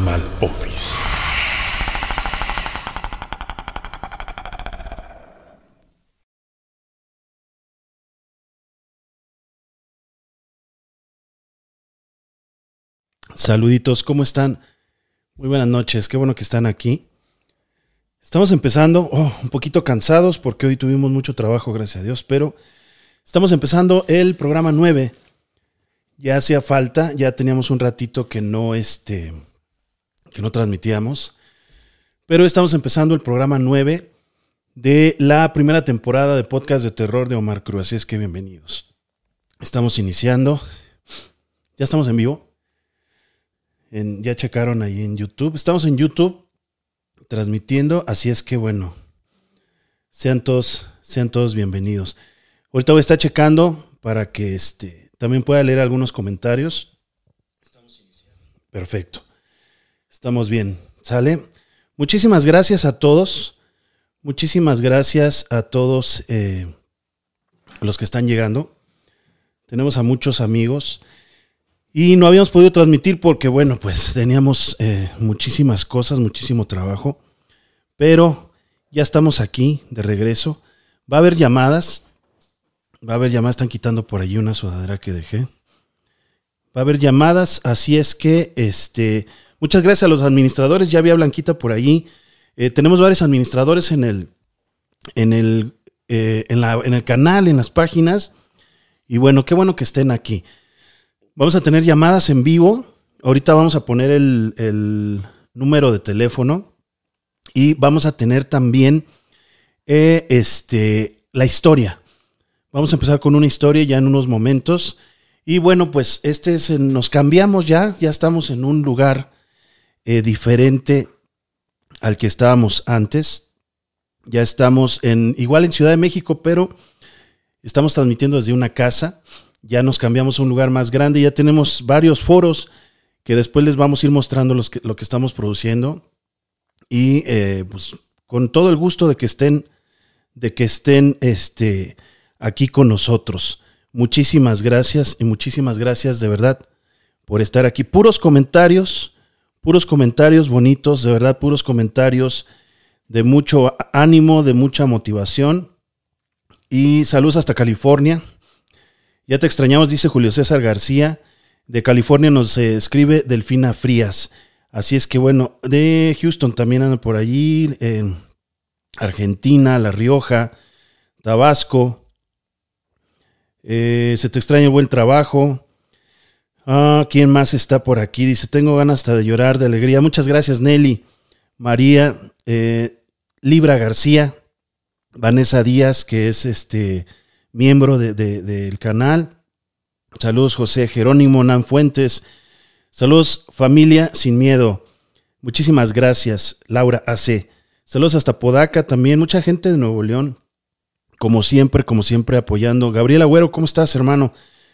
Paranormal Office. Saluditos, ¿cómo están? Muy buenas noches, qué bueno que están aquí. Estamos empezando, oh, un poquito cansados porque hoy tuvimos mucho trabajo, gracias a Dios, pero estamos empezando el programa 9. Ya hacía falta, ya teníamos un ratito que no, este, que no transmitíamos, pero estamos empezando el programa 9 de la primera temporada de podcast de terror de Omar Cruz, así es que bienvenidos. Estamos iniciando, ya estamos en vivo ya checaron ahí en YouTube. Estamos en YouTube transmitiendo, así es que bueno, sean todos, sean todos bienvenidos. Ahorita voy a estar checando para que este, también pueda leer algunos comentarios. Perfecto. Estamos bien. ¿Sale? Muchísimas gracias a todos. Muchísimas gracias a todos eh, los que están llegando. Tenemos a muchos amigos. Y no habíamos podido transmitir porque, bueno, pues teníamos eh, muchísimas cosas, muchísimo trabajo. Pero ya estamos aquí de regreso. Va a haber llamadas. Va a haber llamadas. Están quitando por allí una sudadera que dejé. Va a haber llamadas. Así es que, este, muchas gracias a los administradores. Ya había Blanquita por allí. Eh, tenemos varios administradores en el, en el, eh, en, el canal, en las páginas. Y bueno, qué bueno que estén aquí. Vamos a tener llamadas en vivo. Ahorita vamos a poner el, número de teléfono. Y vamos a tener también eh, este, la historia. Vamos a empezar con una historia ya en unos momentos. Y bueno, pues este es, nos cambiamos ya, ya estamos en un lugar eh, diferente al que estábamos antes. Ya estamos en, igual en Ciudad de México, pero estamos transmitiendo desde una casa ya nos cambiamos a un lugar más grande, ya tenemos varios foros que después les vamos a ir mostrando los lo que estamos produciendo y eh, pues con todo el gusto de que estén, de que estén este, aquí con nosotros. Muchísimas gracias y muchísimas gracias de verdad por estar aquí. Puros comentarios, puros comentarios bonitos, de verdad, puros comentarios de mucho ánimo, de mucha motivación. Y saludos hasta California. Ya te extrañamos, dice Julio César García. De California nos escribe Delfina Frías. Así es que bueno, de Houston también anda por allí. Argentina, La Rioja, Tabasco. Eh, se te extraña buen trabajo. Ah, ¿quién más está por aquí? Dice, tengo ganas hasta de llorar de alegría. Muchas gracias, Nelly. María, eh, Libra García, Vanessa Díaz, que es este miembro del canal. Saludos José Jerónimo Nan Fuentes. Saludos familia sin miedo. Muchísimas gracias Laura AC. Saludos hasta Podaca también. Mucha gente de Nuevo León. Como siempre, como siempre apoyando. Gabriel Agüero, ¿cómo estás hermano?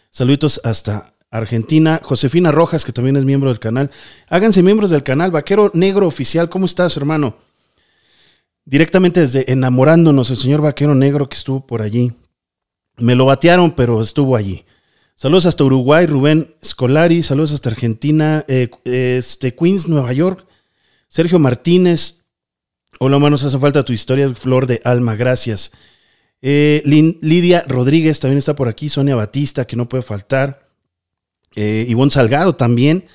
Saluditos hasta Argentina. Josefina Rojas, que también es miembro del canal. Háganse miembros del canal. Vaquero Negro Oficial, ¿cómo estás hermano? Directamente desde Enamorándonos, el señor Vaquero Negro que estuvo por allí. Me lo batearon, pero estuvo allí. Saludos hasta Uruguay, Rubén Scolari. Saludos hasta Argentina, eh, este, Queens, Nueva York. Sergio Martínez. Hola, nos hace falta tu historia, Flor de Alma, gracias. Eh, Lidia Rodríguez también está por aquí. Sonia Batista, que no puede faltar. Eh, Ivonne Salgado también,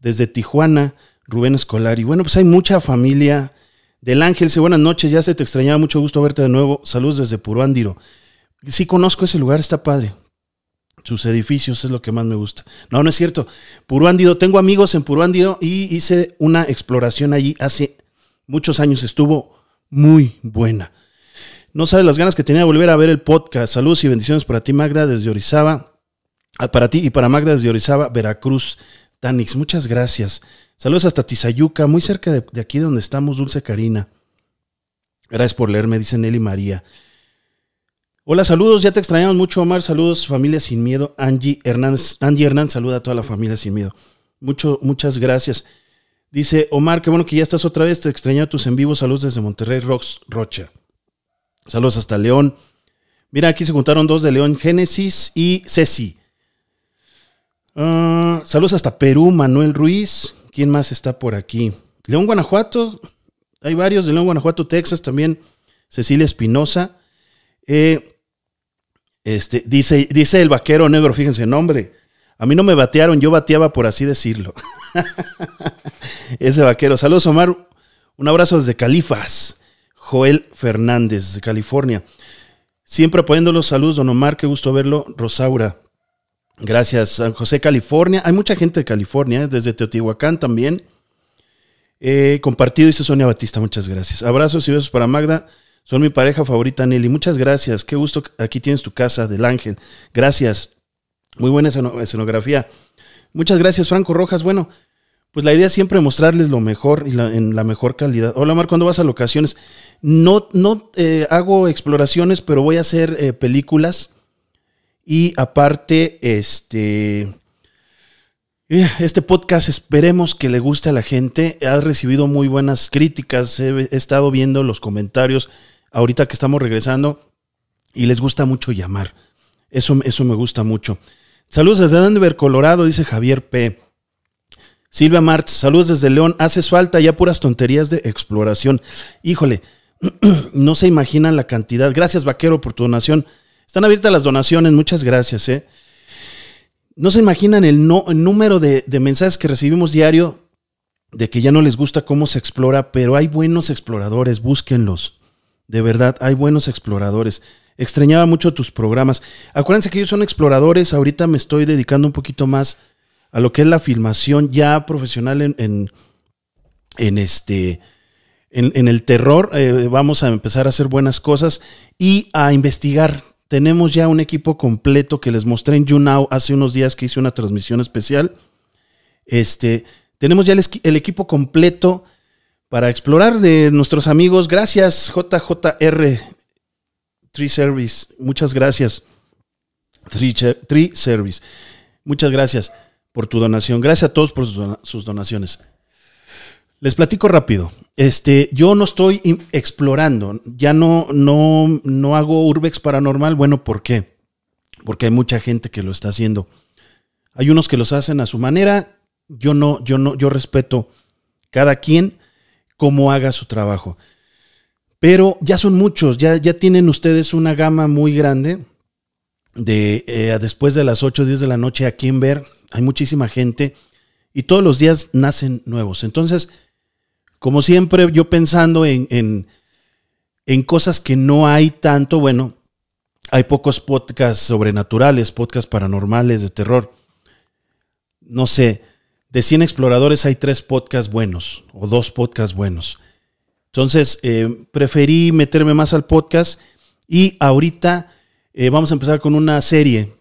desde Tijuana. Rubén Escolari. Bueno, pues hay mucha familia del Ángel. buenas noches, ya se te extrañaba, mucho gusto verte de nuevo. Saludos desde Puruándiro. Sí conozco ese lugar, está padre. Sus edificios es lo que más me gusta. No, no es cierto. Puruándido, tengo amigos en Puruándido y hice una exploración allí hace muchos años. Estuvo muy buena. No sabes las ganas que tenía de volver a ver el podcast. Saludos y bendiciones para ti, Magda, desde Orizaba. Ah, para ti y para Magda desde Orizaba, Veracruz, Tanix. Muchas gracias. Saludos hasta Tizayuca, muy cerca de, de aquí donde estamos, Dulce Karina. Gracias por leerme, dice Nelly María. Hola, saludos, ya te extrañamos mucho, Omar. Saludos, familia sin miedo. Angie Hernández, Angie Hernández saluda a toda la familia sin miedo. Mucho, muchas gracias. Dice Omar, qué bueno que ya estás otra vez. Te extrañaba tus en vivo. Saludos desde Monterrey, Rox Rocha. Saludos hasta León. Mira, aquí se juntaron dos de León, Génesis y Ceci. Ah, saludos hasta Perú, Manuel Ruiz. ¿Quién más está por aquí? León, Guanajuato. Hay varios de León, Guanajuato, Texas también. Cecilia Espinosa. Eh, este, dice, dice el vaquero negro, fíjense, nombre. A mí no me batearon, yo bateaba por así decirlo. Ese vaquero. Saludos, Omar. Un abrazo desde Califas. Joel Fernández, de California. Siempre apoyándolos. Saludos, don Omar. Qué gusto verlo. Rosaura. Gracias. San José, California. Hay mucha gente de California, ¿eh? desde Teotihuacán también. Eh, compartido, dice Sonia Batista. Muchas gracias. Abrazos y besos para Magda. Son mi pareja favorita, Nelly. Muchas gracias. Qué gusto. Aquí tienes tu casa del ángel. Gracias. Muy buena escenografía. Muchas gracias, Franco Rojas. Bueno, pues la idea es siempre mostrarles lo mejor y en la mejor calidad. Hola, Mar, ¿cuándo vas a locaciones? No, no eh, hago exploraciones, pero voy a hacer eh, películas. Y aparte, este. Eh, este podcast esperemos que le guste a la gente. Ha recibido muy buenas críticas. He, estado viendo los comentarios ahorita que estamos regresando y les gusta mucho llamar. Eso, eso me gusta mucho. Saludos desde Denver, Colorado, dice Javier P. Silvia Martz, saludos desde León. Haces falta ya puras tonterías de exploración. Híjole, no se imaginan la cantidad. Gracias, Vaquero, por tu donación. Están abiertas las donaciones, muchas gracias. ¿eh? No se imaginan el, no, número de, de mensajes que recibimos diario de que ya no les gusta cómo se explora, pero hay buenos exploradores, búsquenlos. De verdad, hay buenos exploradores. Extrañaba mucho tus programas. Acuérdense que ellos son exploradores. Ahorita me estoy dedicando un poquito más a lo que es la filmación ya profesional en, en, este. En, el terror eh, vamos a empezar a hacer buenas cosas y a investigar. Tenemos ya un equipo completo que les mostré en YouNow hace unos días que hice una transmisión especial. Este, tenemos ya el, equipo completo para explorar de nuestros amigos. Gracias, JJR Tree Service. Muchas gracias. Tree, Service. Muchas gracias por tu donación. Gracias a todos por sus donaciones. Les platico rápido. Este, yo no estoy explorando, ya no, no, no hago urbex paranormal. Bueno, ¿por qué? Porque hay mucha gente que lo está haciendo. Hay unos que los hacen a su manera. Yo no, yo no, yo respeto cada quien cómo haga su trabajo. Pero ya son muchos, ya, ya tienen ustedes una gama muy grande de eh, después de las 8 o 10 de la noche a quien ver. Hay muchísima gente y todos los días nacen nuevos. Entonces, como siempre, yo pensando en, en, cosas que no hay tanto, bueno, hay pocos podcasts sobrenaturales, podcasts paranormales, de terror. No sé, de 100 exploradores hay tres podcasts buenos o dos podcasts buenos. Entonces, eh, preferí meterme más al podcast y ahorita eh, vamos a empezar con una serie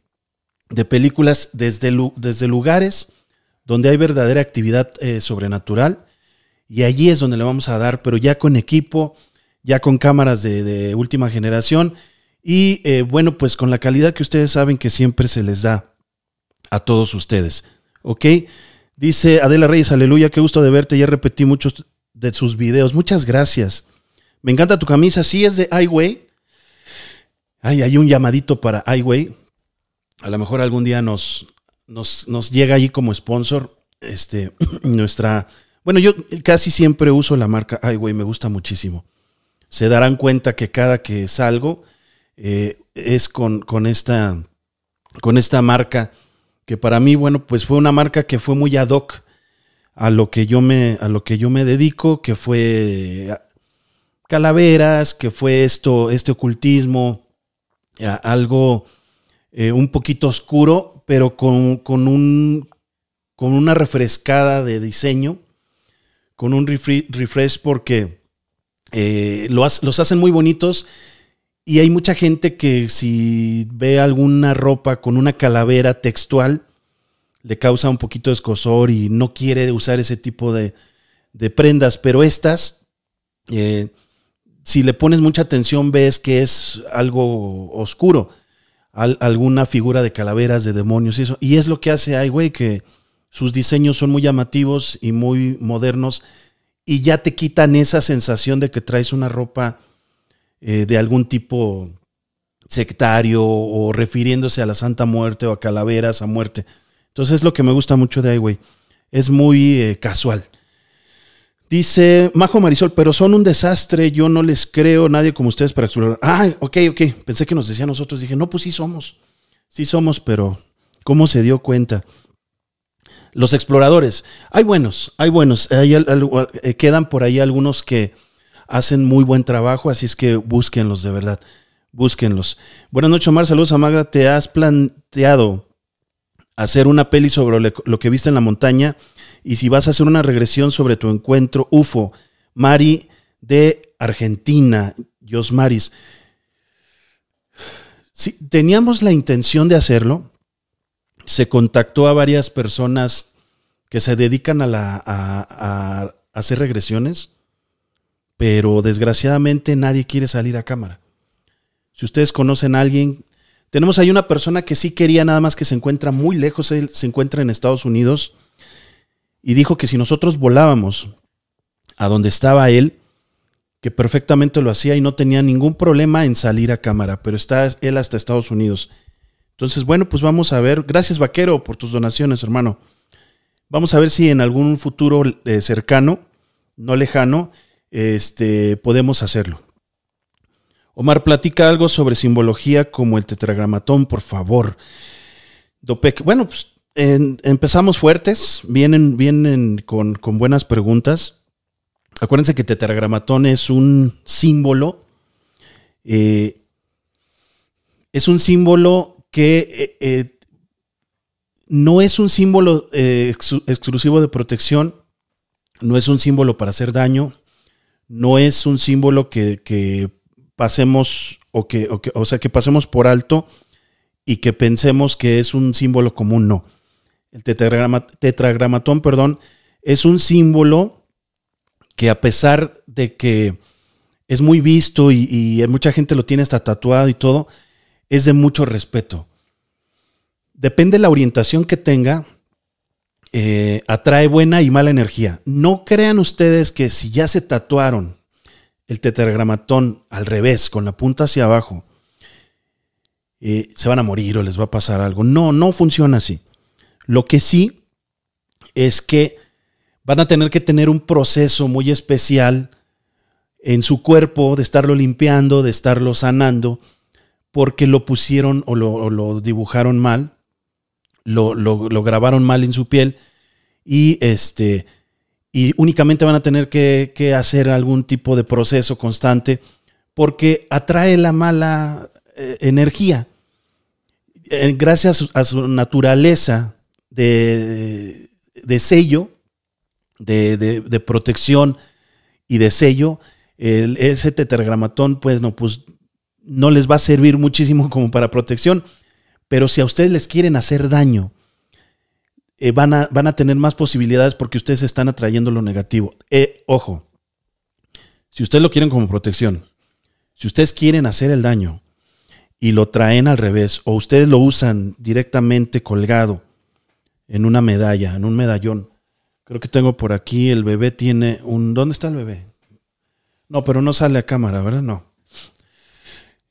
de películas desde, desde lugares donde hay verdadera actividad eh, sobrenatural y allí es donde le vamos a dar, pero ya con equipo, ya con cámaras de, última generación y bueno, pues con la calidad que ustedes saben que siempre se les da a todos ustedes. ¿Ok? Dice Adela Reyes, aleluya, qué gusto de verte. Ya repetí muchos de sus videos. Muchas gracias. Me encanta tu camisa. Sí, es de iWay. Ay, hay un llamadito para iWay. A lo mejor algún día nos, nos, nos llega ahí como sponsor. Este, nuestra. Bueno, yo casi siempre uso la marca iWay, me gusta muchísimo. Se darán cuenta que cada que salgo eh, es con, con, esta, con esta marca que para mí, bueno, pues fue una marca que fue muy ad hoc a lo que yo me, a lo que yo me dedico, que fue calaveras, que fue esto, este ocultismo, algo eh, un poquito oscuro, pero con, con, un, con una refrescada de diseño, con un refresh porque eh, los hacen muy bonitos y hay mucha gente que si ve alguna ropa con una calavera textual, le causa un poquito de escosor y no quiere usar ese tipo de, prendas, pero estas, eh, si le pones mucha atención, ves que es algo oscuro, alguna figura de calaveras, de demonios y eso. Y es lo que hace Ai que sus diseños son muy llamativos y muy modernos y ya te quitan esa sensación de que traes una ropa eh, de algún tipo sectario o refiriéndose a la Santa Muerte o a calaveras a muerte. Entonces es lo que me gusta mucho de iWay. es muy eh, casual. Dice Majo Marisol, pero son un desastre, yo no les creo nadie como ustedes para explorar. Ah, ok, ok, pensé que nos decía nosotros, dije, no, pues sí somos, sí somos, pero ¿cómo se dio cuenta? Los exploradores, hay buenos, hay buenos, eh, quedan por ahí algunos que hacen muy buen trabajo, así es que búsquenlos de verdad, búsquenlos. Buenas noches, Omar, saludos a Magda, ¿te has planteado hacer una peli sobre lo que viste en la montaña? Y si vas a hacer una regresión sobre tu encuentro UFO, Mari de Argentina, Maris. Si teníamos la intención de hacerlo, se contactó a varias personas que se dedican a, la, a, hacer regresiones, pero desgraciadamente nadie quiere salir a cámara. Si ustedes conocen a alguien, tenemos ahí una persona que sí quería nada más que se encuentra muy lejos, él se encuentra en Estados Unidos y dijo que si nosotros volábamos a donde estaba él, que perfectamente lo hacía y no tenía ningún problema en salir a cámara, pero está él hasta Estados Unidos. Entonces, bueno, pues vamos a ver. Gracias, Vaquero, por tus donaciones, hermano. Vamos a ver si en algún futuro eh, cercano, no lejano, este, podemos hacerlo. Omar, platica algo sobre simbología como el tetragramatón, por favor. Dopec. Bueno, pues empezamos fuertes, vienen, vienen con, buenas preguntas. Acuérdense que tetragramatón es un símbolo. Eh, es un símbolo que eh, eh, no es un símbolo exclusivo de protección, no es un símbolo para hacer daño, no es un símbolo que, pasemos o que, o sea, que pasemos por alto y que pensemos que es un símbolo común, no. El tetragramatón, perdón, es un símbolo que a pesar de que es muy visto y, mucha gente lo tiene hasta tatuado y todo, es de mucho respeto. Depende de la orientación que tenga, eh, atrae buena y mala energía. No crean ustedes que si ya se tatuaron el tetragramatón al revés, con la punta hacia abajo, eh, se van a morir o les va a pasar algo. No, no funciona así. Lo que sí es que van a tener que tener un proceso muy especial en su cuerpo de estarlo limpiando, de estarlo sanando, porque lo pusieron o lo, dibujaron mal, lo, grabaron mal en su piel y este y únicamente van a tener que, hacer algún tipo de proceso constante porque atrae la mala eh, energía. Eh, gracias a su naturaleza de, sello, de, protección y de sello, el, ese tetragramatón, pues no, pues no les va a servir muchísimo como para protección. Pero si a ustedes les quieren hacer daño, eh, van, a, van, a, tener más posibilidades porque ustedes están atrayendo lo negativo. Eh, ojo, si ustedes lo quieren como protección, si ustedes quieren hacer el daño y lo traen al revés, o ustedes lo usan directamente colgado en una medalla, en un medallón. Creo que tengo por aquí, el bebé tiene un... ¿Dónde está el bebé? No, pero no sale a cámara, ¿verdad? No.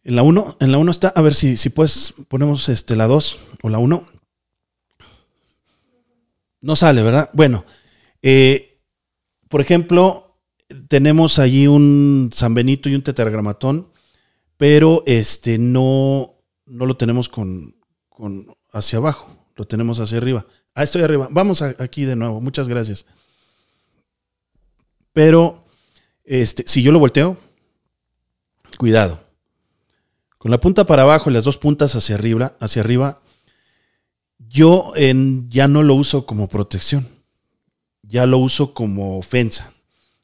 En la 1, en la 1 está, a ver si, si pues ponemos este, la 2 o la 1. No sale, ¿verdad? Bueno, eh, por ejemplo, tenemos allí un San Benito y un tetragramatón, pero este no, no lo tenemos con, con hacia abajo, lo tenemos hacia arriba. Ah, estoy arriba. Vamos aquí de nuevo. Muchas gracias. Pero, este, si yo lo volteo, cuidado. Con la punta para abajo y las dos puntas hacia arriba, hacia arriba, yo en, ya no lo uso como protección. Ya lo uso como ofensa.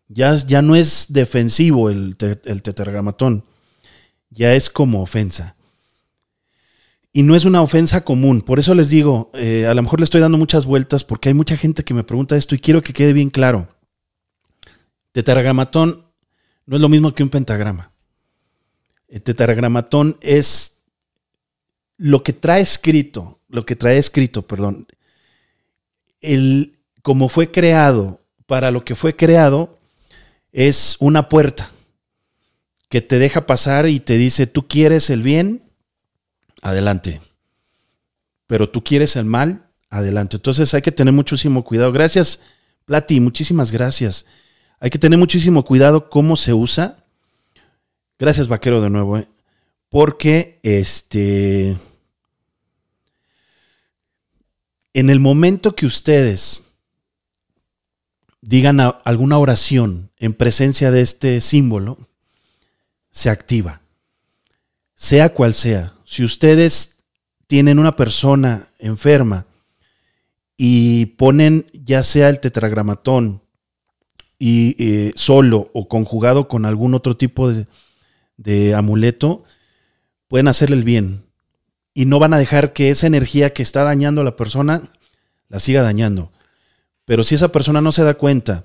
Ya, ya no es defensivo el, el tetragramatón. Ya es como ofensa. Y no es una ofensa común. Por eso les digo, eh, a lo mejor le estoy dando muchas vueltas porque hay mucha gente que me pregunta esto y quiero que quede bien claro. Tetragramatón no es lo mismo que un pentagrama. El tetragramatón es lo que trae escrito, lo que trae escrito, perdón. El, como fue creado, para lo que fue creado, es una puerta que te deja pasar y te dice, tú quieres el bien, adelante. Pero tú quieres el mal, adelante. Entonces hay que tener muchísimo cuidado. Gracias, Plati, muchísimas gracias. Hay que tener muchísimo cuidado cómo se usa. Gracias, vaquero, de nuevo, ¿eh? porque este. En el momento que ustedes digan alguna oración en presencia de este símbolo, se activa. Sea cual sea. Si ustedes tienen una persona enferma y ponen ya sea el tetragramatón y eh, solo o conjugado con algún otro tipo de, de amuleto, pueden hacerle el bien y no van a dejar que esa energía que está dañando a la persona la siga dañando. Pero si esa persona no se da cuenta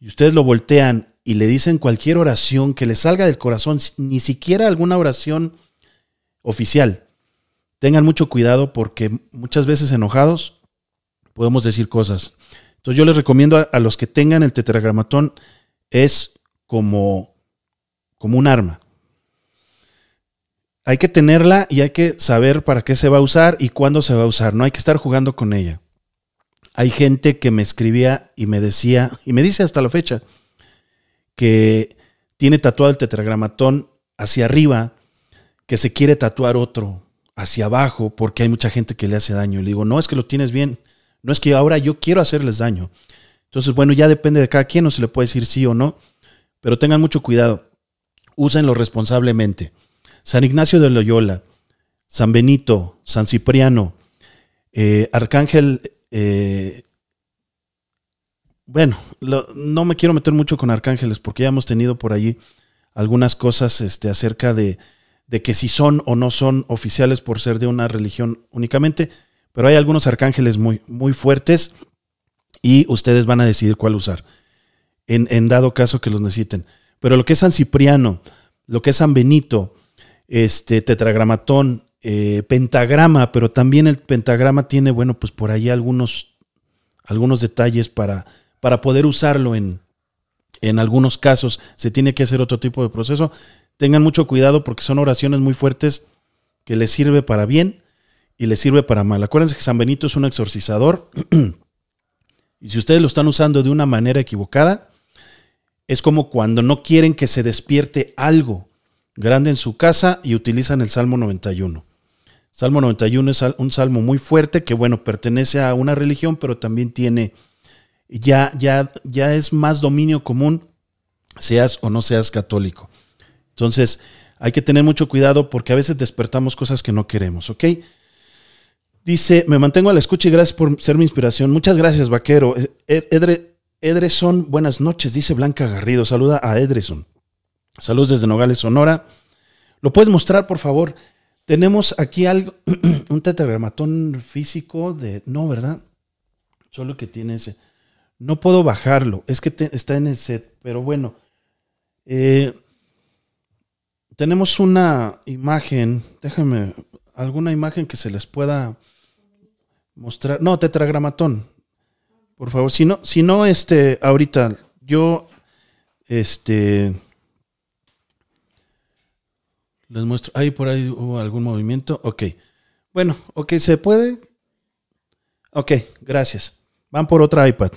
y ustedes lo voltean y le dicen cualquier oración que le salga del corazón, ni siquiera alguna oración oficial, tengan mucho cuidado porque muchas veces enojados podemos decir cosas. Entonces yo les recomiendo a, los que tengan el tetragramatón es como, como un arma. Hay que tenerla y hay que saber para qué se va a usar y cuándo se va a usar. No hay que estar jugando con ella. Hay gente que me escribía y me decía, y me dice hasta la fecha, que tiene tatuado el tetragramatón hacia arriba, que se quiere tatuar otro hacia abajo porque hay mucha gente que le hace daño. Y le digo, no, es que lo tienes bien. No es que ahora yo quiero hacerles daño. Entonces, bueno, ya depende de cada quien, no se le puede decir sí o no, pero tengan mucho cuidado. Úsenlo responsablemente. San Ignacio de Loyola, San Benito, San Cipriano, eh, Arcángel eh, bueno, no me quiero meter mucho con arcángeles porque ya hemos tenido por allí algunas cosas este, acerca de, de, que si son o no son oficiales por ser de una religión únicamente, pero hay algunos arcángeles muy, muy fuertes y ustedes van a decidir cuál usar, en, en, dado caso que los necesiten. Pero lo que es San Cipriano, lo que es San Benito, este, Tetragramatón, eh, pentagrama, pero también el pentagrama tiene, bueno, pues por ahí algunos, algunos detalles para, para poder usarlo en, en algunos casos. Se tiene que hacer otro tipo de proceso. Tengan mucho cuidado porque son oraciones muy fuertes que les sirve para bien y les sirve para mal. Acuérdense que San Benito es un exorcizador y si ustedes lo están usando de una manera equivocada, es como cuando no quieren que se despierte algo grande en su casa y utilizan el Salmo 91. Salmo 91 es un salmo muy fuerte que, bueno, pertenece a una religión, pero también tiene, ya, ya, ya es más dominio común, seas o no seas católico. Entonces, hay que tener mucho cuidado porque a veces despertamos cosas que no queremos, ¿ok? Dice, me mantengo a la escucha y gracias por ser mi inspiración. Muchas gracias, vaquero. E, Edre, Edreson, buenas noches, dice Blanca Garrido. Saluda a Edreson. Saludos desde Nogales, Sonora. ¿Lo puedes mostrar, por favor? Tenemos aquí algo, un tetragramatón físico de... No, ¿verdad? Solo que tiene ese. No puedo bajarlo, es que está en el set, pero bueno. Eh, tenemos una imagen, déjame, alguna imagen que se les pueda mostrar. No, tetragramatón. Por favor, si no, si no, este, ahorita yo, este, les muestro. Ahí por ahí hubo algún movimiento. Ok. Bueno, ok, ¿se puede? Ok, gracias. Van por otra iPad.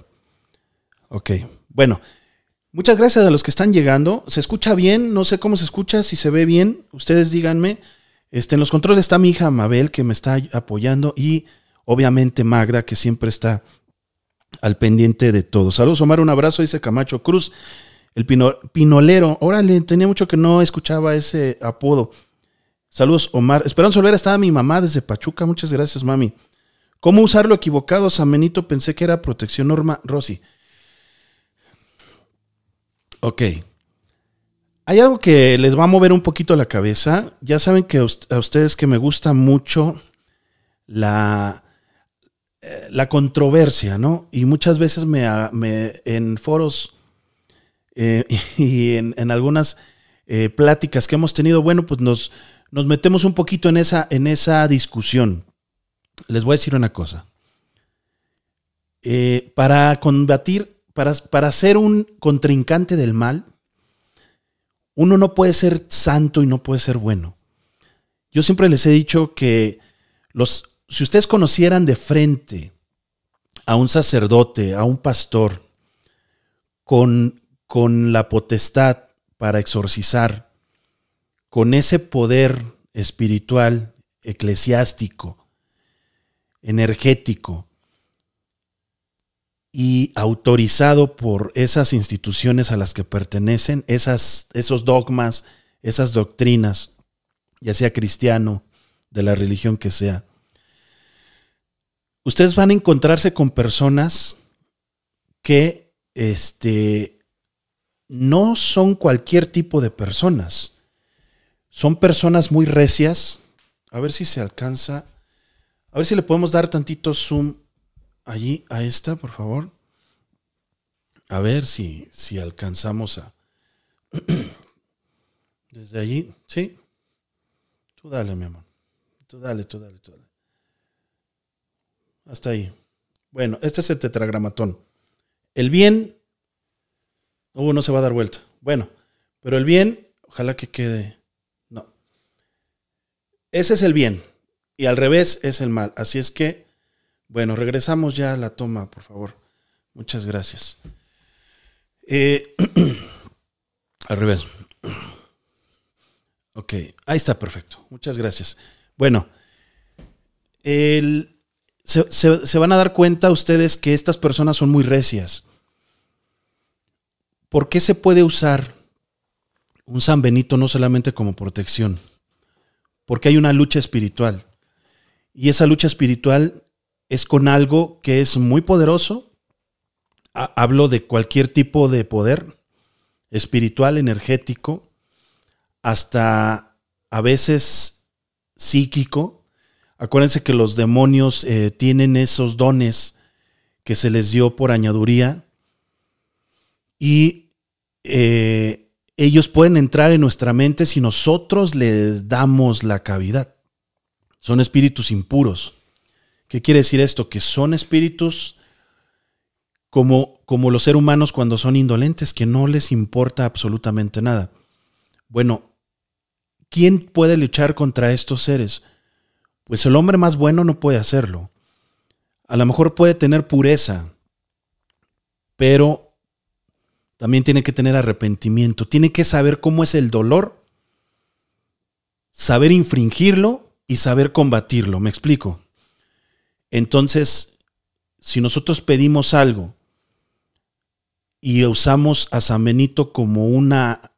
Ok, bueno. Muchas gracias a los que están llegando. ¿Se escucha bien? No sé cómo se escucha, si se ve bien. Ustedes díganme. Este, en los controles está mi hija Mabel, que me está apoyando, y obviamente Magda, que siempre está al pendiente de todo. Saludos, Omar, un abrazo, dice Camacho Cruz. El Pinolero. Órale, tenía mucho que no escuchaba ese apodo. Saludos, Omar. Esperanza Olvera estaba mi mamá desde Pachuca. Muchas gracias, mami. ¿Cómo usarlo equivocado? San Benito pensé que era protección norma. Rosy. Ok. Hay algo que les va a mover un poquito la cabeza. Ya saben que a ustedes que me gusta mucho la, eh, la controversia, ¿no? Y muchas veces me, me en foros eh, y en, algunas eh, pláticas que hemos tenido, bueno, pues nos, nos metemos un poquito en esa, en esa discusión. Les voy a decir una cosa. Eh, para combatir, para, para ser un contrincante del mal, uno no puede ser santo y no puede ser bueno. Yo siempre les he dicho que los, si ustedes conocieran de frente a un sacerdote, a un pastor, con, con la potestad para exorcizar, con ese poder espiritual, eclesiástico, energético y autorizado por esas instituciones a las que pertenecen, esas, esos dogmas, esas doctrinas, ya sea cristiano, de la religión que sea, ustedes van a encontrarse con personas que este, no son cualquier tipo de personas. Son personas muy recias. A ver si se alcanza. A ver si le podemos dar tantito zoom allí a esta, por favor. A ver si, si alcanzamos a... Desde allí, sí. Tú dale, mi amor. Tú dale, tú dale, tú dale. Hasta ahí. Bueno, este es el tetragramatón. El bien. Uh, no se va a dar vuelta. Bueno, pero el bien, ojalá que quede. No. Ese es el bien. Y al revés es el mal. Así es que, bueno, regresamos ya a la toma, por favor. Muchas gracias. Eh, al revés. Ok, ahí está perfecto. Muchas gracias. Bueno, se, van a dar cuenta ustedes que estas personas son muy recias. ¿Por qué se puede usar un San Benito no solamente como protección? Porque hay una lucha espiritual. Y esa lucha espiritual es con algo que es muy poderoso. Hablo de cualquier tipo de poder espiritual, energético, hasta a veces psíquico. Acuérdense que los demonios eh, tienen esos dones que se les dio por añaduría y eh, ellos pueden entrar en nuestra mente si nosotros les damos la cavidad. Son espíritus impuros. ¿Qué quiere decir esto? Que son espíritus como, como los seres humanos cuando son indolentes, que no les importa absolutamente nada. Bueno, ¿Quién puede luchar contra estos seres? Pues el hombre más bueno no puede hacerlo. A lo mejor puede tener pureza, pero también tiene que tener arrepentimiento. Tiene que saber cómo es el dolor, saber infringirlo y saber combatirlo. ¿Me explico? Entonces, si nosotros pedimos algo y usamos a San Benito como una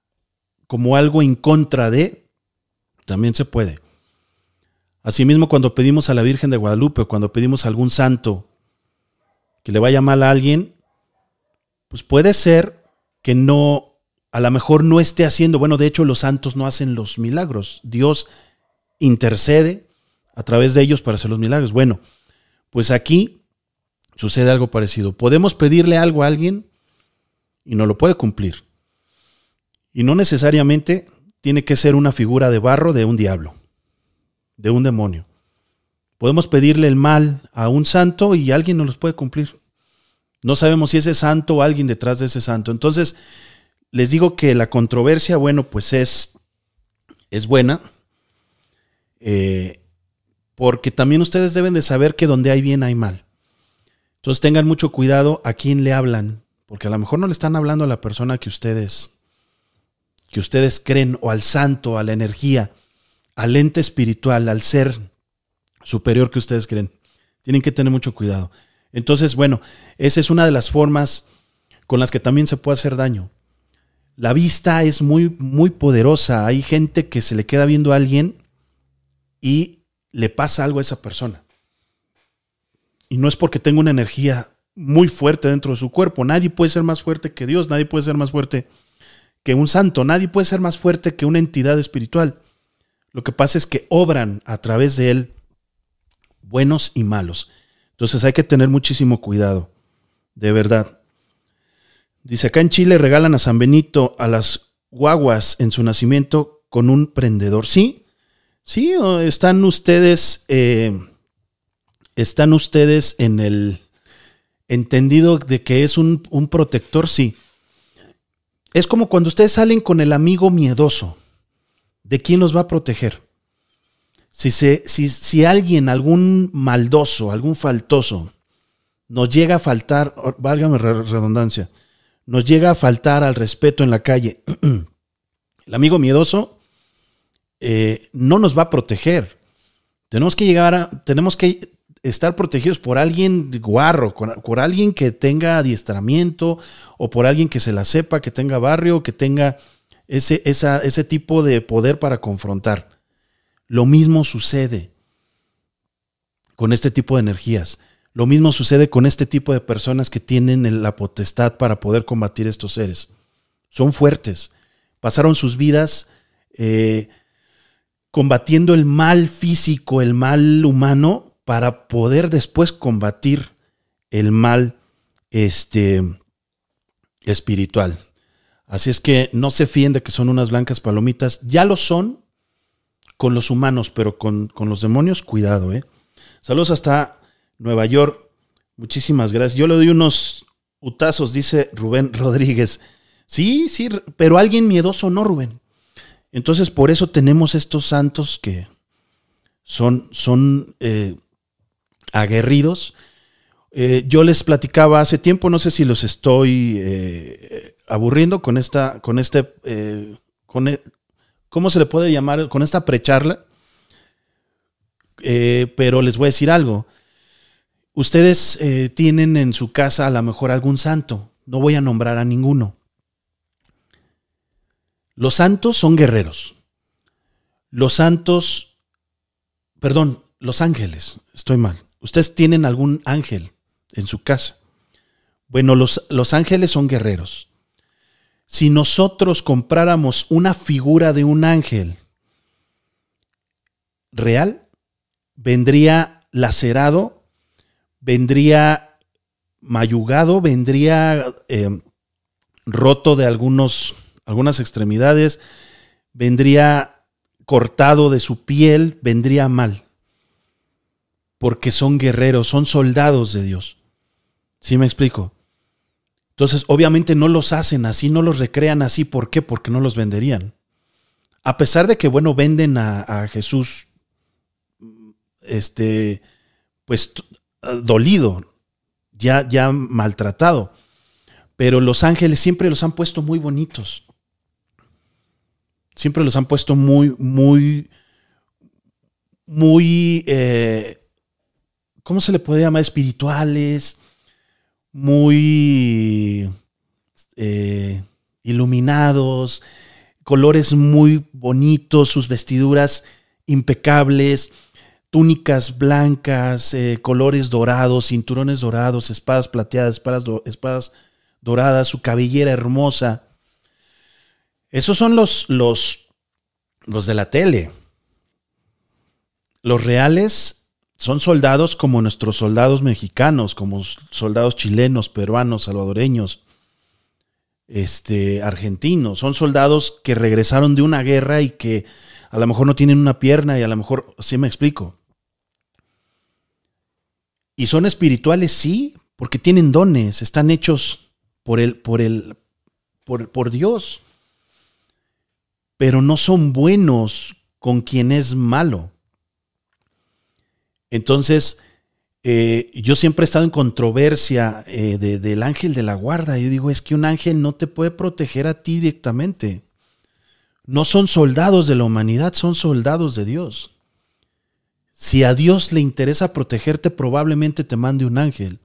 como algo en contra de, también se puede. Asimismo, cuando pedimos a la Virgen de Guadalupe cuando pedimos a algún santo que le vaya mal a alguien, pues puede ser que no, a lo mejor no esté haciendo, bueno, de hecho los santos no hacen los milagros, Dios intercede a través de ellos para hacer los milagros. Bueno, pues aquí sucede algo parecido. Podemos pedirle algo a alguien y no lo puede cumplir. Y no necesariamente tiene que ser una figura de barro de un diablo, de un demonio. Podemos pedirle el mal a un santo y alguien no los puede cumplir. No sabemos si ese santo o alguien detrás de ese santo. Entonces, les digo que la controversia, bueno, pues es, es buena, eh, porque también ustedes deben de saber que donde hay bien hay mal. Entonces tengan mucho cuidado a quién le hablan, porque a lo mejor no le están hablando a la persona que ustedes que ustedes creen o al santo, a la energía, al ente espiritual, al ser superior que ustedes creen. Tienen que tener mucho cuidado. Entonces, bueno, esa es una de las formas con las que también se puede hacer daño. La vista es muy, muy poderosa. Hay gente que se le queda viendo a alguien y le pasa algo a esa persona. Y no es porque tenga una energía muy fuerte dentro de su cuerpo. Nadie puede ser más fuerte que Dios. Nadie puede ser más fuerte que un santo, nadie puede ser más fuerte que una entidad espiritual. Lo que pasa es que obran a través de él buenos y malos. Entonces hay que tener muchísimo cuidado, de verdad. Dice, acá en Chile regalan a San Benito a las guaguas en su nacimiento con un prendedor. Sí, sí, están ustedes, eh, están ustedes en el entendido de que es un, un protector, sí es como cuando ustedes salen con el amigo miedoso. ¿De quién los va a proteger? Si, si, si alguien, algún maldoso, algún faltoso, nos llega a faltar, válgame redundancia, nos llega a faltar al respeto en la calle, el amigo miedoso eh, no nos va a proteger. Tenemos que llegar a, tenemos que estar protegidos por alguien guarro, por alguien que tenga adiestramiento o por alguien que se la sepa, que tenga barrio, que tenga ese, ese tipo de poder para confrontar. Lo mismo sucede con este tipo de energías. Lo mismo sucede con este tipo de personas que tienen la potestad para poder combatir estos seres. Son fuertes. Pasaron sus vidas eh, combatiendo el mal físico, el mal humano, para poder después combatir el mal este, espiritual. Así es que no se fíen de que son unas blancas palomitas. Ya lo son con los humanos, pero con, con los demonios, cuidado. ¿eh? Saludos hasta Nueva York. Muchísimas gracias. Yo le doy unos utazos, dice Rubén Rodríguez. Sí, sí, pero alguien miedoso no, Rubén. Entonces, por eso tenemos estos santos que son, son eh, aguerridos. Eh, yo les platicaba hace tiempo, no sé si los estoy eh, aburriendo con esta, con este, con, e, ¿cómo se le puede llamar? Con esta precharla. pero les voy a decir algo. Ustedes eh, tienen en su casa a lo mejor algún santo. No voy a nombrar a ninguno. Los santos son guerreros. Los santos, perdón, los ángeles, estoy mal. Ustedes tienen algún ángel en su casa. Bueno, los, los ángeles son guerreros. Si nosotros compráramos una figura de un ángel real, vendría lacerado vendría mayugado, vendría eh, roto de algunos, algunas extremidades, vendría cortado de su piel, vendría mal. Porque son guerreros, son soldados de Dios. ¿Sí me explico? Entonces, obviamente no los hacen así, no los recrean así. ¿Por qué? Porque no los venderían. A pesar de que, bueno, venden a, Jesús, este, pues eh, dolido, ya, ya maltratado. Pero los ángeles siempre los han puesto muy bonitos. Siempre los han puesto muy, muy, muy, eh, ¿cómo se le puede llamar? Espirituales, muy eh, iluminados, colores muy bonitos, sus vestiduras impecables túnicas blancas, eh, colores dorados, cinturones dorados, espadas plateadas, espadas, espadas, doradas, su cabellera hermosa. Esos son los, los, los de la tele. Los reales son soldados como nuestros soldados mexicanos, como soldados chilenos, peruanos, salvadoreños, este, argentinos. Son soldados que regresaron de una guerra y que a lo mejor no tienen una pierna y a lo mejor, sí me explico. Y son espirituales, sí, porque tienen dones, están hechos por el, por el, por, por Dios. Pero no son buenos con quien es malo. Entonces, eh, yo siempre he estado en controversia eh, del ángel de la guarda. Yo digo, es que un ángel no te puede proteger a ti directamente. No son soldados de la humanidad, son soldados de Dios. Si a Dios le interesa protegerte, probablemente te mande un ángel.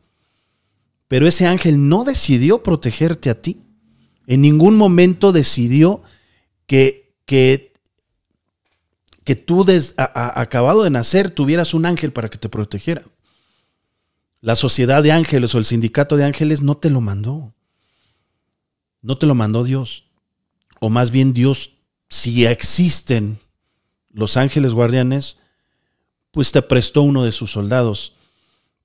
Pero ese ángel no decidió protegerte a ti. En ningún momento decidió que, que, que tú, acabado de nacer, tuvieras un ángel para que te protegiera. La sociedad de ángeles o el sindicato de ángeles no te lo mandó. No te lo mandó Dios. O más bien Dios, si existen los ángeles guardianes, pues te prestó uno de sus soldados.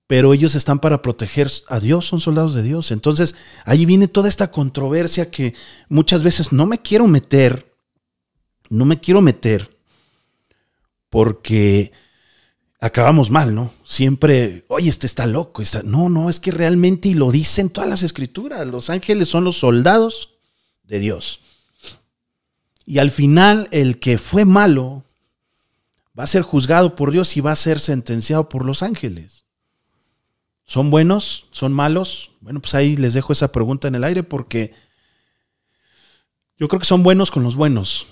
Pero ellos están para proteger a Dios, son soldados de Dios. Entonces, ahí viene toda esta controversia que muchas veces no me quiero meter, no me quiero meter, porque acabamos mal, ¿no? Siempre, oye, este está loco. Está... No, no, es que realmente, y lo dicen todas las escrituras, los ángeles son los soldados de Dios. Y al final, el que fue malo, va a ser juzgado por Dios y va a ser sentenciado por los ángeles. ¿Son buenos? ¿Son malos? Bueno, pues ahí les dejo esa pregunta en el aire porque yo creo que son buenos con los buenos,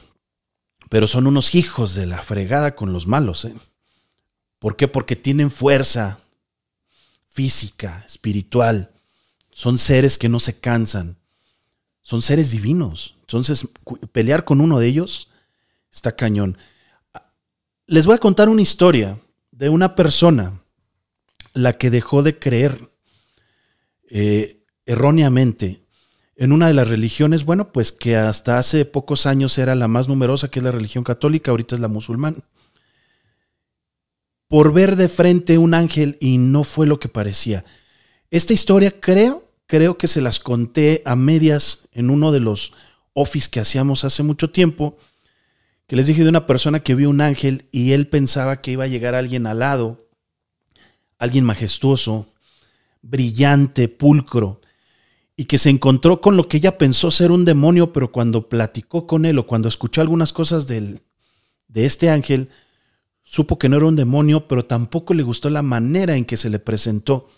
pero son unos hijos de la fregada con los malos. ¿eh? ¿Por qué? Porque tienen fuerza física, espiritual. Son seres que no se cansan. Son seres divinos. Entonces, pelear con uno de ellos está cañón. Les voy a contar una historia de una persona, la que dejó de creer eh, erróneamente en una de las religiones, bueno, pues que hasta hace pocos años era la más numerosa, que es la religión católica, ahorita es la musulmana. Por ver de frente un ángel y no fue lo que parecía. Esta historia creo, creo que se las conté a medias en uno de los office que hacíamos hace mucho tiempo, que les dije de una persona que vio un ángel y él pensaba que iba a llegar alguien al lado, alguien majestuoso, brillante, pulcro, y que se encontró con lo que ella pensó ser un demonio, pero cuando platicó con él o cuando escuchó algunas cosas del, de este ángel, supo que no era un demonio, pero tampoco le gustó la manera en que se le presentó.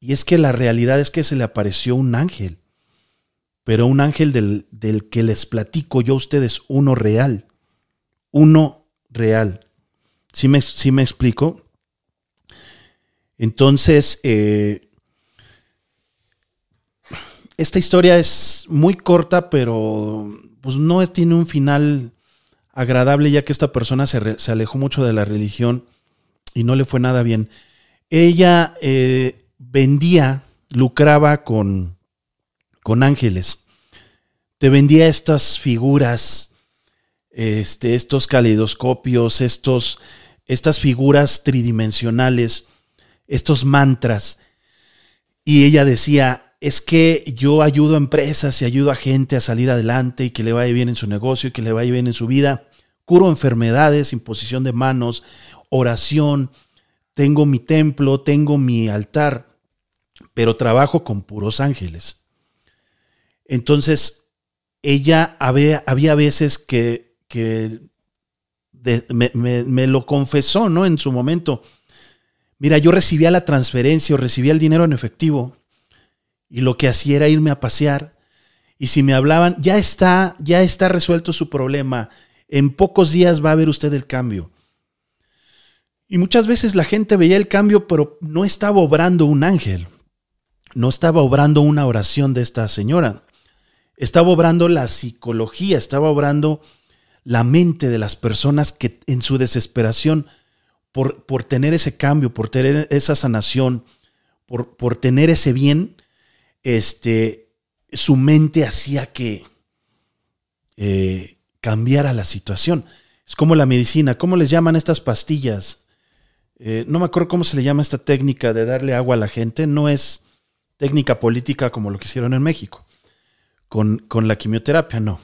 Y es que la realidad es que se le apareció un ángel, pero un ángel del, del que les platico yo a ustedes, uno real, uno real. ¿Sí me, me explico? Entonces, eh, esta historia es muy corta, pero pues no tiene un final agradable ya que esta persona se, alejó mucho de la religión y no le fue nada bien. Ella eh, vendía, lucraba con, con ángeles. Te vendía estas figuras, este, estos caleidoscopios, estos, estas figuras tridimensionales, estos mantras. Y ella decía, es que yo ayudo a empresas y ayudo a gente a salir adelante y que le vaya bien en su negocio y que le vaya bien en su vida. Curo enfermedades, imposición de manos, oración. Tengo mi templo, tengo mi altar, pero trabajo con puros ángeles. Entonces, ella había, había veces que, que me, me, lo confesó, ¿no? En su momento. Mira, yo recibía la transferencia o recibía el dinero en efectivo y lo que hacía era irme a pasear. Y si me hablaban, ya está, ya está resuelto su problema. En pocos días va a ver usted el cambio. Y muchas veces la gente veía el cambio, pero no estaba obrando un ángel. No estaba obrando una oración de esta señora. Estaba obrando la psicología, estaba obrando la mente de las personas que en su desesperación por, por tener ese cambio, por tener esa sanación, por, por tener ese bien, este, su mente hacía que eh, cambiara la situación. Es como la medicina, ¿cómo les llaman estas pastillas? Eh, no me acuerdo cómo se le llama esta técnica de darle agua a la gente, no es técnica política como lo que hicieron en México, con, con la quimioterapia, no.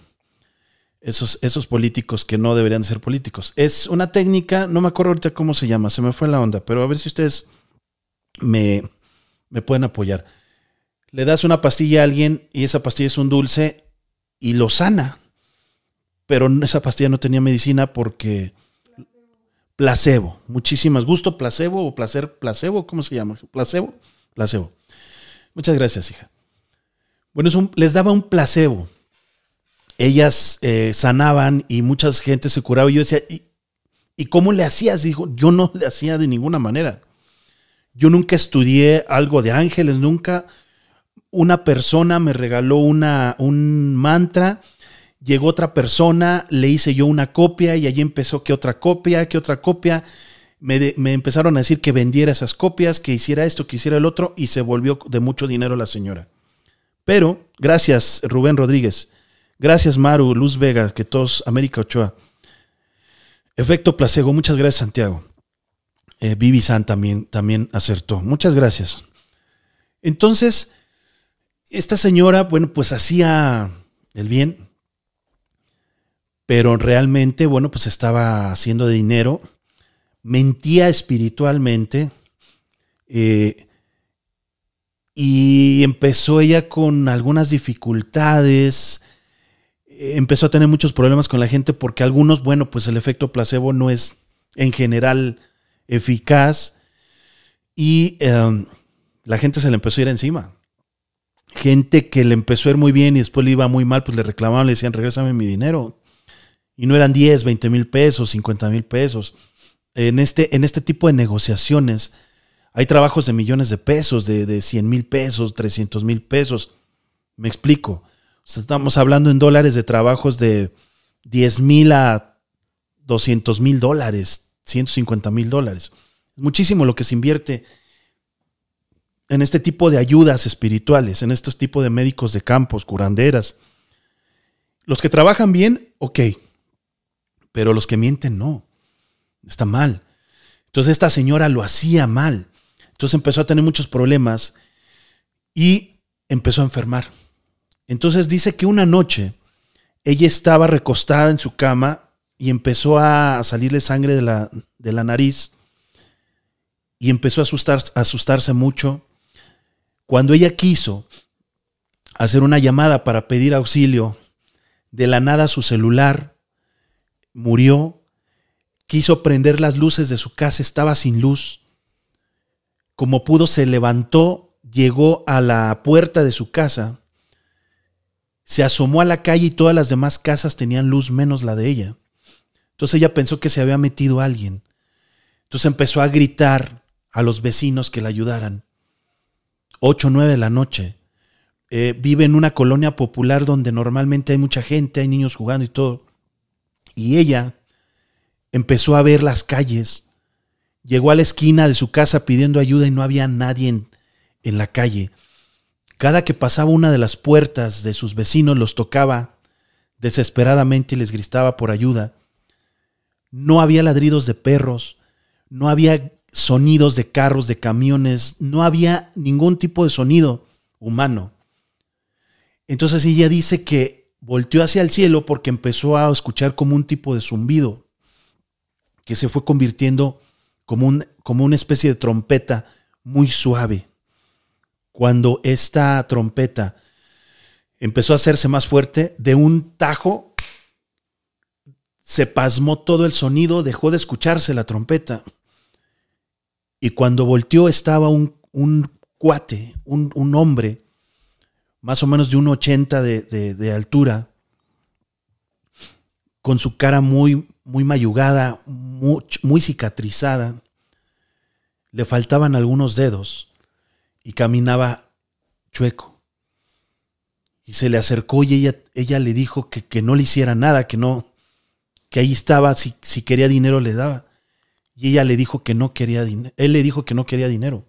Esos, esos, políticos que no deberían ser políticos. Es una técnica, no me acuerdo ahorita cómo se llama, se me fue la onda, pero a ver si ustedes me, me pueden apoyar le das una pastilla a alguien y esa pastilla es un dulce y lo sana. Pero esa pastilla no tenía medicina porque placebo. Muchísimas. ¿Gusto placebo o placer placebo? ¿Cómo se llama? ¿Placebo? Placebo. Muchas gracias, hija. Bueno, les daba un placebo. Ellas eh, sanaban y mucha gente se curaba. Y yo decía, ¿y, ¿y cómo le hacías? Dijo, yo no le hacía de ninguna manera. Yo nunca estudié algo de ángeles, nunca una persona me regaló una, un mantra, llegó otra persona, le hice yo una copia y allí empezó que otra copia, que otra copia. Me, me, empezaron a decir que vendiera esas copias, que hiciera esto, que hiciera el otro, y se volvió de mucho dinero la señora. Pero, gracias Rubén Rodríguez, gracias Maru, Luz Vega, que todos, América Ochoa. Efecto placebo, muchas gracias Santiago. Eh, Vivi San también, también acertó. Muchas gracias. Entonces, esta señora, bueno, pues hacía el bien, pero realmente, bueno, pues estaba haciendo dinero, mentía espiritualmente, eh, y empezó ella con algunas dificultades, empezó a tener muchos problemas con la gente porque algunos, bueno, pues el efecto placebo no es en general eficaz y... Em, la gente se le empezó a ir encima. Gente que le empezó a ir muy bien y después le iba muy mal, pues le reclamaban, le decían, regrésame mi dinero. Y no eran 10, 20 mil pesos, 50 mil pesos. En este, en este tipo de negociaciones hay trabajos de millones de pesos, de, de 100 mil pesos, 300 mil pesos. Me explico. estamos hablando en dólares de trabajos de 10 mil a 200 mil dólares, 150 mil dólares. Es muchísimo lo que se invierte en este tipo de ayudas espirituales, en estos tipos de médicos de campos, curanderas. Los que trabajan bien, ok, pero los que mienten no. Está mal. Entonces esta señora lo hacía mal. Entonces empezó a tener muchos problemas y empezó a enfermar. Entonces dice que una noche ella estaba recostada en su cama y empezó a salirle sangre de la, de la nariz y empezó a, asustar, a asustarse mucho. Cuando ella quiso hacer una llamada para pedir auxilio, de la nada su celular murió, quiso prender las luces de su casa, estaba sin luz. Como pudo, se levantó, llegó a la puerta de su casa, se asomó a la calle y todas las demás casas tenían luz menos la de ella. Entonces ella pensó que se había metido alguien. Entonces empezó a gritar a los vecinos que la ayudaran. Ocho o nueve de la noche. Eh, vive en una colonia popular donde normalmente hay mucha gente, hay niños jugando y todo. Y ella empezó a ver las calles. Llegó a la esquina de su casa pidiendo ayuda y no había nadie en, en la calle. Cada que pasaba una de las puertas de sus vecinos los tocaba desesperadamente y les gritaba por ayuda. No había ladridos de perros, no había sonidos de carros, de camiones, no había ningún tipo de sonido humano. Entonces ella dice que volteó hacia el cielo porque empezó a escuchar como un tipo de zumbido que se fue convirtiendo como, un, como una especie de trompeta muy suave. Cuando esta trompeta empezó a hacerse más fuerte, de un tajo se pasmó todo el sonido, dejó de escucharse la trompeta. Y cuando volteó estaba un, un cuate, un, un, hombre, más o menos de un 80 de, de, altura, con su cara muy, muy mayugada, muy, muy, cicatrizada. Le faltaban algunos dedos y caminaba chueco. Y se le acercó y ella, ella le dijo que, que, no le hiciera nada, que no, que ahí estaba, si, si quería dinero le daba. Y ella le dijo que no quería dinero. Él le dijo que no quería dinero.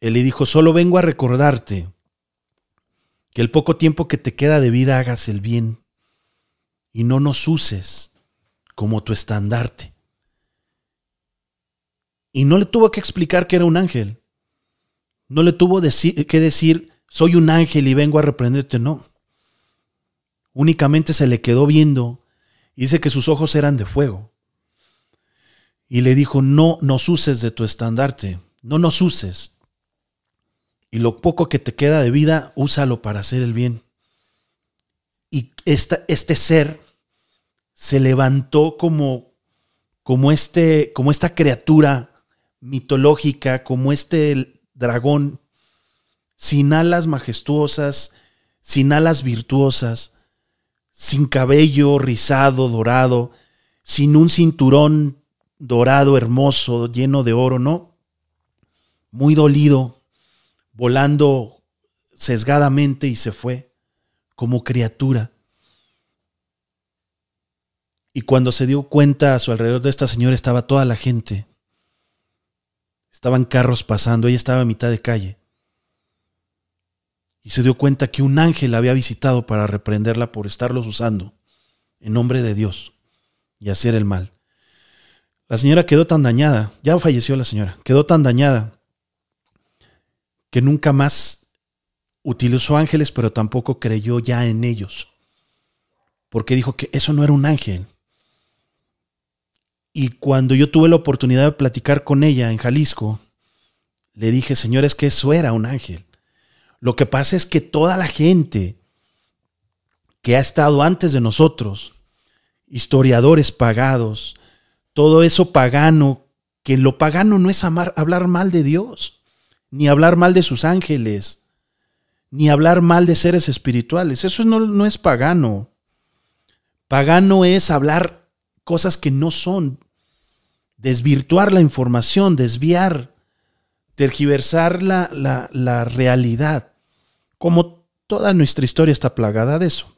Él le dijo, solo vengo a recordarte que el poco tiempo que te queda de vida hagas el bien y no nos uses como tu estandarte. Y no le tuvo que explicar que era un ángel. No le tuvo que decir, soy un ángel y vengo a reprenderte. No. Únicamente se le quedó viendo y dice que sus ojos eran de fuego. Y le dijo, no nos uses de tu estandarte, no nos uses. Y lo poco que te queda de vida, úsalo para hacer el bien. Y esta, este ser se levantó como, como, este, como esta criatura mitológica, como este dragón, sin alas majestuosas, sin alas virtuosas, sin cabello rizado, dorado, sin un cinturón dorado, hermoso, lleno de oro, ¿no? Muy dolido, volando sesgadamente y se fue como criatura. Y cuando se dio cuenta a su alrededor de esta señora estaba toda la gente. Estaban carros pasando, ella estaba a mitad de calle. Y se dio cuenta que un ángel la había visitado para reprenderla por estarlos usando en nombre de Dios y hacer el mal. La señora quedó tan dañada, ya falleció la señora, quedó tan dañada que nunca más utilizó ángeles, pero tampoco creyó ya en ellos. Porque dijo que eso no era un ángel, y cuando yo tuve la oportunidad de platicar con ella en Jalisco, le dije, señores, que eso era un ángel. Lo que pasa es que toda la gente que ha estado antes de nosotros, historiadores pagados, todo eso pagano, que lo pagano no es amar, hablar mal de Dios, ni hablar mal de sus ángeles, ni hablar mal de seres espirituales. Eso no, no es pagano. Pagano es hablar cosas que no son, desvirtuar la información, desviar, tergiversar la, la, la realidad, como toda nuestra historia está plagada de eso.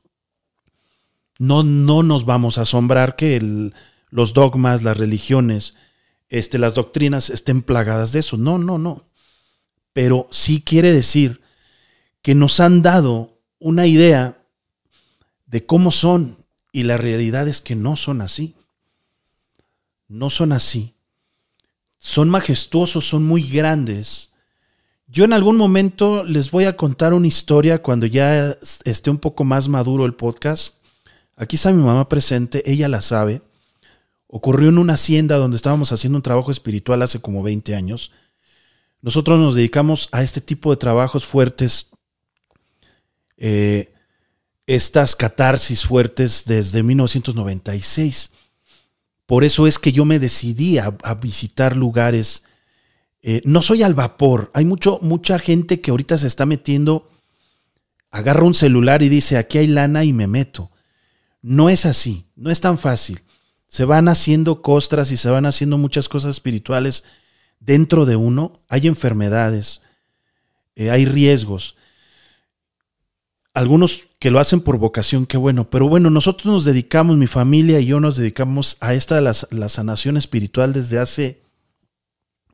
No, no nos vamos a asombrar que los dogmas, las religiones, este, las doctrinas estén plagadas de eso. No, no, no. Pero sí quiere decir que nos han dado una idea de cómo son y la realidad es que no son así. No son así. Son majestuosos, son muy grandes. Yo en algún momento les voy a contar una historia cuando ya esté un poco más maduro el podcast. Aquí está mi mamá presente, ella la sabe. Ocurrió en una hacienda donde estábamos haciendo un trabajo espiritual hace como 20 años. Nosotros nos dedicamos a este tipo de trabajos fuertes, eh, estas catarsis fuertes desde 1996. Por eso es que yo me decidí a, visitar lugares. Eh, no soy al vapor. Hay mucho, mucha gente que ahorita se está metiendo, agarra un celular y dice, aquí hay lana y me meto. No es así, no es tan fácil. Se van haciendo costras y se van haciendo muchas cosas espirituales dentro de uno. Hay enfermedades, eh, hay riesgos. Algunos que lo hacen por vocación, qué bueno. Pero bueno, nosotros nos dedicamos, mi familia y yo nos dedicamos a esta, la, sanación espiritual desde hace,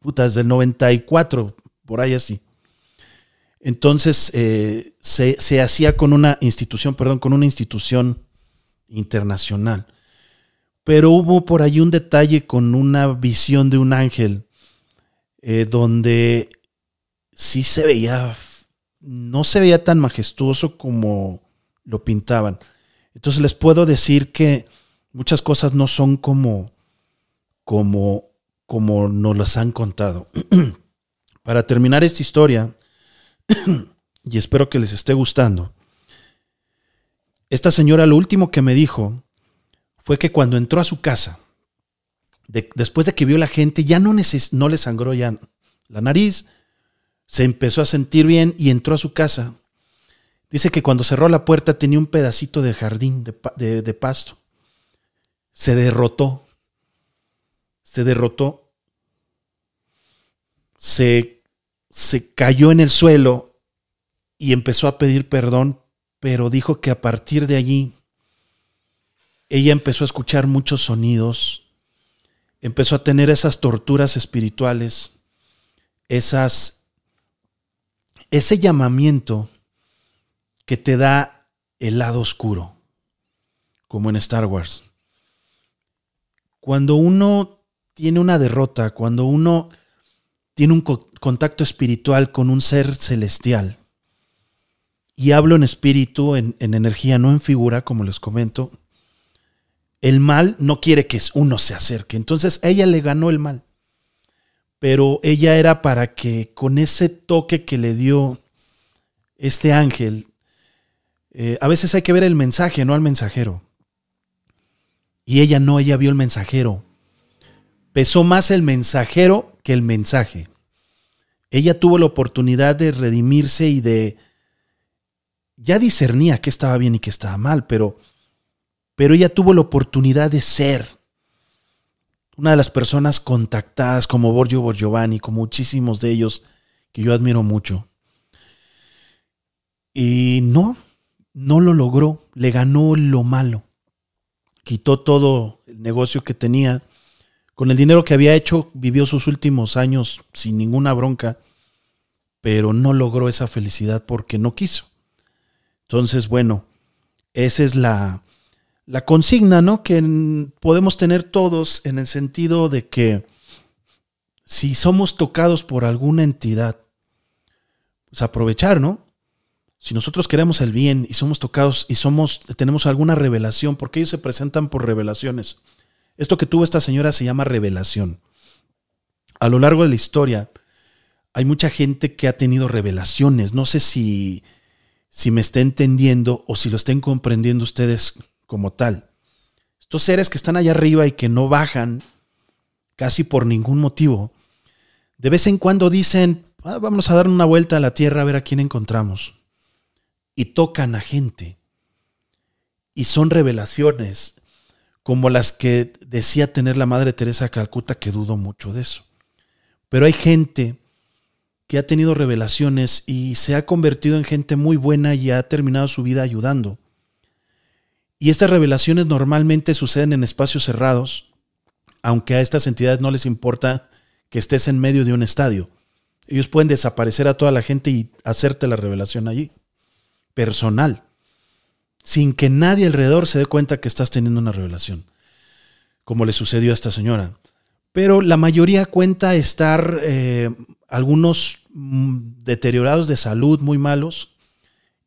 puta, desde el 94, por ahí así. Entonces eh, se, se, hacía con una institución, perdón, con una institución internacional. Pero hubo por ahí un detalle con una visión de un ángel, eh, donde sí se veía, no se veía tan majestuoso como lo pintaban. Entonces les puedo decir que muchas cosas no son como, como, como nos las han contado. Para terminar esta historia, y espero que les esté gustando, esta señora lo último que me dijo fue que cuando entró a su casa, después de que vio la gente, ya no, le sangró ya la nariz, se empezó a sentir bien y entró a su casa. Dice que cuando cerró la puerta tenía un pedacito de jardín de, de pasto. Se derrotó. Se derrotó. Se, se cayó en el suelo y empezó a pedir perdón pero dijo que a partir de allí ella empezó a escuchar muchos sonidos, empezó a tener esas torturas espirituales, esas ese llamamiento que te da el lado oscuro, como en Star Wars. Cuando uno tiene una derrota, cuando uno tiene un contacto espiritual con un ser celestial, y hablo en espíritu, en, energía, no en figura, como les comento, el mal no quiere que uno se acerque. Entonces ella le ganó el mal. Pero ella era para que con ese toque que le dio este ángel, eh, a veces hay que ver el mensaje, no al mensajero. Y ella no, ella vio el mensajero. Pesó más el mensajero que el mensaje. Ella tuvo la oportunidad de redimirse y de ya discernía qué estaba bien y qué estaba mal, pero, pero ella tuvo la oportunidad de ser una de las personas contactadas como Borgio Borgiovanni, como muchísimos de ellos que yo admiro mucho. Y no, no lo logró, le ganó lo malo. Quitó todo el negocio que tenía. Con el dinero que había hecho, vivió sus últimos años sin ninguna bronca, pero no logró esa felicidad porque no quiso. Entonces, bueno, esa es la, la consigna, ¿no? Que podemos tener todos en el sentido de que si somos tocados por alguna entidad, pues aprovechar, ¿no? Si nosotros queremos el bien y somos tocados y somos tenemos alguna revelación, porque ellos se presentan por revelaciones. Esto que tuvo esta señora se llama revelación. A lo largo de la historia hay mucha gente que ha tenido revelaciones. No sé si si me está entendiendo o si lo estén comprendiendo ustedes como tal. Estos seres que están allá arriba y que no bajan casi por ningún motivo, de vez en cuando dicen, ah, vamos a dar una vuelta a la tierra a ver a quién encontramos. Y tocan a gente. Y son revelaciones como las que decía tener la Madre Teresa de Calcuta, que dudo mucho de eso. Pero hay gente que ha tenido revelaciones y se ha convertido en gente muy buena y ha terminado su vida ayudando. Y estas revelaciones normalmente suceden en espacios cerrados, aunque a estas entidades no les importa que estés en medio de un estadio. Ellos pueden desaparecer a toda la gente y hacerte la revelación allí, personal, sin que nadie alrededor se dé cuenta que estás teniendo una revelación, como le sucedió a esta señora. Pero la mayoría cuenta estar eh, algunos mm, deteriorados de salud, muy malos,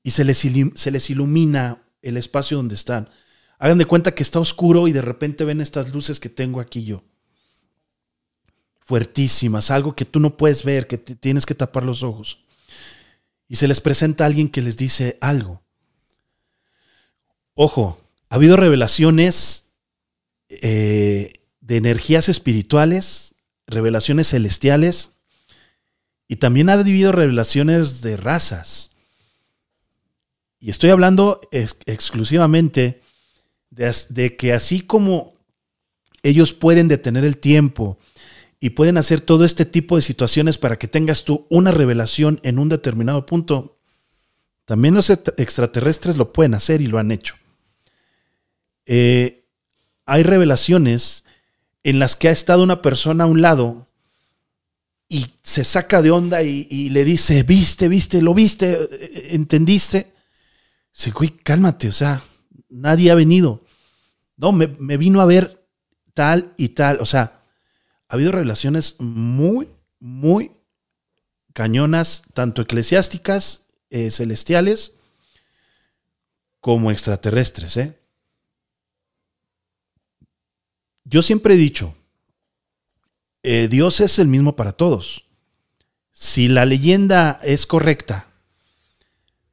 y se les, se les ilumina el espacio donde están. Hagan de cuenta que está oscuro y de repente ven estas luces que tengo aquí yo. Fuertísimas, algo que tú no puedes ver, que tienes que tapar los ojos. Y se les presenta alguien que les dice algo. Ojo, ha habido revelaciones eh, de energías espirituales, revelaciones celestiales, y también ha habido revelaciones de razas. Y estoy hablando exclusivamente de, que así como ellos pueden detener el tiempo y pueden hacer todo este tipo de situaciones para que tengas tú una revelación en un determinado punto, también los extraterrestres lo pueden hacer y lo han hecho. Eh, hay revelaciones en las que ha estado una persona a un lado y se saca de onda y, le dice, viste, viste, lo viste, eh, entendiste. Dice, güey, cálmate, o sea, nadie ha venido. No, me, vino a ver tal y tal. O sea, ha habido revelaciones muy, muy cañonas, tanto eclesiásticas, eh, celestiales, como extraterrestres. ¿eh? Yo siempre he dicho, eh, Dios es el mismo para todos. Si la leyenda es correcta,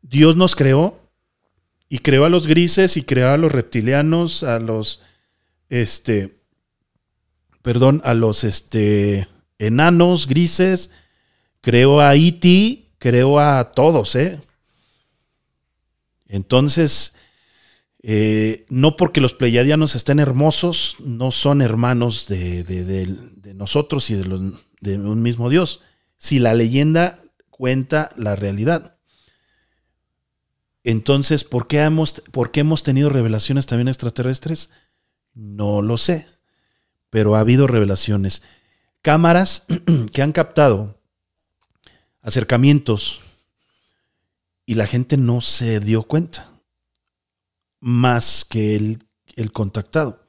Dios nos creó y creó a los grises y creó a los reptilianos, a los, este, perdón, a los, este, enanos grises, creó a Iti, e creó a todos, ¿eh? Entonces, eh, no porque los pleiadianos estén hermosos, no son hermanos de, nosotros y de un mismo Dios. Si la leyenda cuenta la realidad. Entonces, ¿por qué, hemos, ¿por qué hemos tenido revelaciones también extraterrestres? No lo sé, pero ha habido revelaciones. Cámaras que han captado acercamientos y la gente no se dio cuenta, más que el, el contactado.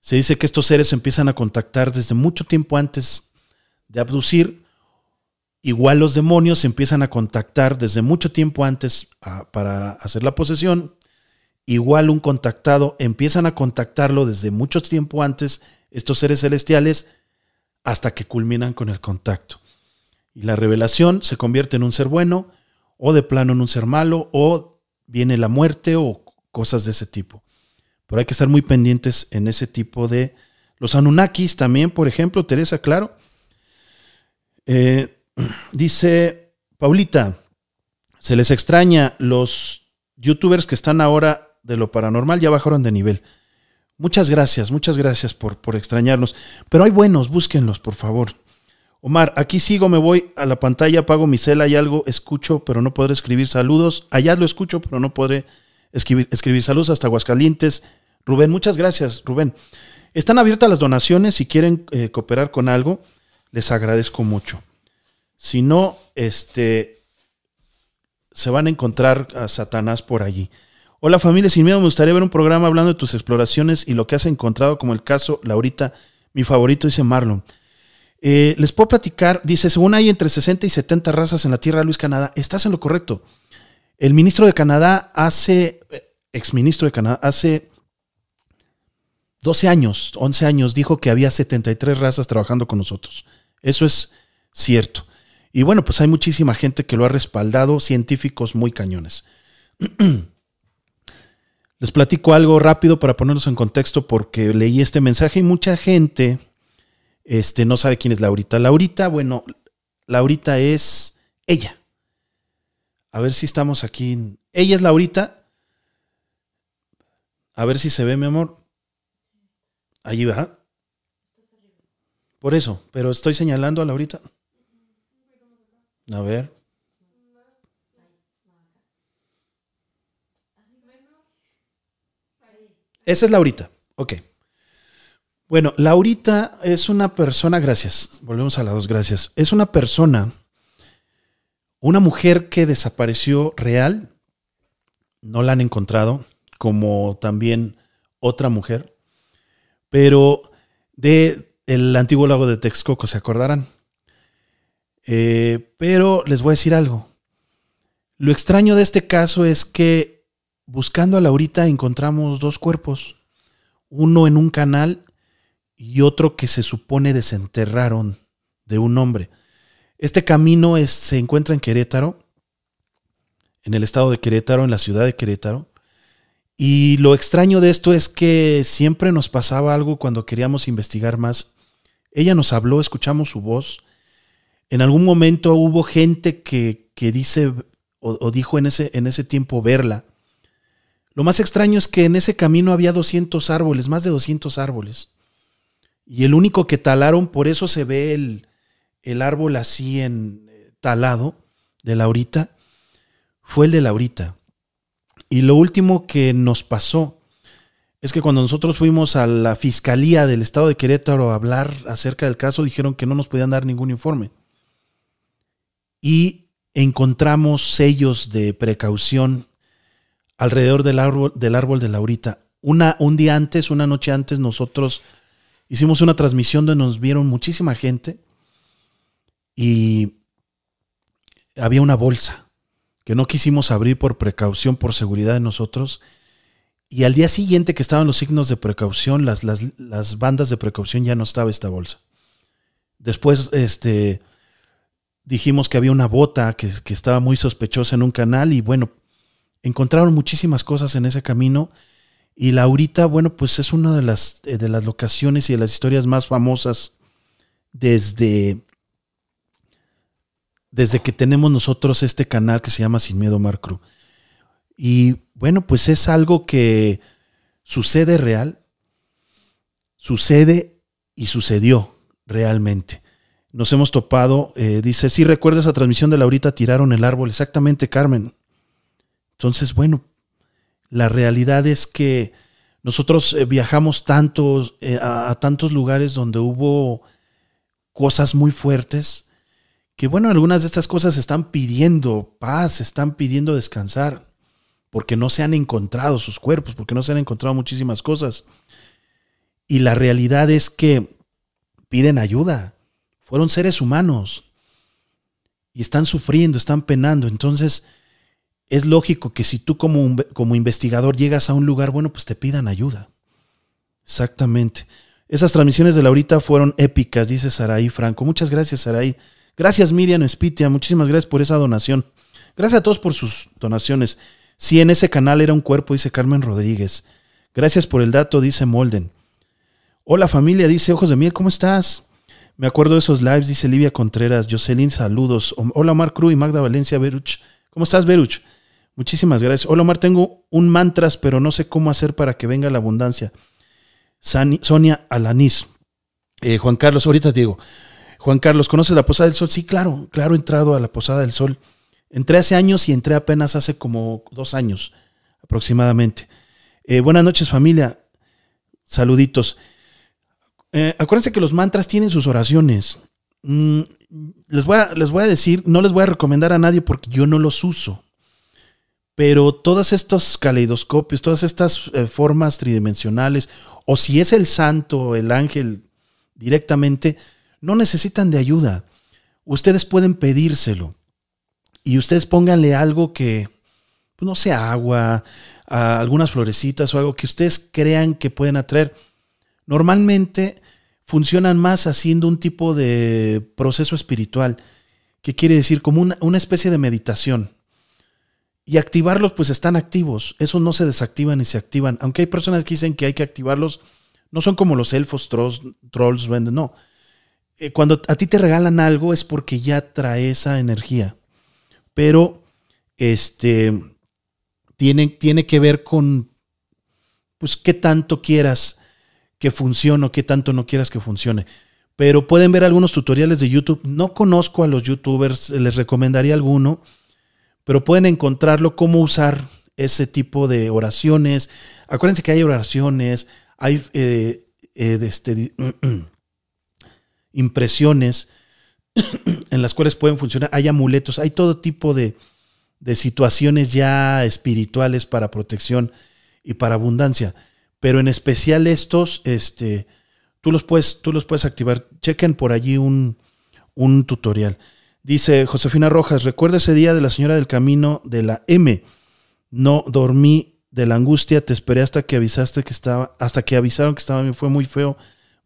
Se dice que estos seres empiezan a contactar desde mucho tiempo antes de abducir Igual los demonios empiezan a contactar desde mucho tiempo antes para hacer la posesión. Igual un contactado empiezan a contactarlo desde mucho tiempo antes estos seres celestiales hasta que culminan con el contacto. Y la revelación se convierte en un ser bueno o de plano en un ser malo o viene la muerte o cosas de ese tipo. Pero hay que estar muy pendientes en ese tipo de... Los Anunnakis también, por ejemplo, Teresa, claro. Eh, Dice Paulita, se les extraña, los youtubers que están ahora de lo paranormal ya bajaron de nivel. Muchas gracias, muchas gracias por, por extrañarnos. Pero hay buenos, búsquenlos, por favor. Omar, aquí sigo, me voy a la pantalla, apago mi cel, hay algo, escucho, pero no podré escribir saludos. Allá lo escucho, pero no podré escribir, escribir saludos hasta Aguascalientes. Rubén, muchas gracias, Rubén. Están abiertas las donaciones, si quieren eh, cooperar con algo, les agradezco mucho. Si no, este, se van a encontrar a Satanás por allí. Hola familia, sin miedo me gustaría ver un programa hablando de tus exploraciones y lo que has encontrado, como el caso Laurita, mi favorito, dice Marlon. Eh, les puedo platicar, dice, según hay entre 60 y 70 razas en la Tierra, Luis Canadá, estás en lo correcto. El ministro de Canadá hace, eh, exministro de Canadá, hace 12 años, 11 años, dijo que había 73 razas trabajando con nosotros. Eso es cierto. Y bueno, pues hay muchísima gente que lo ha respaldado, científicos muy cañones. Les platico algo rápido para ponernos en contexto porque leí este mensaje y mucha gente este, no sabe quién es Laurita. Laurita, bueno, Laurita es ella. A ver si estamos aquí. Ella es Laurita. A ver si se ve, mi amor. Allí va. Por eso, pero estoy señalando a Laurita. A ver. Esa es Laurita. Ok. Bueno, Laurita es una persona, gracias, volvemos a las dos, gracias. Es una persona, una mujer que desapareció real, no la han encontrado, como también otra mujer, pero de el antiguo lago de Texcoco, ¿se acordarán? Eh, pero les voy a decir algo. Lo extraño de este caso es que buscando a Laurita encontramos dos cuerpos, uno en un canal y otro que se supone desenterraron de un hombre. Este camino se encuentra en Querétaro, en el estado de Querétaro, en la ciudad de Querétaro. Y lo extraño de esto es que siempre nos pasaba algo cuando queríamos investigar más. Ella nos habló, escuchamos su voz. En algún momento hubo gente que, que dice o, dijo en ese, en ese tiempo verla. Lo más extraño es que en ese camino había 200 árboles, más de 200 árboles. Y el único que talaron, por eso se ve el, el árbol así en eh, talado de Laurita, fue el de Laurita. Y lo último que nos pasó es que cuando nosotros fuimos a la fiscalía del estado de Querétaro a hablar acerca del caso, dijeron que no nos podían dar ningún informe. Y encontramos sellos de precaución alrededor del árbol, del árbol de Laurita. Una, un día antes, una noche antes, nosotros Hicimos una transmisión donde nos vieron muchísima gente y había una bolsa que no quisimos abrir por precaución, por seguridad de nosotros. Y al día siguiente que estaban los signos de precaución, las, las, bandas de precaución, ya no estaba esta bolsa. Después este, dijimos que había una bota que, estaba muy sospechosa en un canal y bueno, encontraron muchísimas cosas en ese camino y Laurita, bueno, pues es una de las, eh, de las locaciones y de las historias más famosas desde, desde que tenemos nosotros este canal que se llama Sin Miedo Marcru. Y bueno, pues es algo que sucede real, sucede y sucedió realmente. Nos hemos topado, eh, dice, si recuerdas la transmisión de Laurita, tiraron el árbol, exactamente, Carmen. Entonces, bueno, la realidad es que nosotros eh, viajamos tantos, eh, a, tantos lugares donde hubo cosas muy fuertes, que bueno, algunas de estas cosas están pidiendo paz, están pidiendo descansar, porque no se han encontrado sus cuerpos, porque no se han encontrado muchísimas cosas. Y la realidad es que piden ayuda. Fueron seres humanos y están sufriendo, están penando. Entonces, es lógico que si tú como, como investigador llegas a un lugar, bueno, pues te pidan ayuda. Exactamente. Esas transmisiones de Laurita fueron épicas, dice Saraí Franco. Muchas gracias, Saraí. Gracias, Miriam Espitia. Muchísimas gracias por esa donación. Gracias a todos por sus donaciones. Si en ese canal era un cuerpo, dice Carmen Rodríguez. Gracias por el dato, dice Molden. Hola familia, dice Ojos de Miel, ¿cómo estás? Me acuerdo de esos lives, dice Livia Contreras. Jocelyn, saludos. Hola Omar Cruz y Magda Valencia Beruch. ¿Cómo estás, Beruch? Muchísimas gracias. Hola Omar, tengo un mantras, pero no sé cómo hacer para que venga la abundancia. Sonia Alanís. Eh, Juan Carlos, ahorita te digo. Juan Carlos, ¿conoces la Posada del Sol? Sí, claro, claro, he entrado a la Posada del Sol. Entré hace años y entré apenas hace como dos años aproximadamente. Eh, buenas noches familia, saluditos. Eh, acuérdense que los mantras tienen sus oraciones. Mm, les, voy a, les voy a decir, no les voy a recomendar a nadie porque yo no los uso. Pero todos estos caleidoscopios, todas estas eh, formas tridimensionales, o si es el santo, el ángel directamente, no necesitan de ayuda. Ustedes pueden pedírselo. Y ustedes pónganle algo que, pues, no sea agua, algunas florecitas o algo que ustedes crean que pueden atraer. Normalmente funcionan más haciendo un tipo de proceso espiritual, que quiere decir como una, especie de meditación y activarlos, pues están activos. Esos no se desactivan ni se activan. Aunque hay personas que dicen que hay que activarlos, no son como los elfos, trolls, trolls no. eh, cuando a ti te regalan algo es porque ya trae esa energía. Pero este tiene, tiene que ver con pues qué tanto quieras que funcione o qué tanto no quieras que funcione. Pero pueden ver algunos tutoriales de YouTube. No conozco a los youtubers, les recomendaría alguno, pero pueden encontrarlo cómo usar ese tipo de oraciones. Acuérdense que hay oraciones, hay eh, eh, este, impresiones en las cuales pueden funcionar, hay amuletos, hay todo tipo de, de situaciones ya espirituales para protección y para abundancia. Pero en especial estos, este, tú los puedes, tú los puedes activar. Chequen por allí un, un tutorial. Dice Josefina Rojas, recuerda ese día de la señora del camino de la M. No dormí de la angustia, te esperé hasta que avisaste que estaba, hasta que avisaron que estaba bien, fue muy feo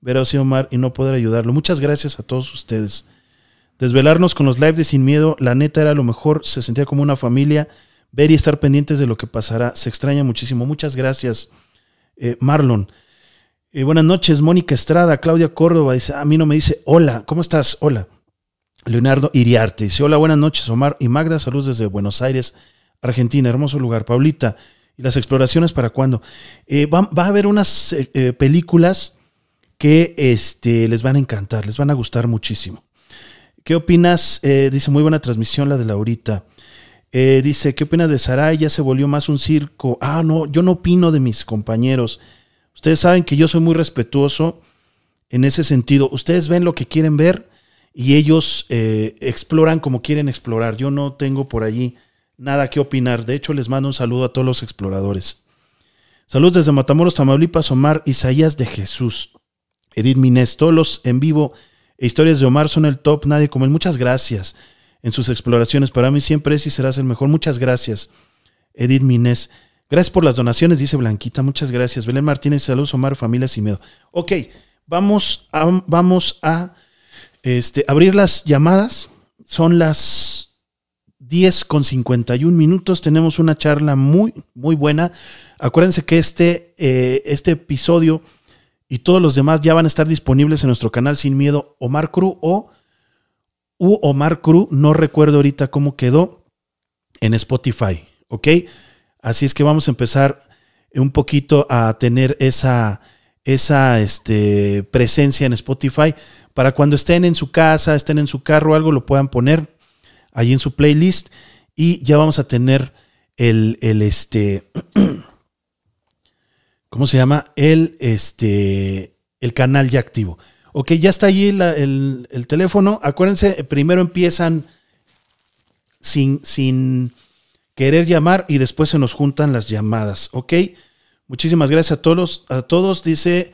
ver a Omar y no poder ayudarlo. Muchas gracias a todos ustedes. Desvelarnos con los live de Sin Miedo, la neta era lo mejor, se sentía como una familia, ver y estar pendientes de lo que pasará, se extraña muchísimo. Muchas gracias, eh, Marlon. Eh, buenas noches, Mónica Estrada, Claudia Córdoba, dice, a mí no me dice, hola, ¿cómo estás? Hola. Leonardo Iriarte, dice, hola, buenas noches, Omar y Magda, saludos desde Buenos Aires, Argentina, hermoso lugar. Paulita, ¿y las exploraciones para cuándo? Eh, va, a haber unas películas que este, les van a encantar, les van a gustar muchísimo. ¿Qué opinas? dice, muy buena transmisión la de Laurita. Dice, ¿qué opinas de Sarai? Ya se volvió más un circo. Ah, no, yo no opino de mis compañeros. Ustedes saben que yo soy muy respetuoso en ese sentido. Ustedes ven lo que quieren ver y ellos exploran como quieren explorar. Yo no tengo por allí nada que opinar. De hecho, les mando un saludo a todos los exploradores. Saludos desde Matamoros, Tamaulipas, Omar Isaías de Jesús. Edith Minés, todos los en vivo e historias de Omar son el top, nadie como él. Muchas gracias en sus exploraciones. Para mí siempre es y serás el mejor. Muchas gracias, Edith Minés. Gracias por las donaciones, dice Blanquita. Muchas gracias. Belén Martínez, saludos, Omar, familia sin miedo. Ok, vamos a, vamos a este, abrir las llamadas. Son las 10 con 51 minutos. Tenemos una charla muy, muy buena. Acuérdense que este, eh, este episodio y todos los demás ya van a estar disponibles en nuestro canal Sin Miedo Omar Cru o U Omar Cru. No recuerdo ahorita cómo quedó en Spotify. ¿Ok? Así es que vamos a empezar un poquito a tener esa, esa este, presencia en Spotify para cuando estén en su casa, estén en su carro, algo lo puedan poner ahí en su playlist y ya vamos a tener el, el este, ¿cómo se llama? El, este, el canal ya activo. Ok, ya está ahí el, el, teléfono. Acuérdense, primero empiezan sin, sin querer llamar y después se nos juntan las llamadas. Ok, muchísimas gracias a todos. A todos, dice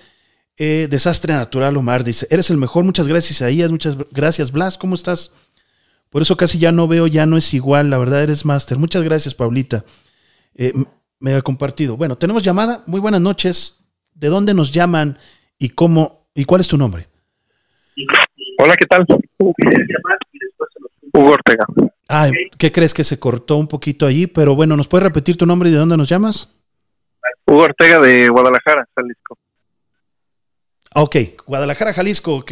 eh, Desastre Natural Omar, dice, eres el mejor. Muchas gracias, Ahías. Muchas gracias, Blas. ¿Cómo estás? Por eso casi ya no veo, ya no es igual. La verdad eres máster. Muchas gracias, Paulita. Eh, me ha compartido. Bueno, tenemos llamada. Muy buenas noches. ¿De dónde nos llaman y cómo y cuál es tu nombre? Hola, ¿qué tal? Hugo Ortega. Ah, ¿qué crees que se cortó un poquito allí? Pero bueno, ¿nos puedes repetir tu nombre y de dónde nos llamas? Hugo Ortega de Guadalajara, Jalisco. Ok, Guadalajara, Jalisco.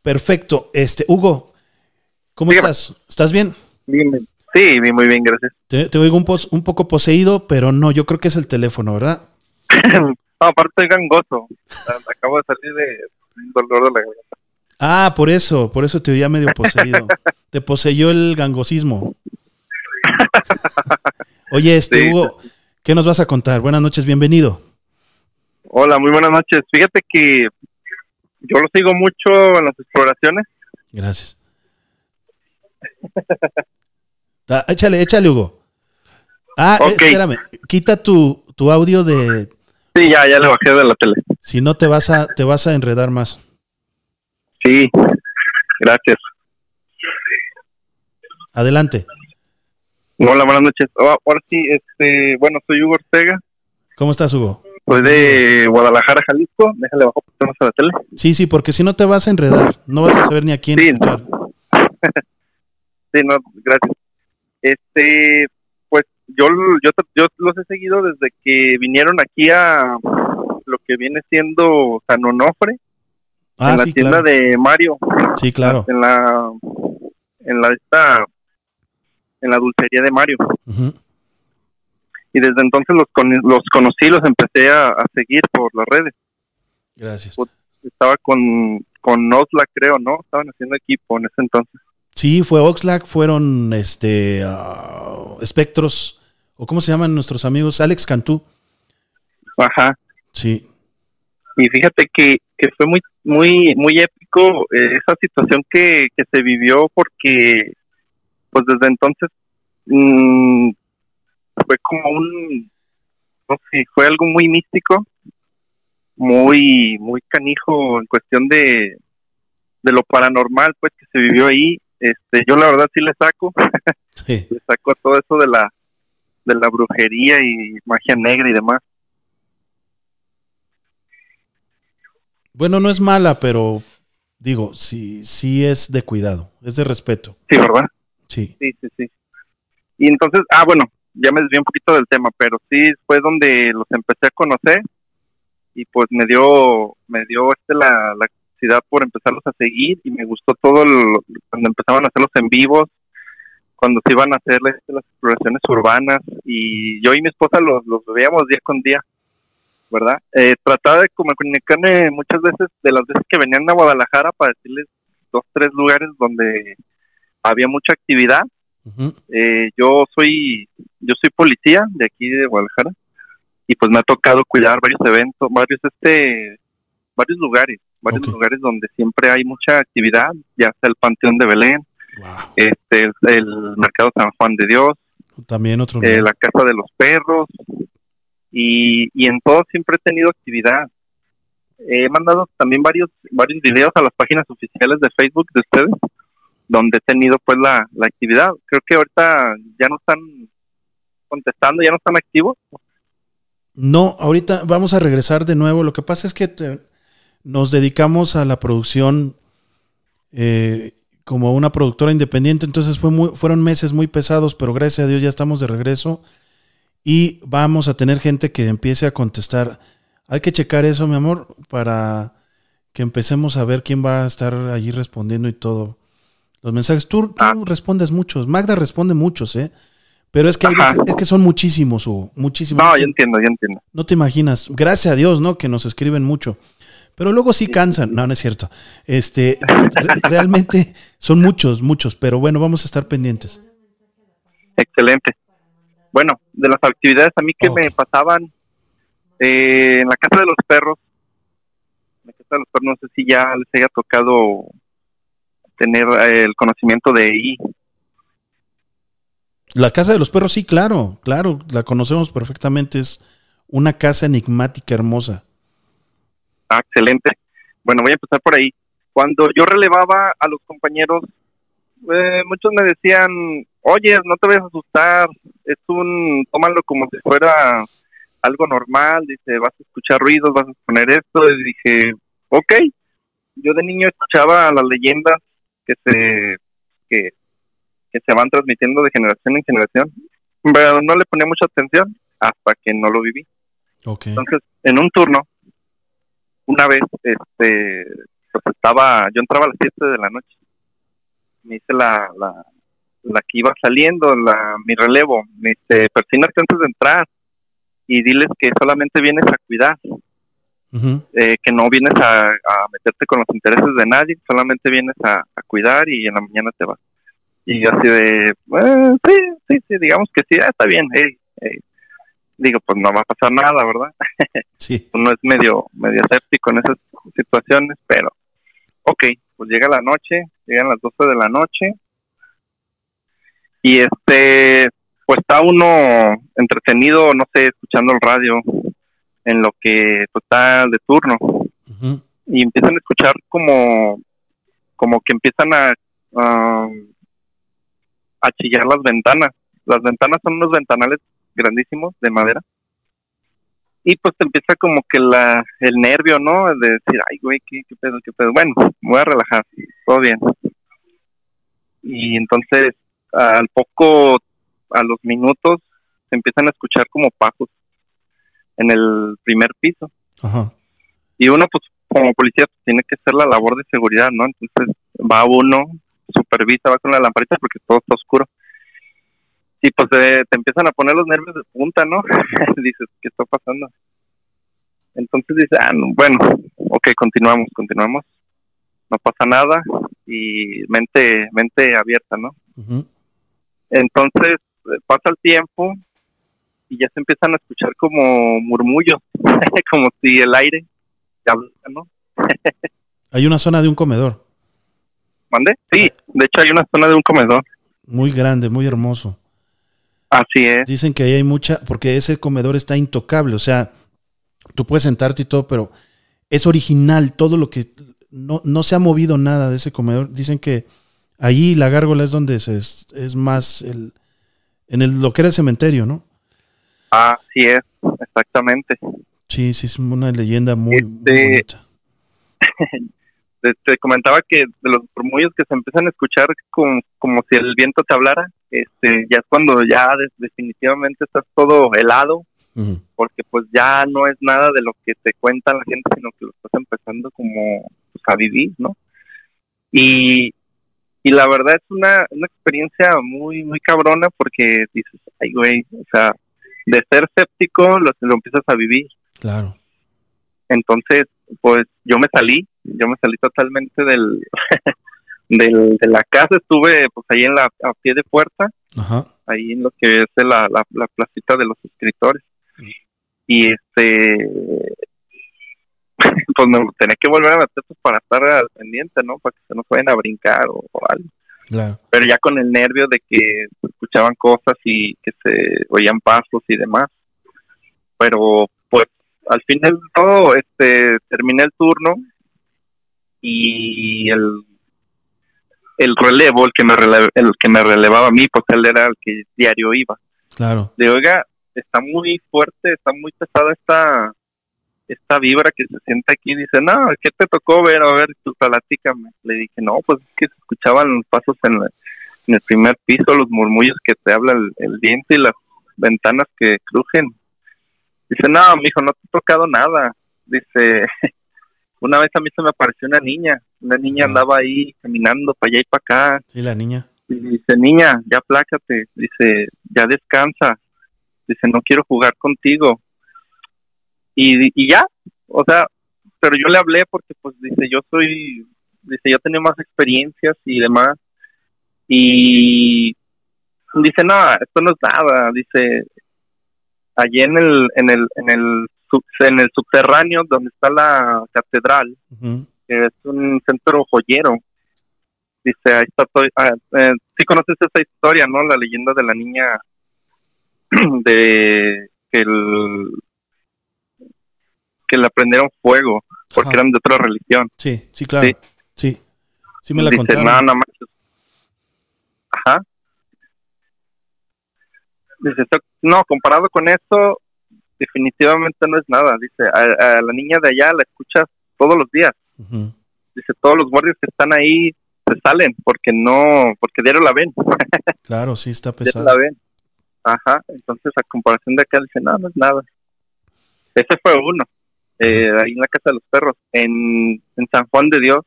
Perfecto. Este, Hugo, ¿Cómo estás? ¿Estás bien? Bien, Sí, bien, muy bien, gracias. Te, oigo un, un, poco poseído, pero no, yo creo que es el teléfono, ¿verdad? no, aparte de gangoso. Acabo de salir de un dolor de la garganta. Ah, por eso, por eso te oía medio poseído. te poseyó el gangosismo. Oye, este Hugo, ¿qué nos vas a contar? Buenas noches, bienvenido. Hola, muy buenas noches. Fíjate que yo lo sigo mucho en las exploraciones. Gracias. échale, échale, Hugo. Ah, espérame. Quita tu, tu audio de. Sí, ya, ya le bajé de la tele. Si no, te vas a, te vas a enredar más. Sí, gracias. Adelante. Hola, buenas noches. Oh, ahora sí, este, bueno, soy Hugo Ortega. ¿Cómo estás, Hugo? Soy de Guadalajara, Jalisco. Déjale bajar a la tele. Sí, sí, porque si no te vas a enredar. No vas a saber ni a quién sí, Sí, no, gracias. Este, yo, yo, yo los he seguido desde que vinieron aquí a lo que viene siendo San Onofre Ah, en la tienda de Mario. Sí, claro. En la, en la esta, en la dulcería de Mario. Y desde entonces los, los conocí, los empecé a, seguir por las redes. Gracias. Pues, estaba con, con Oxlack, creo, ¿no? Estaban haciendo equipo en ese entonces. Sí, fue Oxlack, fueron este uh, Espectros, o cómo se llaman nuestros amigos, Alex Cantú. Ajá. Sí. Y fíjate que, que fue muy, muy, muy épico eh, esa situación que, que se vivió porque, pues desde entonces, mmm, fue como un, no sé, fue algo muy místico, muy, muy canijo en cuestión de, de lo paranormal, pues que se vivió ahí. Este, yo la verdad sí le saco, le saco todo eso de la, de la brujería y magia negra y demás. Bueno, no es mala, pero digo, sí, sí es de cuidado, es de respeto. Sí, ¿verdad? Sí. Sí, sí, sí. Y entonces, ah, bueno, ya me desvié un poquito del tema, pero sí fue donde los empecé a conocer y pues me dio me dio este la, la curiosidad por empezarlos a seguir y me gustó todo cuando empezaban a hacerlos en vivos, cuando se iban a hacer las exploraciones urbanas y yo y mi esposa los, los veíamos día con día, ¿verdad? Eh, trataba de comunicarme muchas veces de las veces que venían a Guadalajara para decirles dos, tres lugares donde había mucha actividad. Eh, yo soy yo soy policía de aquí de Guadalajara y pues me ha tocado cuidar varios eventos, varios este varios lugares, varios lugares donde siempre hay mucha actividad, ya sea el Panteón de Belén, este el, Mercado San Juan de Dios, también otro eh, la Casa de los Perros y, y en todo siempre he tenido actividad. He mandado también varios varios videos a las páginas oficiales de Facebook de ustedes donde he tenido pues la, actividad. Creo que ahorita ya no están contestando, ya no están activos. No, ahorita vamos a regresar de nuevo. Lo que pasa es que nos dedicamos a la producción eh, como una productora independiente, entonces fue muy, fueron meses muy pesados, pero gracias a Dios ya estamos de regreso y vamos a tener gente que empiece a contestar. Hay que checar eso, mi amor, para que empecemos a ver quién va a estar allí respondiendo y todo los mensajes. Tú, ah. respondes muchos, Magda responde muchos, ¿eh? Pero es que, es que son muchísimos, o muchísimos. No, yo entiendo, yo entiendo. No te imaginas. Gracias a Dios, ¿no? Que nos escriben mucho. Pero luego sí cansan. No, no es cierto. Este, realmente son muchos, muchos. Pero bueno, vamos a estar pendientes. Excelente. Bueno, de las actividades a mí que me pasaban eh, en la casa de los perros. En la casa de los perros, no sé si ya les haya tocado tener eh, el conocimiento de ahí. La casa de los perros, sí, claro, claro, la conocemos perfectamente. Es una casa enigmática, hermosa. Ah, excelente. Bueno, voy a empezar por ahí. Cuando yo relevaba a los compañeros, eh, muchos me decían, oye, no te vayas a asustar, es un, tómalo como si fuera algo normal, dice, vas a escuchar ruidos, vas a poner esto, y dije, ok, yo de niño escuchaba las leyendas que se que, se van transmitiendo de generación en generación, pero no le ponía mucha atención hasta que no lo viví. Entonces, en un turno, una vez, este, pues estaba, yo entraba a las 7 de la noche, me hice la, la, la que iba saliendo, la, mi relevo, me dice, persínate antes de entrar y diles que solamente vienes a cuidar, eh, que no vienes a, meterte con los intereses de nadie, solamente vienes a, cuidar y en la mañana te vas. Y así de, eh, sí, sí, sí, digamos que sí, ah, está bien. Digo, pues no va a pasar nada, ¿verdad? Sí. Uno es medio, medio escéptico en esas situaciones, pero, ok, pues llega la noche, llegan las 12 de la noche y este, pues está uno entretenido, no sé, escuchando el radio, en lo que pues, está de turno y empiezan a escuchar como como que empiezan a a chillar las ventanas las ventanas son unos ventanales grandísimos de madera y pues te empieza como que la el nervio no de decir ay güey qué, qué pedo qué pedo bueno me voy a relajar todo bien y entonces al poco a los minutos se empiezan a escuchar como pasos en el primer piso. Ajá. Y uno, pues, como policía pues, tiene que hacer la labor de seguridad, ¿no? Entonces va uno, supervisa, va con la lamparita porque todo está oscuro. Y pues te empiezan a poner los nervios de punta, ¿no? Dices, ¿qué está pasando? Entonces dice, ah, bueno, ok, continuamos, continuamos. No pasa nada y mente, mente abierta, ¿no? Entonces pasa el tiempo y ya se empiezan a escuchar como murmullos, como si el aire ¿no? hay una zona de un comedor. ¿Mande? Sí, de hecho hay una zona de un comedor. Muy grande, muy hermoso. Así es. Dicen que ahí hay mucha, porque ese comedor está intocable, o sea, tú puedes sentarte y todo, pero es original, todo lo que no, no se ha movido nada de ese comedor. Dicen que allí la gárgola es donde es, es más el, en el, lo que era el cementerio, ¿no? Así es, exactamente. Sí, sí, es una leyenda muy, este, bonita. te comentaba que de los murmullos que se empiezan a escuchar como, como si el viento te hablara, este, ya es cuando ya definitivamente estás todo helado, porque pues ya no es nada de lo que te cuenta la gente, sino que lo estás empezando como pues, a vivir, ¿no? Y, y la verdad es una, una experiencia muy, muy cabrona porque dices, ay güey, o sea, de ser escéptico lo, lo empiezas a vivir. Claro. Entonces, pues yo me salí, yo me salí totalmente del, del de la casa, estuve pues ahí en la a pie de puerta, ahí en lo que es la, la, la placita de los escritores. Y este, pues me tenía que volver a meter pues, para estar al pendiente, ¿no? Para que se nos vayan a brincar o, algo. Pero ya con el nervio de que escuchaban cosas y que se oían pasos y demás. Pero pues al final todo, este, terminé el turno y el el relevo, el que me el que me relevaba a mí, pues él era el que diario iba. Claro. De oiga, está muy fuerte, está muy pesada esta esta vibra que se siente aquí. Dice, no, ¿qué te tocó ver? A ver, tu platícame. Le dije, no, pues es que se escuchaban los pasos en, en el primer piso, los murmullos que te habla el, el diente y las ventanas que crujen. Dice, no, hijo no te he tocado nada. Dice, una vez a mí se me apareció una niña. Una niña andaba ahí caminando para allá y para acá. Sí, la niña. Y dice, niña, ya plácate. Dice, ya descansa. Dice, no quiero jugar contigo. Y, y ya, o sea, pero yo le hablé porque, pues, dice, yo soy, dice, yo tengo más experiencias y demás. Y dice, no, esto no es nada. Dice, allí en el, en el, en el, en el subterráneo donde está la catedral, que es un centro joyero. Dice, ahí está todo, ah, eh, sí conoces esa historia, ¿no? La leyenda de la niña de que el que le prendieron fuego porque eran de otra religión. Sí, sí, claro. Sí, sí, me la Dice, contaron. nada más. Ajá. Dice, no, comparado con eso, definitivamente no es nada. Dice, a, la niña de allá la escuchas todos los días. Dice, todos los guardias que están ahí se salen porque no, porque diario la ven. claro, sí, está pesado. la ven. Ajá, entonces a comparación de acá dice, no, no es nada. Ese fue uno, eh, ahí en la Casa de los Perros. En, en San Juan de Dios,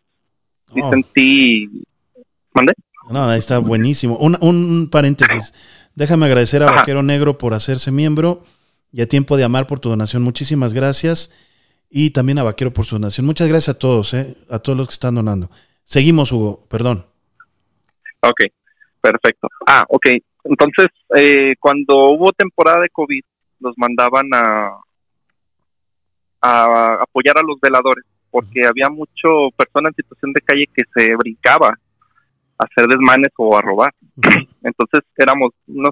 sí oh. sentí... ¿Mande? No, ahí está buenísimo. Un, un paréntesis. Déjame agradecer a Vaquero Negro por hacerse miembro y a Tiempo de Amar por tu donación. Muchísimas gracias. Y también a Vaquero por su donación. Muchas gracias a todos, eh, a todos los que están donando. Seguimos, Hugo, perdón. Ok, perfecto. Ah, ok. Entonces, eh, cuando hubo temporada de COVID, los mandaban a, a apoyar a los veladores, porque había mucho persona en situación de calle que se brincaba hacer desmanes o a robar. Entonces éramos unos,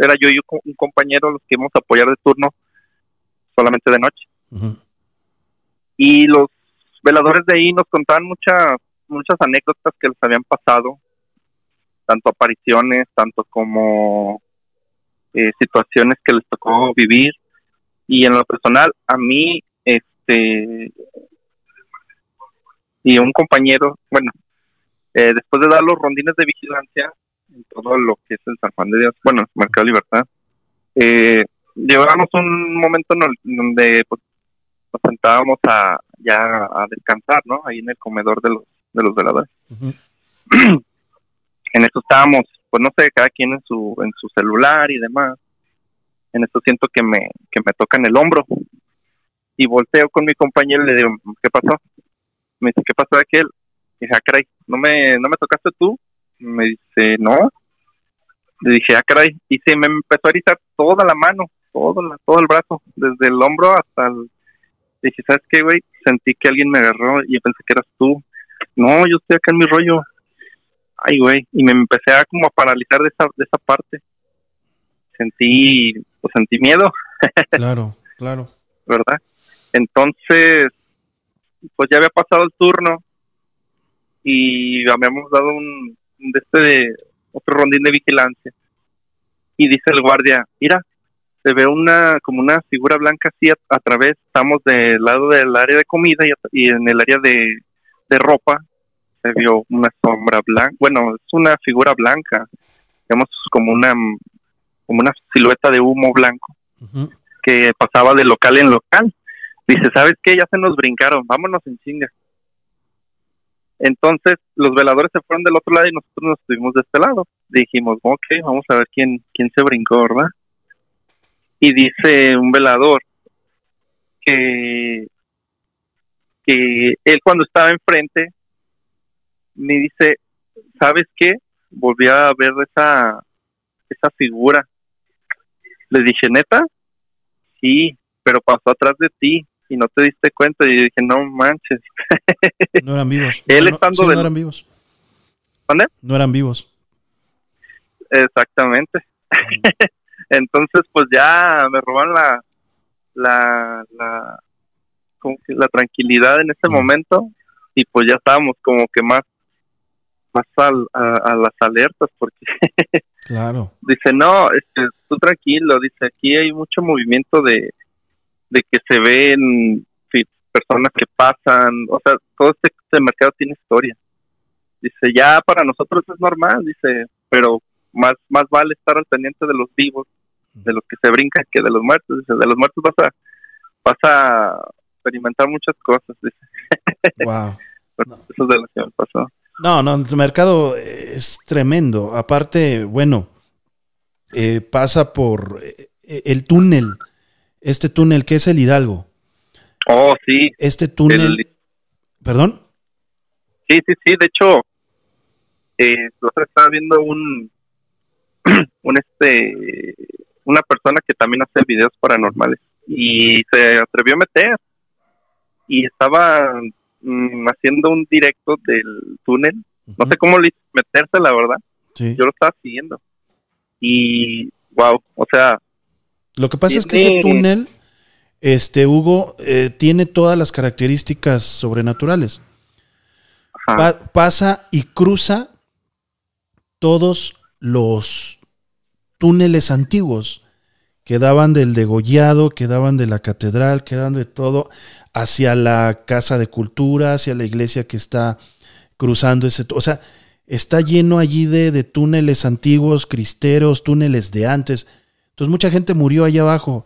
era yo y un compañero los que íbamos a apoyar de turno solamente de noche. Y los veladores de ahí nos contaban muchas muchas anécdotas que les habían pasado, tanto apariciones, tanto como eh, situaciones que les tocó vivir. Y en lo personal, a mí, este, y un compañero, bueno, eh, después de dar los rondines de vigilancia en todo lo que es el San Juan de Dios, bueno, Mercado Libertad, eh, llevábamos un momento en donde pues, nos sentábamos a ya a descansar, ¿no? Ahí en el comedor de los, de los veladores. en eso estábamos, pues no sé, cada quien en su, en su celular y demás. En eso siento que me, que me tocan el hombro. Y volteo con mi compañero y le digo, ¿qué pasó? Me dice, ¿qué pasó aquel? Y dije, ah, caray, ¿no me, ¿no me tocaste tú? Me dice, no. Le dije, ah, caray. Y se me empezó a erizar toda la mano, todo, la, todo el brazo, desde el hombro hasta el... Dije, ¿sabes qué, güey? Sentí que alguien me agarró y pensé que eras tú. No, yo estoy acá en mi rollo ay, güey, y me empecé a como a paralizar de esa, de esa parte. Sentí, pues sentí miedo. claro, claro. ¿Verdad? Entonces, pues ya había pasado el turno y habíamos dado un, de este de, otro rondín de vigilancia. Y dice el guardia, mira, se ve una como una figura blanca así a, través, estamos del lado del área de comida y, y en el área de, de ropa se vio una sombra blanca, bueno, es una figura blanca, digamos como una como una silueta de humo blanco que pasaba de local en local. Dice, ¿sabes qué? Ya se nos brincaron, vámonos en chinga. Entonces los veladores se fueron del otro lado y nosotros nos estuvimos de este lado. Dijimos, ok, vamos a ver quién, quién se brincó, ¿verdad? Y dice un velador que, que él cuando estaba enfrente me dice, ¿sabes qué? Volví a ver esa, esa figura. Le dije, ¿neta? Sí, pero pasó atrás de ti y no te diste cuenta. Y dije, no manches. No eran vivos. Él no, estando no eran vivos. ¿Dónde? No eran vivos. Exactamente. Entonces, pues ya me roban la, la, la, la tranquilidad en ese momento y pues ya estábamos como que más más a, las alertas porque claro dice no este, tú tranquilo dice aquí hay mucho movimiento de, de que se ven personas que pasan o sea todo este, este, mercado tiene historia. Dice ya para nosotros es normal dice pero más más vale estar al pendiente de los vivos de los que se brincan que de los muertos dice de los muertos vas a vas a experimentar muchas cosas dice. Wow eso es de lo que me pasó. No, no, el mercado es tremendo. Aparte, bueno, eh, pasa por eh, el túnel, este túnel que es el Hidalgo. Oh, sí. Este túnel. ¿Perdón? Sí, sí, sí. De hecho, eh, estaba viendo un, un este, una persona que también hace videos paranormales y se atrevió a meter y estaba Mm, haciendo un directo del túnel. No sé cómo meterse, la verdad. Yo lo estaba siguiendo. Y, wow, o sea... Lo que pasa es que ese túnel, este Hugo, eh, tiene todas las características sobrenaturales. pasa y cruza todos los túneles antiguos que daban del degollado, que daban de la catedral, que daban de todo hacia la casa de cultura, hacia la iglesia que está cruzando ese... O sea, está lleno allí de, túneles antiguos, cristeros, túneles de antes. Entonces mucha gente murió allá abajo.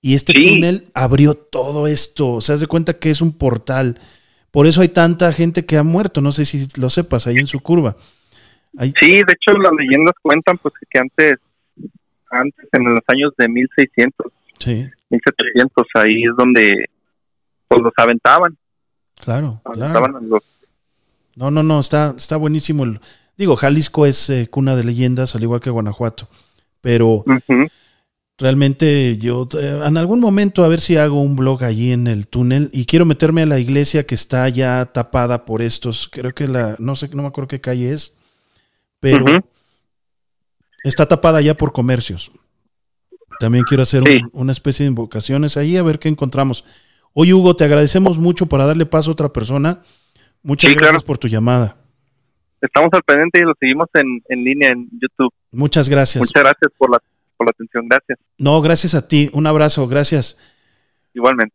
Y este túnel abrió todo esto. Se hace cuenta que es un portal. Por eso hay tanta gente que ha muerto. No sé si lo sepas, ahí en su curva. Sí, de hecho las leyendas cuentan pues que antes, antes en los años de 1600, sí. 1700, ahí es donde pues los aventaban. Claro, No, no, no, está, está buenísimo. digo, Jalisco es eh, cuna de leyendas, al igual que Guanajuato, pero realmente yo eh, en algún momento a ver si hago un blog allí en el túnel y quiero meterme a la iglesia que está ya tapada por estos, creo que la, no sé, no me acuerdo qué calle es, pero está tapada ya por comercios. También quiero hacer una especie de invocaciones ahí a ver qué encontramos. Oye, Hugo, te agradecemos mucho para darle paso a otra persona. Muchas gracias por tu llamada. Estamos al pendiente y lo seguimos en, línea en YouTube. Muchas gracias. Muchas gracias por la, por la atención. Gracias. No, gracias a ti. Un abrazo. Gracias. Igualmente.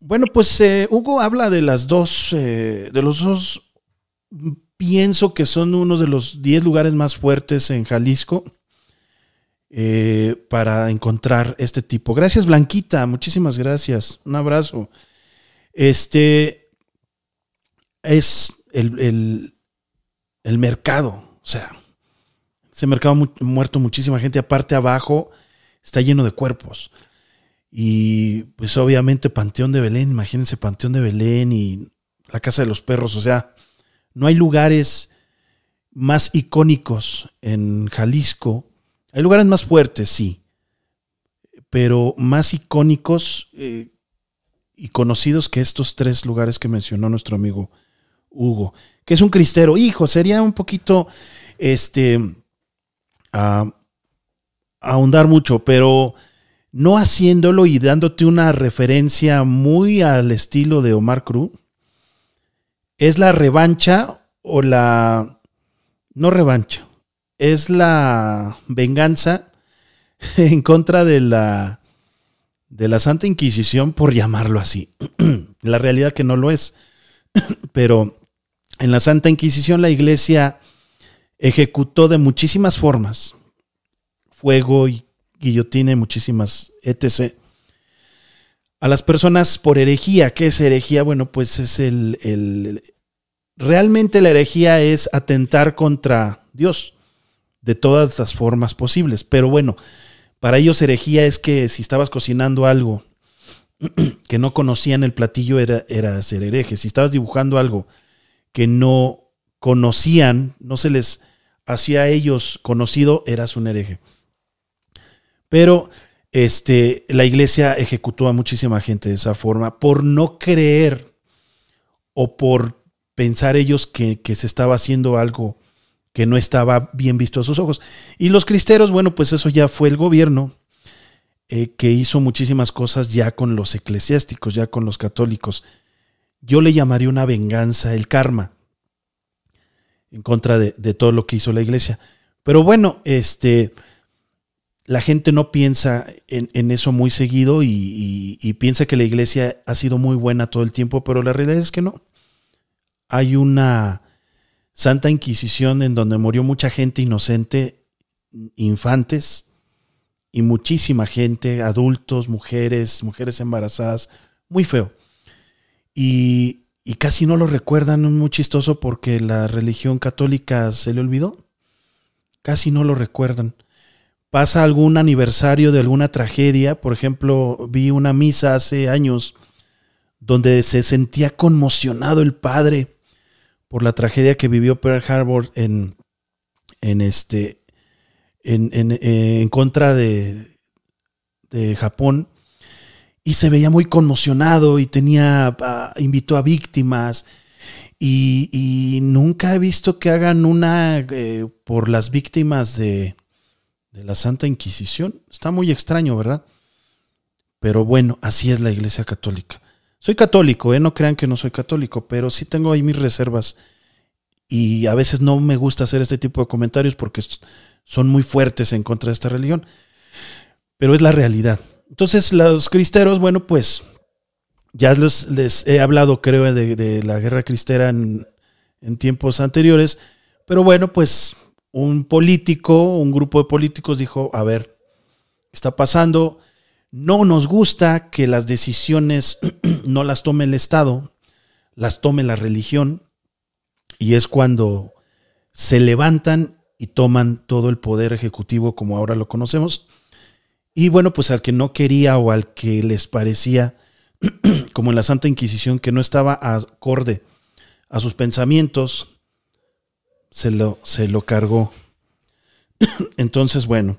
Bueno, pues eh, Hugo habla de las dos, eh, de los dos, pienso que son uno de los 10 lugares más fuertes en Jalisco. Eh, para encontrar este tipo. Gracias, Blanquita. Muchísimas gracias. Un abrazo. Este es el, el mercado. O sea, ese mercado ha muerto muchísima gente. Aparte, abajo está lleno de cuerpos. Y pues obviamente Panteón de Belén, imagínense Panteón de Belén y la Casa de los Perros. O sea, no hay lugares más icónicos en Jalisco. Hay lugares más fuertes, sí, pero más icónicos eh, y conocidos que estos tres lugares que mencionó nuestro amigo Hugo, que es un cristero. Hijo, sería un poquito, este, ahondar mucho, pero no haciéndolo y dándote una referencia muy al estilo de Omar Cruz, es la revancha o la no revancha, es la venganza en contra de la de la Santa Inquisición por llamarlo así. la realidad que no lo es. Pero en la Santa Inquisición la iglesia ejecutó de muchísimas formas, fuego y guillotina y muchísimas etc. A las personas por herejía. ¿Qué es herejía? Bueno, pues es el, el realmente la herejía es atentar contra Dios de todas las formas posibles. Pero bueno, para ellos herejía es que si estabas cocinando algo que no conocían el platillo era, era ser hereje. Si estabas dibujando algo que no conocían, no se les hacía a ellos conocido, eras un hereje. Pero este, la iglesia ejecutó a muchísima gente de esa forma por no creer o por pensar ellos que, se estaba haciendo algo que no estaba bien visto a sus ojos. Y los cristeros, bueno, pues eso ya fue el gobierno eh, que hizo muchísimas cosas ya con los eclesiásticos, ya con los católicos. Yo le llamaría una venganza, el karma, en contra de, todo lo que hizo la iglesia. Pero bueno, este, la gente no piensa en, eso muy seguido y piensa que la iglesia ha sido muy buena todo el tiempo, pero la realidad es que no hay una Santa Inquisición en donde murió mucha gente inocente, infantes y muchísima gente, adultos, mujeres, mujeres embarazadas, muy feo. Y, casi no lo recuerdan, muy chistoso porque la religión católica se le olvidó. Casi no lo recuerdan. Pasa algún aniversario de alguna tragedia, por ejemplo, vi una misa hace años donde se sentía conmocionado el padre por la tragedia que vivió Pearl Harbor en, en este en, en, contra de, de, Japón y se veía muy conmocionado y tenía ah, invitó a víctimas y, nunca he visto que hagan una eh, por las víctimas de, de la Santa Inquisición. Está muy extraño, ¿verdad? Pero bueno, así es la Iglesia Católica. Soy católico, ¿eh? no crean que no soy católico, pero sí tengo ahí mis reservas. Y a veces no me gusta hacer este tipo de comentarios porque son muy fuertes en contra de esta religión. Pero es la realidad. Entonces, los cristeros, bueno, pues ya les, he hablado, creo, de, la guerra cristera en, en tiempos anteriores. Pero bueno, pues un político, un grupo de políticos dijo, a ver, está pasando no nos gusta que las decisiones no las tome el Estado, las tome la religión, y es cuando se levantan y toman todo el poder ejecutivo como ahora lo conocemos. Y bueno, pues al que no quería o al que les parecía, como en la Santa Inquisición, que no estaba acorde a sus pensamientos, se lo, se lo cargó. Entonces, bueno,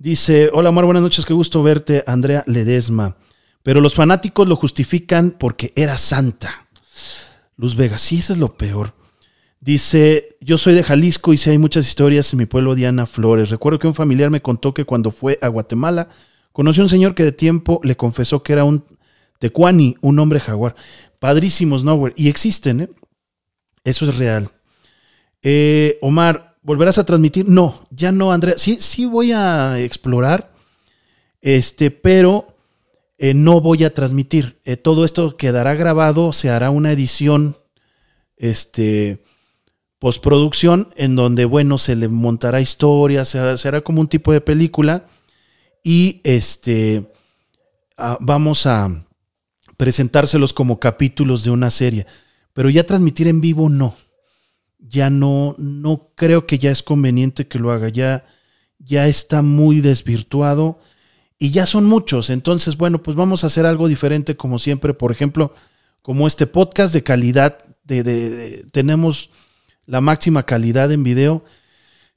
Dice, hola amor, buenas noches, qué gusto verte, Andrea Ledesma. Pero los fanáticos lo justifican porque era santa. Luz Vega, sí, eso es lo peor. Dice, yo soy de Jalisco y sé hay muchas historias en mi pueblo Diana Flores. Recuerdo que un familiar me contó que cuando fue a Guatemala conoció a un señor que de tiempo le confesó que era un tecuani, un hombre jaguar. Padrísimos, ¿no? Y existen, ¿eh? Eso es real. Eh, Omar, ¿Volverás a transmitir? No, ya no, Andrea. Sí, sí voy a explorar, este, pero eh, no voy a transmitir. Eh, todo esto quedará grabado, se hará una edición, este, postproducción, en donde, bueno, se le montará historia, se, será como un tipo de película y este, ah, vamos a presentárselos como capítulos de una serie. Pero ya transmitir en vivo no. Ya no, no creo que ya es conveniente que lo haga. Ya, ya está muy desvirtuado y ya son muchos. Entonces, bueno, pues vamos a hacer algo diferente como siempre. Por ejemplo, como este podcast de calidad. De, tenemos la máxima calidad en video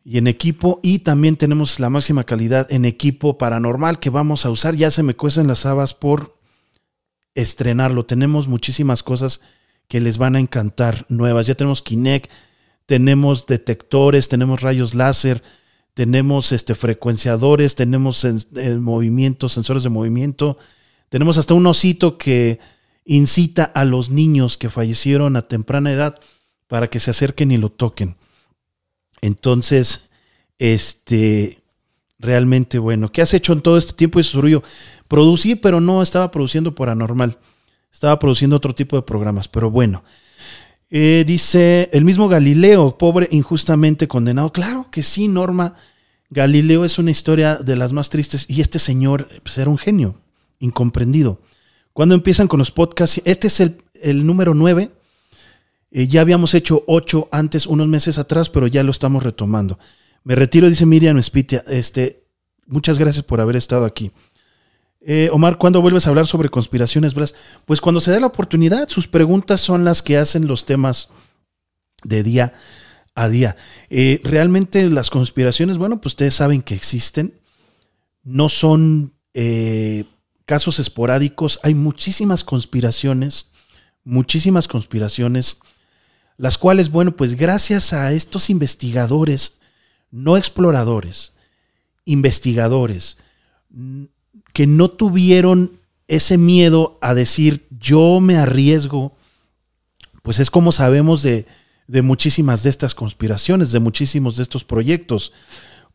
y en equipo y también tenemos la máxima calidad en equipo paranormal que vamos a usar. Ya se me cuecen las habas por estrenarlo. Tenemos muchísimas cosas que les van a encantar nuevas. Ya tenemos Kinect, tenemos detectores, tenemos rayos láser, tenemos este, frecuenciadores, tenemos movimiento, sensores de movimiento, tenemos hasta un osito que incita a los niños que fallecieron a temprana edad para que se acerquen y lo toquen. Entonces, este, realmente bueno. ¿Qué has hecho en todo este tiempo, Surullo? Producí, pero no estaba produciendo paranormal. Estaba produciendo otro tipo de programas, pero bueno. Eh, dice el mismo Galileo, pobre injustamente condenado. Claro que sí, Norma. Galileo es una historia de las más tristes y este señor pues, era un genio, incomprendido. Cuando empiezan con los podcasts, este es el, número 9. Eh, ya habíamos hecho 8 antes, unos meses atrás, pero ya lo estamos retomando. Me retiro, dice Miriam Spitia. Este, muchas gracias por haber estado aquí. Eh, Omar, ¿cuándo vuelves a hablar sobre conspiraciones, Blas? Pues cuando se dé la oportunidad, sus preguntas son las que hacen los temas de día a día. Eh, realmente las conspiraciones, bueno, pues ustedes saben que existen, no son casos esporádicos, hay muchísimas conspiraciones, muchísimas conspiraciones, las cuales, bueno, pues gracias a estos investigadores, no exploradores, investigadores, que no tuvieron ese miedo a decir yo me arriesgo, pues es como sabemos de, muchísimas de estas conspiraciones, de muchísimos de estos proyectos.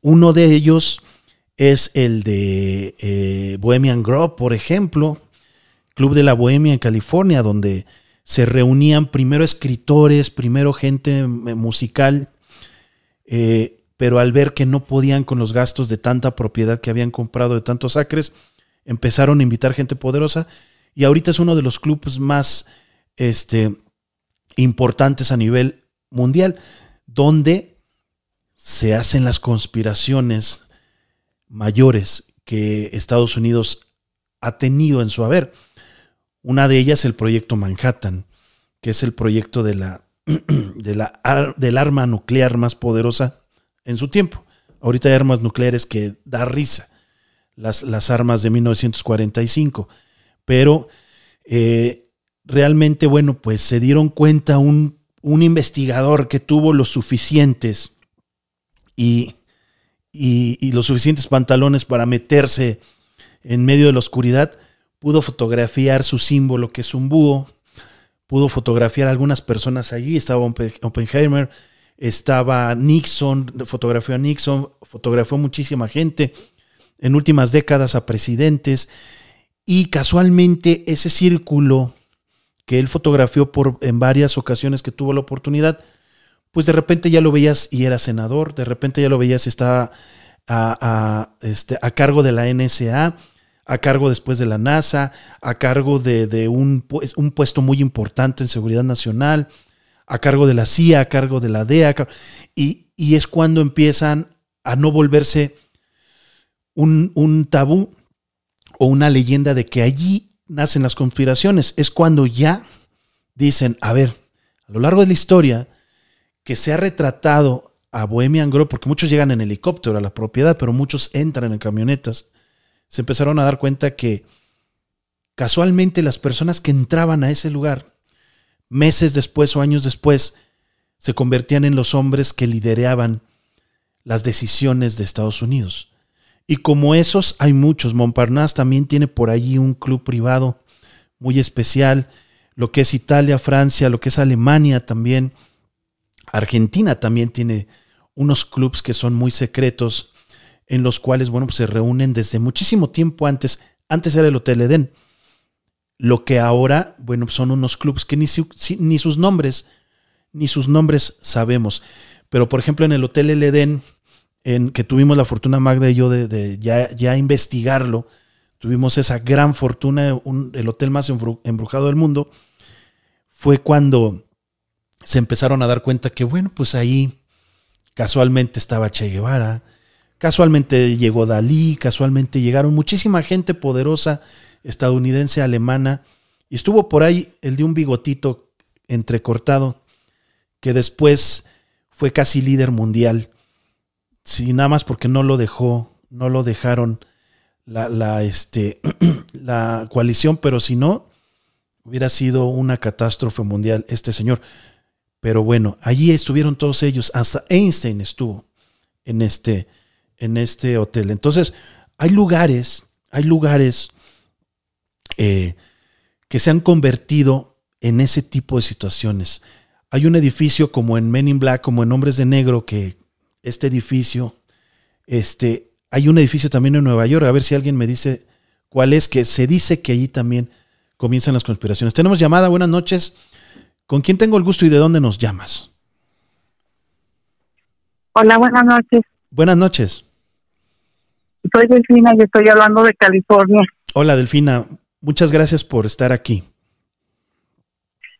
Uno de ellos es el de eh, Bohemian Grove, por ejemplo, Club de la Bohemia en California, donde se reunían primero escritores, primero gente musical, eh, pero al ver que no podían con los gastos de tanta propiedad que habían comprado de tantos acres, empezaron a invitar gente poderosa y ahorita es uno de los clubes más este, importantes a nivel mundial, donde se hacen las conspiraciones mayores que Estados Unidos ha tenido en su haber. Una de ellas el proyecto Manhattan, que es el proyecto de la, de la del arma nuclear más poderosa en su tiempo. Ahorita hay armas nucleares que da risa, las, las armas de 1945, pero eh, realmente, bueno, pues se dieron cuenta un, un investigador que tuvo los suficientes y, y, los suficientes pantalones para meterse en medio de la oscuridad, pudo fotografiar su símbolo, que es un búho, pudo fotografiar a algunas personas allí, estaba Oppenheimer, estaba Nixon, fotografió a Nixon, fotografió muchísima gente, en últimas décadas a presidentes, y casualmente ese círculo que él fotografió por, en varias ocasiones que tuvo la oportunidad, pues de repente ya lo veías y era senador, de repente ya lo veías y estaba a, este, a cargo de la NSA, a cargo después de la NASA, a cargo de, de un, un, puesto muy importante en seguridad nacional, a cargo de la CIA, a cargo de la DEA, y, es cuando empiezan a no volverse un, un tabú o una leyenda de que allí nacen las conspiraciones. Es cuando ya dicen, a ver, a lo largo de la historia, que se ha retratado a Bohemian Grove, porque muchos llegan en helicóptero a la propiedad, pero muchos entran en camionetas, se empezaron a dar cuenta que casualmente las personas que entraban a ese lugar meses después o años después, se convertían en los hombres que lideraban las decisiones de Estados Unidos. Y como esos hay muchos. Montparnasse también tiene por allí un club privado muy especial. Lo que es Italia, Francia, lo que es Alemania también. Argentina también tiene unos clubs que son muy secretos en los cuales, bueno, pues se reúnen desde muchísimo tiempo antes. Antes era el Hotel Edén lo que ahora, bueno, son unos clubes que ni, ni sus nombres, ni sus nombres sabemos. Pero, por ejemplo, en el Hotel El Edén, en que tuvimos la fortuna Magda y yo de, ya, ya investigarlo, tuvimos esa gran fortuna, el hotel más embrujado del mundo, fue cuando se empezaron a dar cuenta que, bueno, pues ahí casualmente estaba Che Guevara, casualmente llegó Dalí, casualmente llegaron muchísima gente poderosa estadounidense, alemana, y estuvo por ahí el de un bigotito entrecortado, que después fue casi líder mundial. Sí, nada más porque no lo dejó, no lo dejaron la, este, la coalición, pero si no, hubiera sido una catástrofe mundial este señor. Pero bueno, allí estuvieron todos ellos, hasta Einstein estuvo en este, en este hotel. Entonces, hay lugares, hay lugares eh, que se han convertido en ese tipo de situaciones. Hay un edificio como en Men in Black, como en Hombres de Negro, que este edificio, este, hay un edificio también en Nueva York, a ver si alguien me dice cuál es, que se dice que allí también comienzan las conspiraciones. Tenemos llamada, buenas noches. ¿Con quién tengo el gusto y de dónde nos llamas? Hola, buenas noches. Buenas noches. Soy Delfina y estoy hablando de California. Hola, Delfina. Muchas gracias por estar aquí.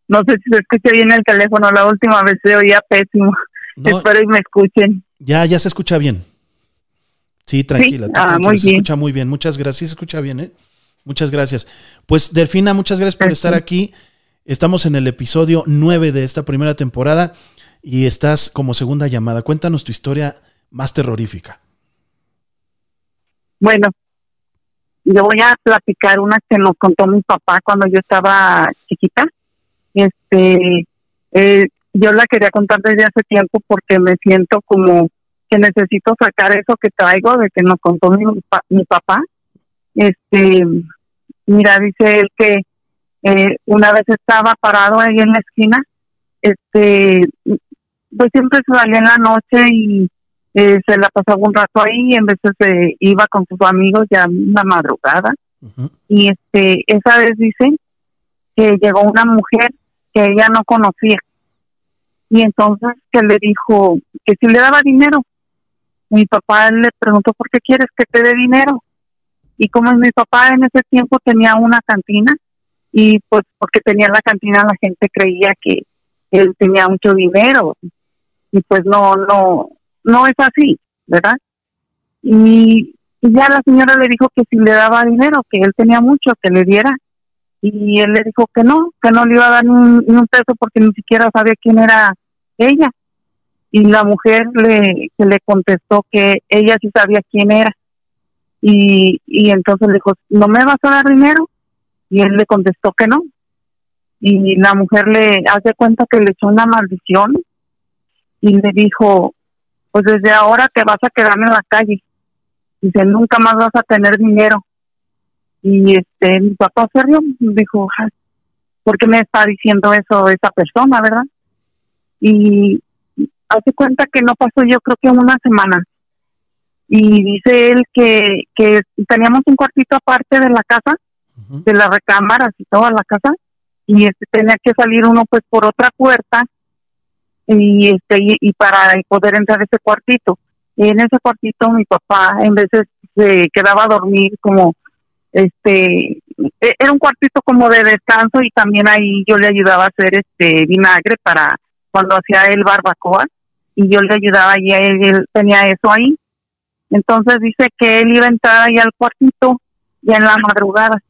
No sé si se escucha bien el teléfono. La última vez se oía pésimo. Espero y me escuchen. Ya, ya se escucha bien. Sí, tranquila. Ah, muy se escucha muy bien. Muchas gracias. Sí, se escucha bien, ¿eh? Muchas gracias. Pues, Delfina, muchas gracias por estar aquí. Estamos en el episodio 9 de esta primera temporada y estás como segunda llamada. Cuéntanos tu historia más terrorífica. Bueno, yo voy a platicar una que nos contó mi papá cuando yo estaba chiquita. Este, eh, yo la quería contar desde hace tiempo porque me siento como que necesito sacar eso que traigo de que nos contó mi, mi papá. Este, mira, dice él que eh, una vez estaba parado ahí en la esquina, este, pues siempre salía en la noche y eh, se la pasaba un rato ahí, en veces se iba con sus amigos ya una madrugada. Y este, esa vez dice que llegó una mujer que ella no conocía. Y entonces que le dijo que si le daba dinero. Mi papá le preguntó, ¿por qué quieres que te dé dinero? Y como mi papá en ese tiempo tenía una cantina, y pues porque tenía la cantina la gente creía que él tenía mucho dinero y pues no no no es así verdad y, ya la señora le dijo que si le daba dinero que él tenía mucho que le diera. Y él le dijo que no que no le iba a dar ni un, peso porque ni siquiera sabía quién era ella. Y la mujer le le contestó que ella sí sabía quién era. Y, y entonces le dijo no me vas a dar dinero y él le contestó que no. Y la mujer le hace cuenta que le echó una maldición y le dijo, pues desde ahora te vas a quedar en la calle. Dice, nunca más vas a tener dinero. Y este, mi papá se rió, dijo, ¿por qué me está diciendo eso esa persona, verdad? Y hace cuenta que no pasó yo creo que una semana. Y dice él que, que teníamos un cuartito aparte de la casa de las recámaras y toda la casa y este tenía que salir uno pues por otra puerta y este y, para poder entrar a ese cuartito. Y en ese cuartito mi papá en veces se quedaba a dormir como este e, era un cuartito como de descanso y también ahí yo le ayudaba a hacer este vinagre para cuando hacía el barbacoa y yo le ayudaba y él, él tenía eso ahí. Entonces dice que él iba a entrar ahí al cuartito ya en la madrugada.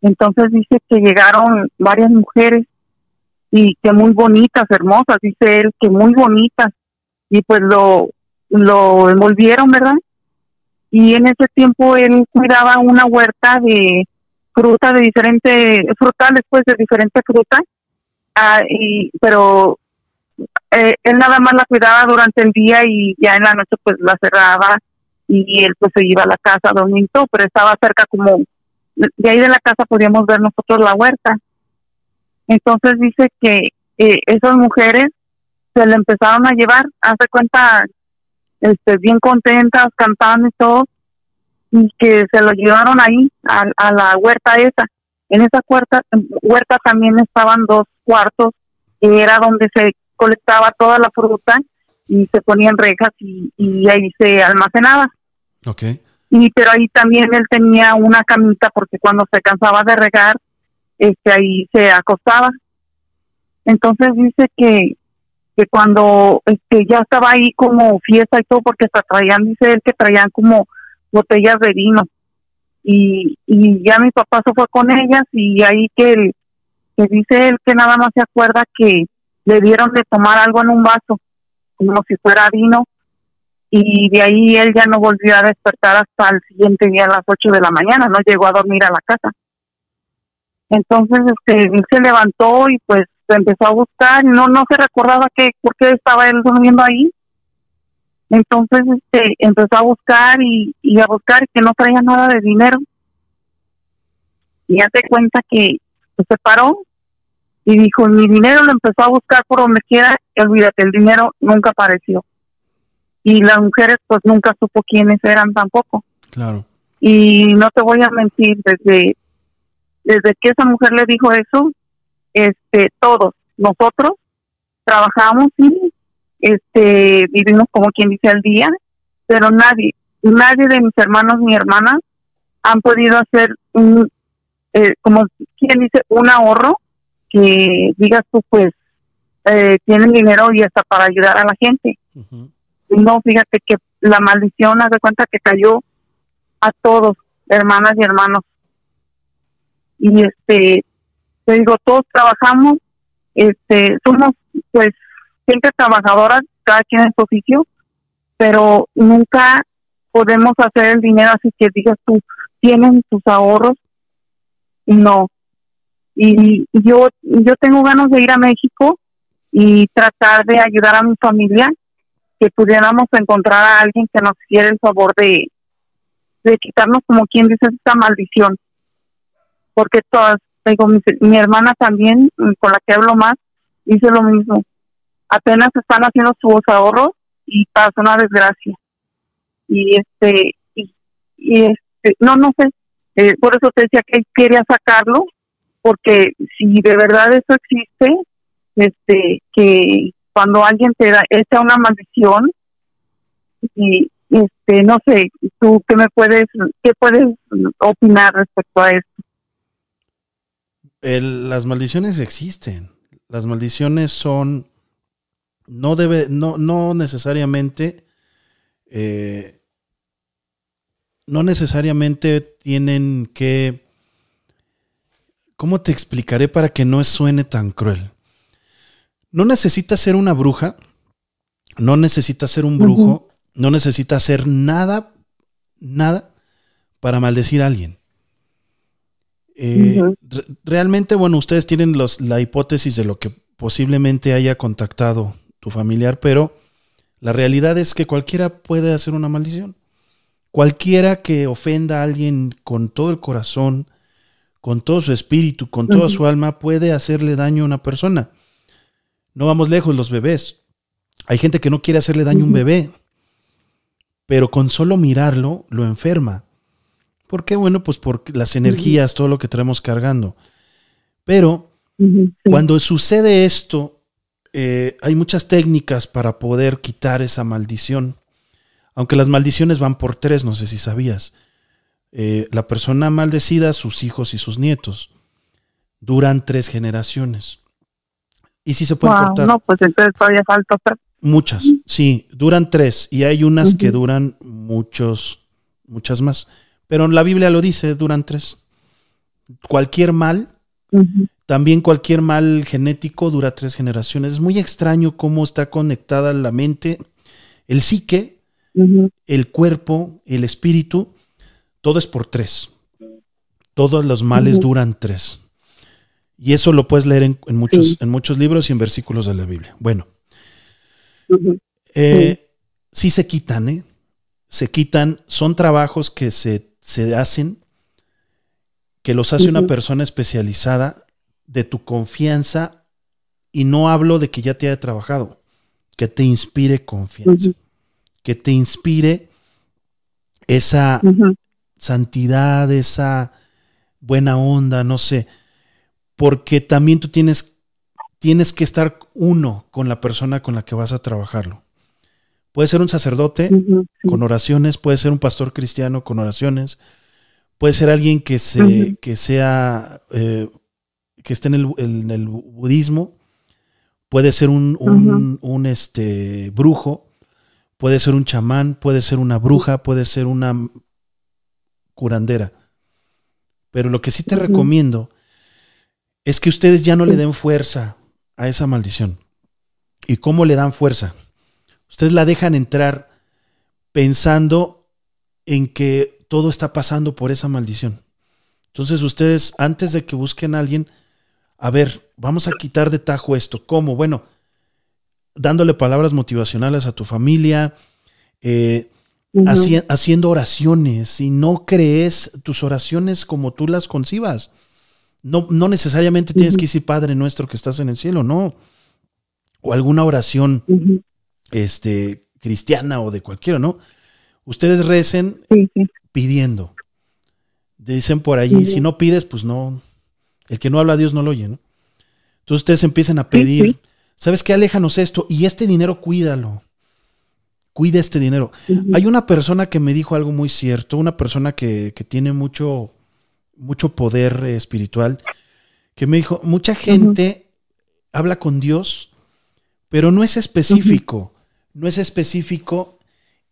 Entonces dice que llegaron varias mujeres y que muy bonitas, hermosas, dice él, que muy bonitas. Y pues lo, lo envolvieron, ¿verdad? Y en ese tiempo él cuidaba una huerta de fruta de diferentes, frutales pues de diferentes frutas, ah, y, pero eh, él nada más la cuidaba durante el día y ya en la noche pues la cerraba y él pues se iba a la casa a dormir pero estaba cerca como de ahí de la casa podíamos ver nosotros la huerta. Entonces dice que eh, esas mujeres se le empezaron a llevar, hace cuenta, este, bien contentas, cantando y todo, y que se lo llevaron ahí a, la huerta esa. En esa huerta, huerta también estaban dos cuartos, que era donde se colectaba toda la fruta y se ponían rejas y, y ahí se almacenaba. Okay. y pero ahí también él tenía una camita porque cuando se cansaba de regar, este ahí se acostaba. Entonces dice que que cuando este ya estaba ahí como fiesta y todo porque hasta traían dice él que traían como botellas de vino y, y ya mi papá se fue con ellas y ahí que, él, que dice él que nada más se acuerda que le dieron de tomar algo en un vaso como si fuera vino y de ahí él ya no volvió a despertar hasta el siguiente día a las 8 de la mañana, no llegó a dormir a la casa. Entonces este, él se levantó y pues empezó a buscar, no no se recordaba que por qué estaba él durmiendo ahí. Entonces este empezó a buscar y, y a buscar que no traía nada de dinero. Y hace cuenta que se paró y dijo, mi dinero lo empezó a buscar por donde quiera, y olvídate, el dinero nunca apareció. Y las mujeres pues nunca supo quiénes eran tampoco. Claro. Y no te voy a mentir, desde, desde que esa mujer le dijo eso, este, todos, nosotros trabajamos y este, vivimos como quien dice al día, pero nadie, nadie de mis hermanos ni hermanas han podido hacer un, eh, como quien dice, un ahorro que digas tú, pues, eh, tienen dinero y hasta para ayudar a la gente. No, fíjate que la maldición, haz de cuenta que cayó a todos, hermanas y hermanos. Y este, te digo, todos trabajamos, este, somos pues siempre trabajadoras, cada quien en su oficio, pero nunca podemos hacer el dinero así que digas tú, tienen tus ahorros, no. Y yo, yo tengo ganas de ir a México y tratar de ayudar a mi familia, que pudiéramos encontrar a alguien que nos hiciera el favor de, de quitarnos, como quien dice, esta maldición. Porque todas, digo, mi, hermana también, mm, con la que hablo más, dice lo mismo. Apenas están haciendo sus ahorros y pasa una desgracia. Y este, y, este, no, no sé, eh, por eso te decía que quería sacarlo, porque si de verdad eso existe, este, que cuando alguien te da, esta una maldición, y este, no sé, tú qué me puedes, qué puedes opinar respecto a esto las maldiciones existen. Las maldiciones son. No debe. No, no necesariamente. Eh, no necesariamente tienen que. ¿Cómo te explicaré para que no suene tan cruel? No necesitas ser una bruja. No necesitas ser un brujo. No necesitas hacer nada. Nada para maldecir a alguien. Eh, realmente, bueno, ustedes tienen los, la hipótesis de lo que posiblemente haya contactado tu familiar, pero la realidad es que cualquiera puede hacer una maldición. Cualquiera que ofenda a alguien con todo el corazón, con todo su espíritu, con toda su alma, puede hacerle daño a una persona. No vamos lejos, los bebés. Hay gente que no quiere hacerle daño a un bebé, pero con solo mirarlo lo enferma. ¿Por qué? Bueno, pues por las energías, todo lo que traemos cargando. Pero cuando sucede esto, eh, hay muchas técnicas para poder quitar esa maldición. Aunque las maldiciones van por tres, no sé si sabías. Eh, la persona maldecida, sus hijos y sus nietos. Duran tres generaciones. Y si se puede cortar. No, pues entonces todavía falta Muchas, sí, duran tres. Y hay unas que duran muchos, muchas más. Pero la Biblia lo dice, duran tres. Cualquier mal, también cualquier mal genético dura tres generaciones. Es muy extraño cómo está conectada la mente, el psique, el cuerpo, el espíritu. Todo es por tres. Todos los males duran tres. Y eso lo puedes leer en, muchos, en muchos libros y en versículos de la Biblia. Bueno. Eh, sí se quitan, ¿eh? Se quitan, son trabajos que se se hacen, que los hace una persona especializada de tu confianza, y no hablo de que ya te haya trabajado, que te inspire confianza, que te inspire esa santidad, esa buena onda, no sé, porque también tú tienes, tienes que estar uno con la persona con la que vas a trabajarlo. Puede ser un sacerdote con oraciones, puede ser un pastor cristiano con oraciones, puede ser alguien que, se, que sea, eh, que esté en el, en el, budismo, puede ser un, un, este, brujo, puede ser un chamán, puede ser una bruja, puede ser una curandera. Pero lo que sí te recomiendo es que ustedes ya no le den fuerza a esa maldición. ¿Y cómo le dan fuerza? Ustedes la dejan entrar pensando en que todo está pasando por esa maldición. Entonces ustedes, antes de que busquen a alguien, a ver, vamos a quitar de tajo esto. ¿Cómo? Bueno, dándole palabras motivacionales a tu familia, eh, haciendo oraciones. Si no crees tus oraciones como tú las concibas, no, no necesariamente tienes que decir Padre nuestro que estás en el cielo, no. O alguna oración este, cristiana o de cualquiera, ¿no? Ustedes recen pidiendo. Dicen por allí, si no pides, pues no. El que no habla a Dios no lo oye, ¿no? Entonces ustedes empiezan a pedir, ¿sabes qué? Aléjanos esto y este dinero cuídalo. Cuida este dinero. Hay una persona que me dijo algo muy cierto, una persona que, que tiene mucho, mucho poder espiritual, que me dijo, mucha gente habla con Dios, pero no es específico no es específico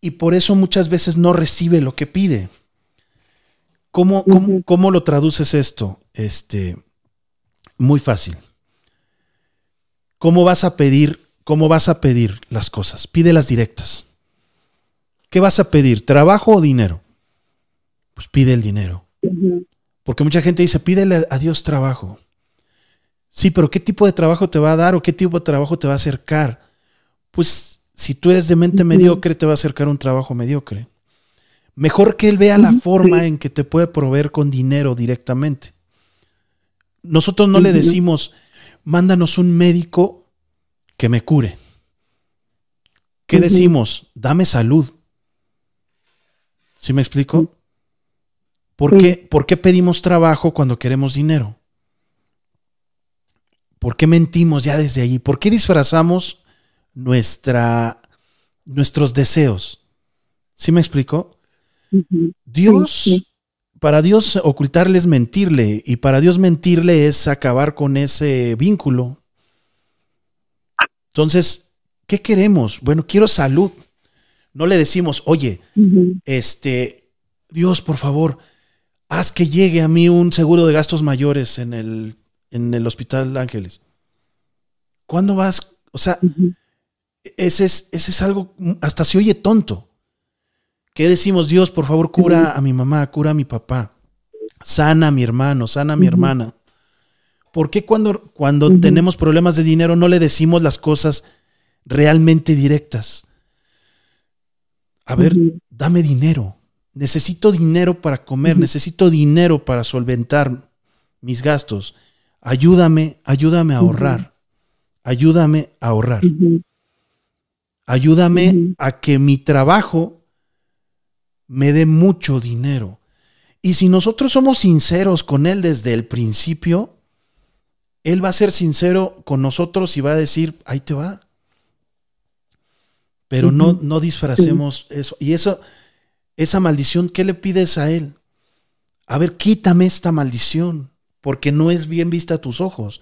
y por eso muchas veces no recibe lo que pide. ¿Cómo, cómo, lo traduces esto? Este, muy fácil. ¿Cómo vas a pedir? ¿Cómo vas a pedir las cosas? Pídelas directas. ¿Qué vas a pedir? ¿Trabajo o dinero? Pues pide el dinero. Porque mucha gente dice, pídele a Dios trabajo. Sí, pero ¿qué tipo de trabajo te va a dar o qué tipo de trabajo te va a acercar? Pues si tú eres de mente mediocre, te va a acercar un trabajo mediocre. Mejor que él vea la forma en que te puede proveer con dinero directamente. Nosotros no le decimos, mándanos un médico que me cure. ¿Qué decimos? Dame salud. ¿Sí me explico? ¿Por qué, ¿Por qué pedimos trabajo cuando queremos dinero? ¿Por qué mentimos ya desde allí? ¿Por qué disfrazamos nuestra, nuestros deseos. ¿Sí me explico? Dios, para Dios ocultarle es mentirle y para Dios mentirle es acabar con ese vínculo. Entonces, ¿qué queremos? Bueno, quiero salud. No le decimos, oye, este, Dios, por favor, haz que llegue a mí un seguro de gastos mayores en el, en el Hospital Ángeles. ¿Cuándo vas? O sea, ese es, ese es algo, hasta se oye tonto. ¿Qué decimos? Dios, por favor, cura a mi mamá, cura a mi papá, sana a mi hermano, sana a mi hermana. ¿Por qué cuando, cuando tenemos problemas de dinero no le decimos las cosas realmente directas? A ver, dame dinero. Necesito dinero para comer, necesito dinero para solventar mis gastos. Ayúdame, ayúdame a ahorrar. Ayúdame a ahorrar. Ayúdame a que mi trabajo me dé mucho dinero. Y si nosotros somos sinceros con Él desde el principio, Él va a ser sincero con nosotros y va a decir, ahí te va. Pero no, no disfracemos eso. Y eso, esa maldición, ¿qué le pides a Él? A ver, quítame esta maldición, porque no es bien vista a tus ojos.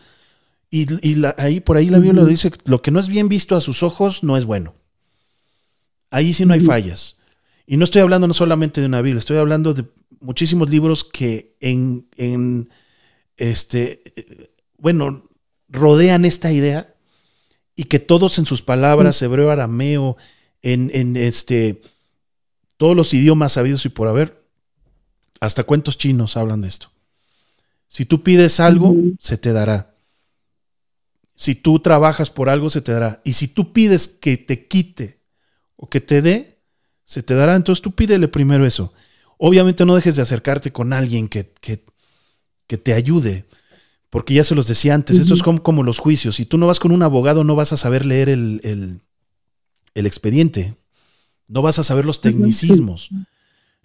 Y, ahí por ahí la Biblia dice, lo que no es bien visto a sus ojos no es bueno. Ahí sí no hay fallas. Y no estoy hablando no solamente de una Biblia, estoy hablando de muchísimos libros que en, en este, bueno, rodean esta idea y que todos en sus palabras, hebreo, arameo, en, en este, todos los idiomas sabidos y por haber, hasta cuentos chinos hablan de esto. Si tú pides algo, se te dará. Si tú trabajas por algo, se te dará. Y si tú pides que te quite o que te dé, se te dará. Entonces tú pídele primero eso. Obviamente no dejes de acercarte con alguien que, que, te ayude. Porque ya se los decía antes, esto es como, como, los juicios. Si tú no vas con un abogado, no vas a saber leer el, expediente. No vas a saber los tecnicismos.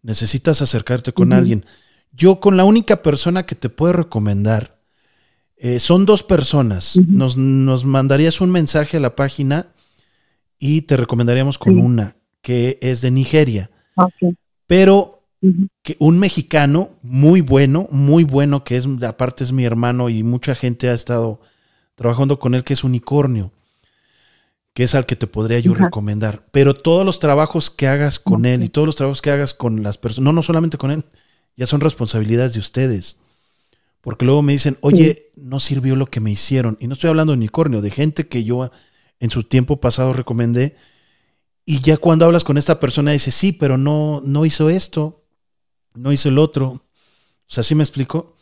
Necesitas acercarte con alguien. Yo con la única persona que te puedo recomendar eh, son dos personas. nos, nos, mandarías un mensaje a la página y te recomendaríamos con Sí. una que es de Nigeria, Ok. pero que un mexicano muy bueno, muy bueno, que es aparte es mi hermano y mucha gente ha estado trabajando con él, que es Unicornio, que es al que te podría yo recomendar. Pero todos los trabajos que hagas con él y todos los trabajos que hagas con las personas, no, no solamente con él, ya son responsabilidades de ustedes. Porque luego me dicen, oye, no sirvió lo que me hicieron. Y no estoy hablando de unicornio, de gente que yo en su tiempo pasado recomendé. Y ya cuando hablas con esta persona dice, sí, pero no, no hizo esto, no hizo el otro. O sea, ¿sí me explico?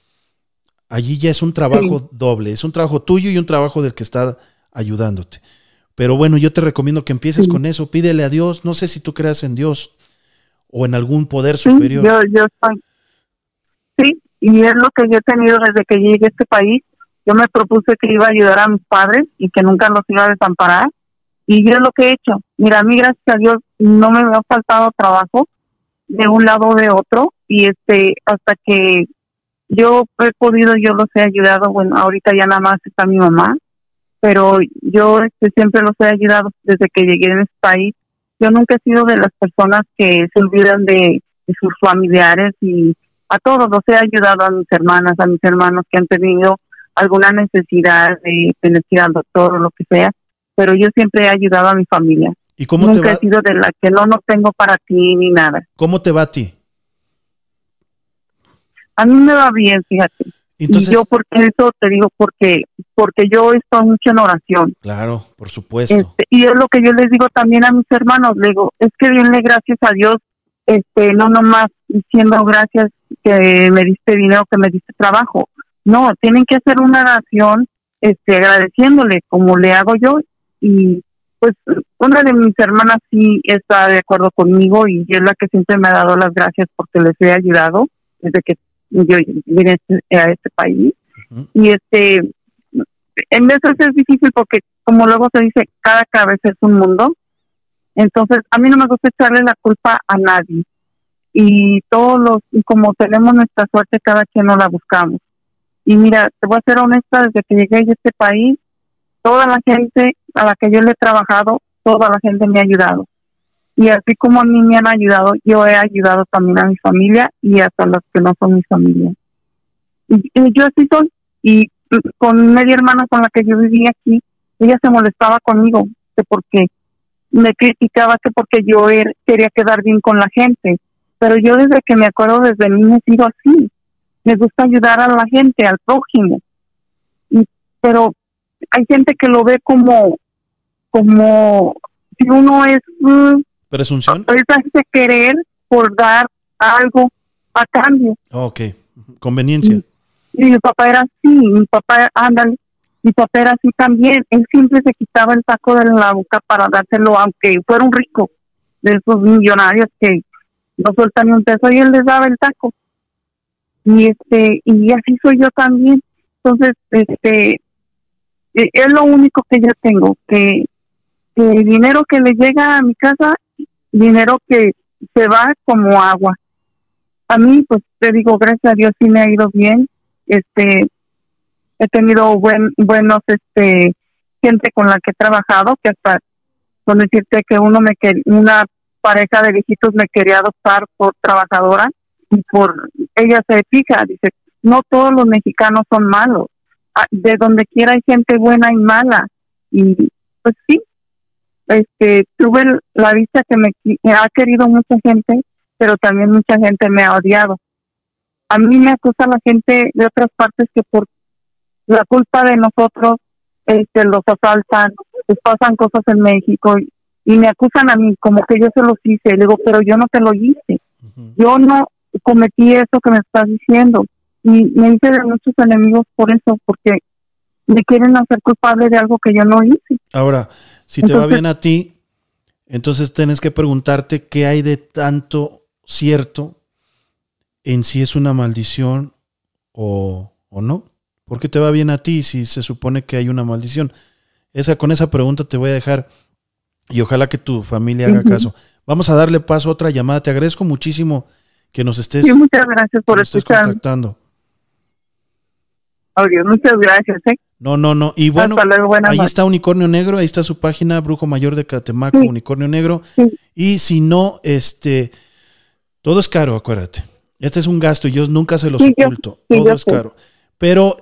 Allí ya es un trabajo doble, es un trabajo tuyo y un trabajo del que está ayudándote. Pero bueno, yo te recomiendo que empieces Sí. con eso, pídele a Dios, no sé si tú creas en Dios o en algún poder Sí, superior. yo, yo estoy. Sí, y es lo que yo he tenido desde que llegué a este país. Yo me propuse que iba a ayudar a mis padres y que nunca los iba a desamparar. Y yo es lo que he hecho. Mira, a mí, gracias a Dios, no me ha faltado trabajo de un lado o de otro. Y este, hasta que yo he podido, yo los he ayudado. Bueno, ahorita ya nada más está mi mamá. Pero yo este, siempre los he ayudado desde que llegué en este país. Yo nunca he sido de las personas que se olvidan de, de sus familiares y a todos los he ayudado a mis hermanas, a mis hermanos que han tenido alguna necesidad de tener que ir al doctor o lo que sea, pero yo siempre he ayudado a mi familia. ¿Y cómo te, Nunca va, he sido de la que no, no tengo para ti ni nada. cómo te va a ti? A mí me va bien, fíjate. Entonces, y yo porque eso te digo porque porque yo estoy mucho en oración. claro, por supuesto. Este, y es lo que yo les digo también a mis hermanos, le digo, es que denle gracias a Dios, este, no nomás diciendo gracias que me diste dinero, que me diste trabajo. No, tienen que hacer una oración, este, agradeciéndole como le hago yo. Y pues una de mis hermanas sí está de acuerdo conmigo y es la que siempre me ha dado las gracias porque les he ayudado desde que yo vine a este, a este país. Y este, en veces es difícil porque, como luego se dice, cada cabeza es un mundo. Entonces, a mí no me gusta echarle la culpa a nadie. Y todos los, y como tenemos nuestra suerte, cada quien no la buscamos. Y mira, te voy a ser honesta, desde que llegué a este país, toda la gente a la que yo le he trabajado, toda la gente me ha ayudado. Y así como a mí me han ayudado, yo he ayudado también a mi familia y hasta los que no son mi familia. Y, y yo así soy. Y con media hermana con la que yo vivía aquí, ella se molestaba conmigo, que porque me criticaba que porque yo er- quería quedar bien con la gente. Pero yo desde que me acuerdo, desde niña he sido así. Me gusta ayudar a la gente, al prójimo. Y, pero hay gente que lo ve como, como si uno es, mm, ¿Presunción? es hace querer por dar algo a cambio. ok. Conveniencia. Y mi papá era así, mi papá, ándale, mi papá era así también. Él siempre se quitaba el taco de la boca para dárselo, aunque fuera un rico, de esos millonarios que no sueltan ni un peso, y él les daba el taco. Y este, y así soy yo también. Entonces, este, eh, es lo único que yo tengo, que, que el dinero que le llega a mi casa, dinero que se va como agua. A mí, pues te digo, gracias a Dios sí me ha ido bien. Este, he tenido buen, buenos, este, gente con la que he trabajado, que hasta con decirte que uno me quer- una pareja de viejitos me quería adoptar por trabajadora y por ella se fija, dice, no todos los mexicanos son malos, Ah, de donde quiera hay gente buena y mala y pues sí, este, tuve la vista que me, ha querido mucha gente, pero también mucha gente me ha odiado. A mí me acusa la gente de otras partes que por la culpa de nosotros este, los asaltan, les pasan cosas en México y, y me acusan a mí como que yo se los hice. Le digo, pero yo no te lo hice. Yo no cometí eso que me estás diciendo. Y me hice de muchos enemigos por eso, porque me quieren hacer culpable de algo que yo no hice. Ahora, si te va bien a ti, entonces tienes que preguntarte qué hay de tanto cierto en si es una maldición o, o no. ¿Por qué te va bien a ti si se supone que hay una maldición? Esa, con esa pregunta te voy a dejar y ojalá que tu familia haga caso. Vamos a darle paso a otra llamada. Te agradezco muchísimo que nos estés, Sí, muchas gracias por escuchar. contactando. Adiós, muchas gracias. ¿eh? No, no, no. Y bueno, ahí está Unicornio Negro, ahí está su página, Brujo Mayor de Catemaco, Unicornio Negro. Y si no, este, todo es caro, acuérdate. Este es un gasto y yo nunca se los oculto. todo es caro. Pero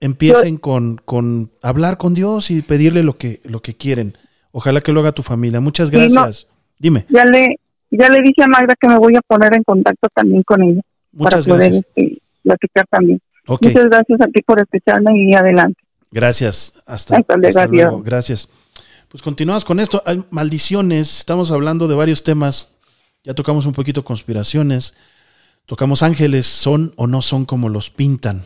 empiecen con, con hablar con Dios y pedirle lo que, lo que quieren. Ojalá que lo haga tu familia. Muchas gracias. Dime. Ya le, ya le dije a Magda que me voy a poner en contacto también con ella. Muchas para gracias. poder este, platicar también. Muchas gracias a ti por escucharme y adelante. Gracias. Hasta, luego. Gracias. Pues continuamos con esto. Hay maldiciones. Estamos hablando de varios temas. Ya tocamos un poquito conspiraciones. Tocamos ángeles. ¿Son o no son como los pintan?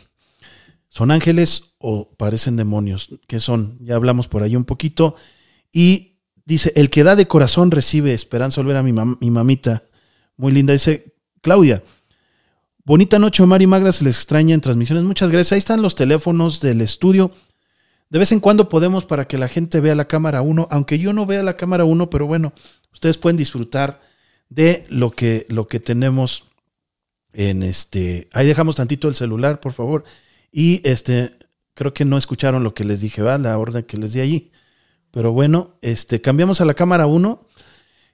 ¿Son ángeles o parecen demonios? ¿Qué son? Ya hablamos por ahí un poquito. Y dice, el que da de corazón recibe esperanza. Volver a mi, mi mamita. Muy linda. Dice, Claudia, bonita noche Omar y Magda. Se les extraña en transmisiones. Muchas gracias. Ahí están los teléfonos del estudio. De vez en cuando podemos para que la gente vea la cámara 1, aunque yo no vea la cámara 1, pero bueno, ustedes pueden disfrutar de lo que, lo que tenemos en este. Ahí dejamos tantito el celular, por favor. Y este, creo que no escucharon lo que les dije, ¿va? La orden que les di allí. Pero bueno, este, cambiamos a la cámara 1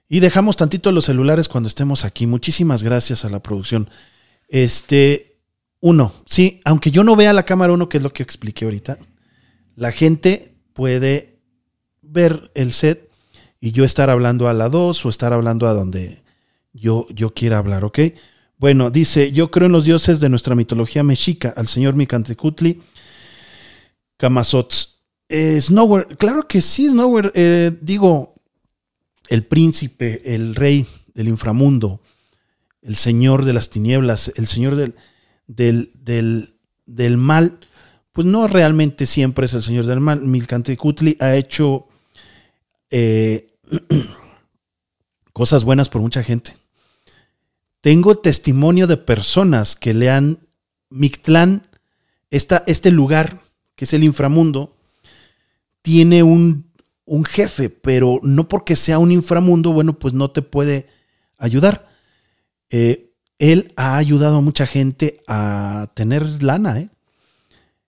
y dejamos tantito los celulares cuando estemos aquí. Muchísimas gracias a la producción. Este, uno, sí, aunque yo no vea la cámara 1, que es lo que expliqué ahorita, la gente puede ver el set y yo estar hablando a la 2 o estar hablando a donde yo, yo quiera hablar, ¿ok? Bueno, dice, yo creo en los dioses de nuestra mitología mexica, al señor Micantecutli, Kamazots. Eh, Snower, claro que sí, Snower, eh, digo, el príncipe, el rey del inframundo, el señor de las tinieblas, el señor del, del, del, del mal, pues no realmente siempre es el señor del mal. Milcantecutli ha hecho eh, cosas buenas por mucha gente. Tengo testimonio de personas que le han Mictlán, este lugar que es el inframundo, tiene un, un jefe, pero no porque sea un inframundo, bueno, pues no te puede ayudar. Eh, él ha ayudado a mucha gente a tener lana, ¿eh?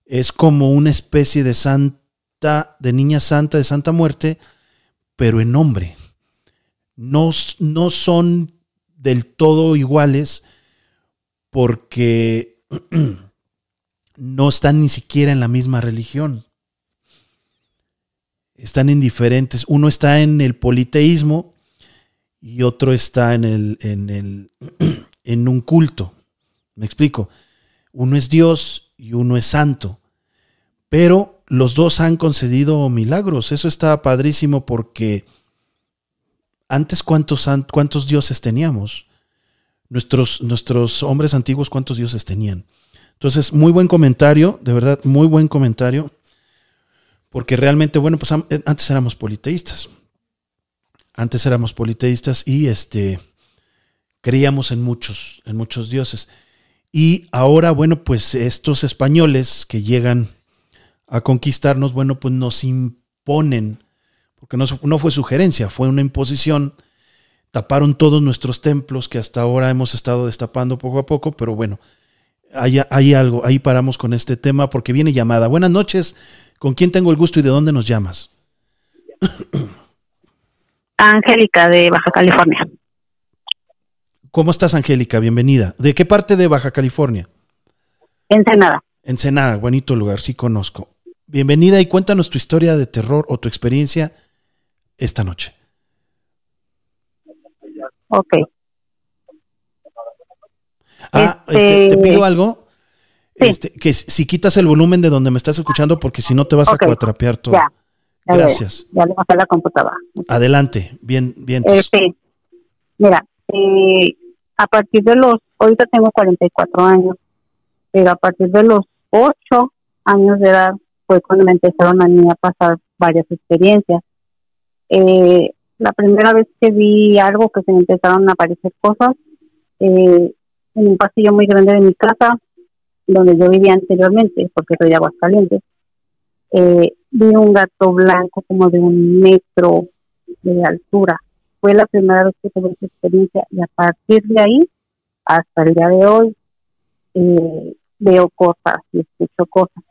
es como una especie de santa, de niña santa, de santa muerte, pero en nombre. No, no son del todo iguales porque no están ni siquiera en la misma religión. Están en diferentes. Uno está en el politeísmo y otro está en, el, en, el, en un culto. Me explico. Uno es Dios y uno es santo. Pero los dos han concedido milagros. Eso está padrísimo porque antes cuántos, cuántos dioses teníamos. Nuestros, nuestros hombres antiguos cuántos dioses tenían. Entonces, muy buen comentario, de verdad, muy buen comentario. Porque realmente, bueno, pues eh, antes éramos politeístas. Antes éramos politeístas y este creíamos en muchos, en muchos dioses. Y ahora, bueno, pues estos españoles que llegan a conquistarnos, bueno, pues nos imponen, porque no, no fue sugerencia, fue una imposición. Taparon todos nuestros templos que hasta ahora hemos estado destapando poco a poco, pero bueno, hay, hay algo, ahí paramos con este tema porque viene llamada. Buenas noches, ¿con quién tengo el gusto y de dónde nos llamas? Angélica de Baja California. ¿Cómo estás, Angélica? Bienvenida. ¿De qué parte de Baja California? Ensenada. Ensenada, bonito lugar, sí conozco. Bienvenida y cuéntanos tu historia de terror o tu experiencia esta noche. Ok. Ah, este, te pido algo. Este, que si quitas el volumen de donde me estás escuchando, porque si no te vas a cuatrapear todo. Ya. Gracias. Ya le a la computadora. Adelante, bien, bien. Este, mira, eh, a partir de los, ahorita tengo 44 años, pero a partir de los 8 años de edad fue cuando me empezaron a mí a pasar varias experiencias. Eh, la primera vez que vi algo que se me empezaron a aparecer cosas, eh, en un pasillo muy grande de mi casa, donde yo vivía anteriormente, porque soy de Aguascalientes, eh, vi un gato blanco como de un metro de altura fue la primera vez que tuve esa experiencia y a partir de ahí, hasta el día de hoy, eh, veo cosas y escucho cosas.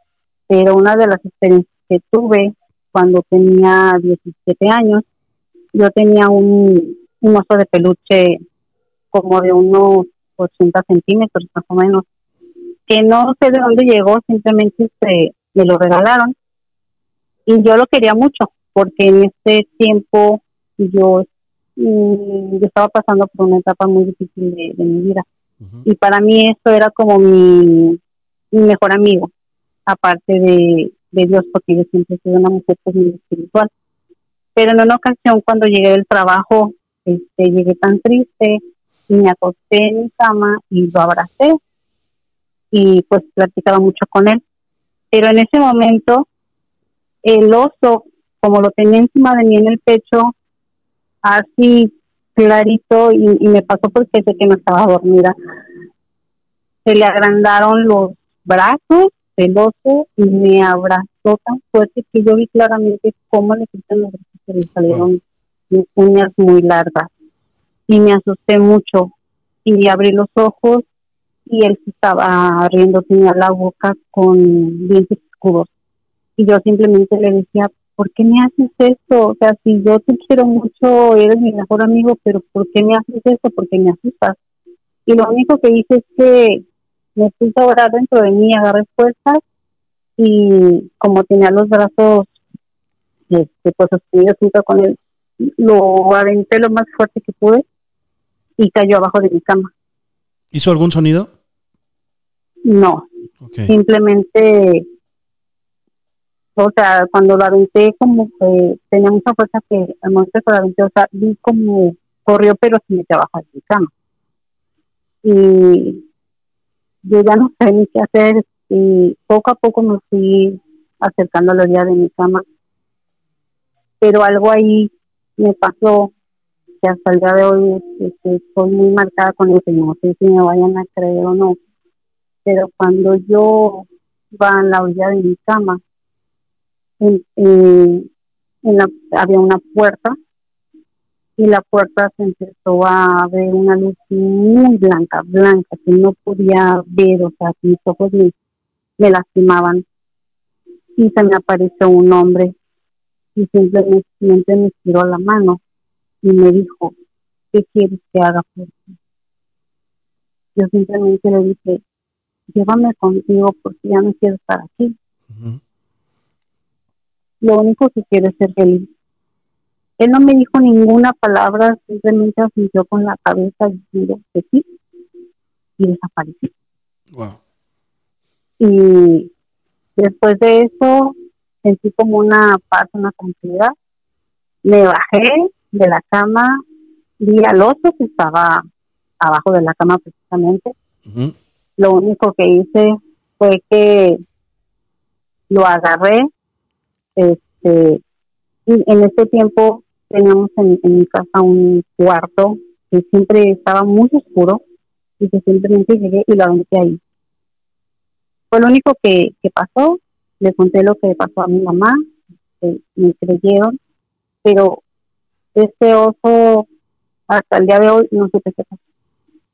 pero una de las experiencias que tuve cuando tenía 17 años, yo tenía un, un de peluche como de unos 80 centímetros más o menos, que no sé de dónde llegó, simplemente se, me lo regalaron. Y yo lo quería mucho porque en ese tiempo yo, mm, yo estaba pasando por una etapa muy difícil de, mi vida. Y para mí esto era como mi, mi mejor amigo, aparte de, de Dios, porque yo siempre he sido una mujer pues, muy espiritual. Pero en una ocasión cuando llegué del trabajo, este, llegué tan triste y me acosté en mi cama y lo abracé y pues platicaba mucho con él. Pero en ese momento el oso, como lo tenía encima de mí en el pecho, así clarito y, y me pasó porque sé que no estaba dormida, se le agrandaron los brazos celoso y me abrazó tan fuerte que yo vi claramente cómo le quitan los brazos y le salieron uñas muy largas. Y me asusté mucho y abrí los ojos y él estaba riendo, tenía la boca con dientes oscuros. Y yo simplemente le decía, ¿por qué me haces esto? O sea, si yo te quiero mucho, eres mi mejor amigo, pero ¿por qué me haces esto? ¿Por qué me asustas? Y lo único que hice es que me puse a orar dentro de mí, agarré fuerzas y como tenía los brazos este, pues sostenidos junto con él, lo aventé lo más fuerte que pude y cayó abajo de mi cama. ¿Hizo algún sonido? No, simplemente, o sea, cuando lo aventé como que tenía mucha fuerza que al momento que lo aventé, o sea, vi como corrió pero se metió abajo de mi cama. Y yo ya no sé ni qué hacer y poco a poco me fui acercando a la orilla de mi cama. Pero algo ahí me pasó que hasta el día de hoy este, estoy muy marcada con el que no sé si me vayan a creer o no. Pero cuando yo iba a la orilla de mi cama, en, en había una puerta y la puerta se empezó a ver una luz muy blanca, blanca, que no podía ver, o sea, mis ojos me, me lastimaban. Y se me apareció un hombre y simplemente me tiró la mano y me dijo, ¿qué quieres que haga por ti? Yo simplemente le dije, llévame contigo porque ya no quiero estar aquí. Lo único que quiero es ser feliz. Él no me dijo ninguna palabra, simplemente asintió con la cabeza diciendo que sí y desapareció. Y después de eso sentí como una paz, una tranquilidad. Me bajé de la cama, vi al oso que estaba abajo de la cama precisamente. Lo único que hice fue que lo agarré. Este, y en ese tiempo teníamos en, mi casa un cuarto que siempre estaba muy oscuro y que simplemente llegué y lo aventé ahí. Fue lo único que, pasó, le conté lo que pasó a mi mamá, me creyeron, pero este oso hasta el día de hoy no supe qué pasó.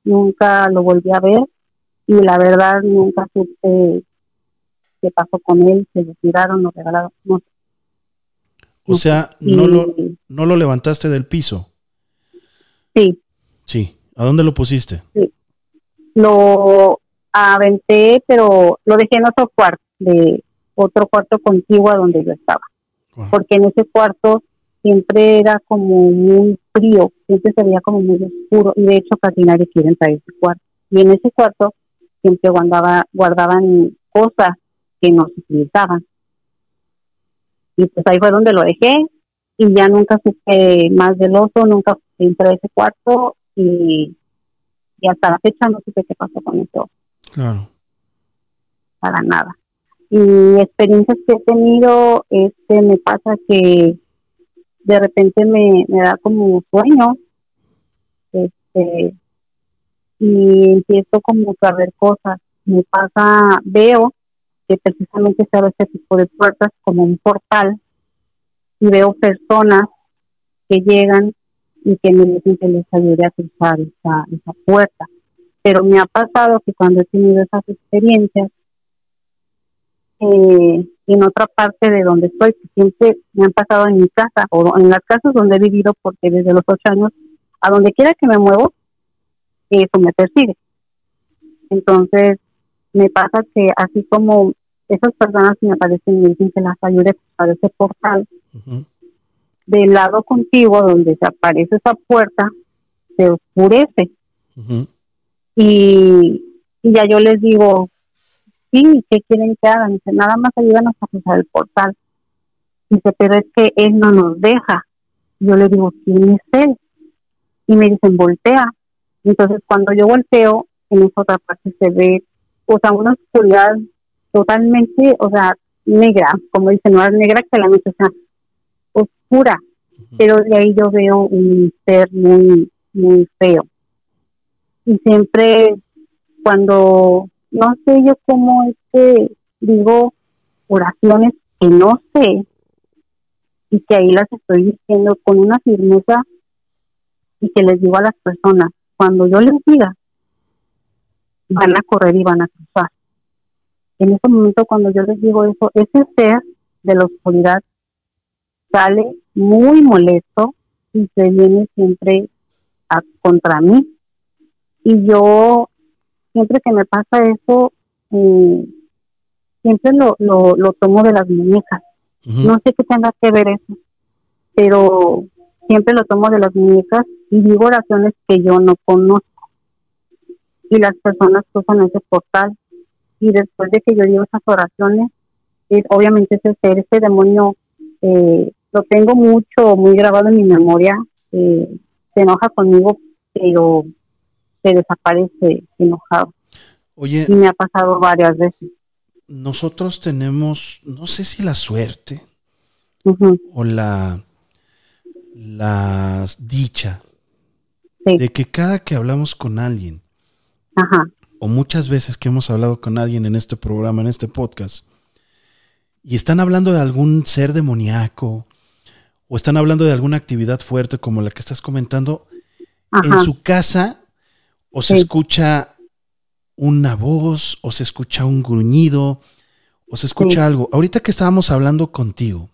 Nunca lo volví a ver y la verdad nunca supe qué pasó con él, se lo tiraron, lo regalaron, no sé. O sea, no, lo, no lo levantaste del piso. Sí. Sí. ¿A dónde lo pusiste? Sí. Lo aventé, pero lo dejé en otro cuarto, de otro cuarto contiguo a donde yo estaba. Porque en ese cuarto siempre era como muy frío, siempre se veía como muy oscuro y de hecho casi nadie quiere entrar a ese cuarto. Y en ese cuarto siempre guardaba, guardaban cosas que no se utilizaban. Y pues ahí fue donde lo dejé y ya nunca supe más del oso, nunca entré a ese cuarto y, y hasta la fecha no supe qué pasó con eso. Claro. Para nada. Y experiencias que he tenido, este, me pasa que de repente me, me da como un sueño, este, y empiezo como a ver cosas. Me pasa, veo que precisamente se abre este tipo de puertas como un portal y veo personas que llegan y que me dicen que les ayude a cruzar esa, esa puerta. Pero me ha pasado que cuando he tenido esas experiencias, eh, en otra parte de donde estoy, que siempre me han pasado en mi casa o en las casas donde he vivido, porque desde los ocho años, a donde quiera que me muevo, eso me persigue. Entonces, me pasa que así como esas personas que me aparecen y me dicen que las ayude para ese portal, del lado contigo donde se aparece esa puerta, se oscurece. y, y ya yo les digo, sí, ¿qué quieren que hagan? Dice, nada más ayúdanos a cruzar el portal. Dice, pero es que él no nos deja. Yo le digo, ¿quién es él? Y me dicen, voltea. Entonces, cuando yo volteo, en esa otra parte se ve, o sea, una oscuridad totalmente, o sea, negra, como dicen, no es negra que la noche, o sea, oscura. Pero de ahí yo veo un ser muy, muy feo. Y siempre cuando no sé yo cómo es que digo oraciones que no sé y que ahí las estoy diciendo con una firmeza y que les digo a las personas, cuando yo les diga, van a correr y van a cruzar. En ese momento cuando yo les digo eso, ese ser de la oscuridad sale muy molesto y se viene siempre contra mí. Y yo siempre que me pasa eso, eh, siempre lo, lo, lo, tomo de las muñecas. No sé qué tenga que ver eso, pero siempre lo tomo de las muñecas y digo oraciones que yo no conozco. Y las personas usan ese portal. Y después de que yo digo esas oraciones, es, obviamente ese ser, ese demonio, eh, lo tengo mucho, muy grabado en mi memoria. Eh, se enoja conmigo, pero se desaparece enojado. Oye. Y me ha pasado varias veces. Nosotros tenemos, no sé si la suerte o la, la dicha de que cada que hablamos con alguien, o muchas veces que hemos hablado con alguien en este programa, en este podcast, y están hablando de algún ser demoníaco, o están hablando de alguna actividad fuerte como la que estás comentando, en su casa o se escucha una voz, o se escucha un gruñido, o se escucha algo. Ahorita que estábamos hablando contigo,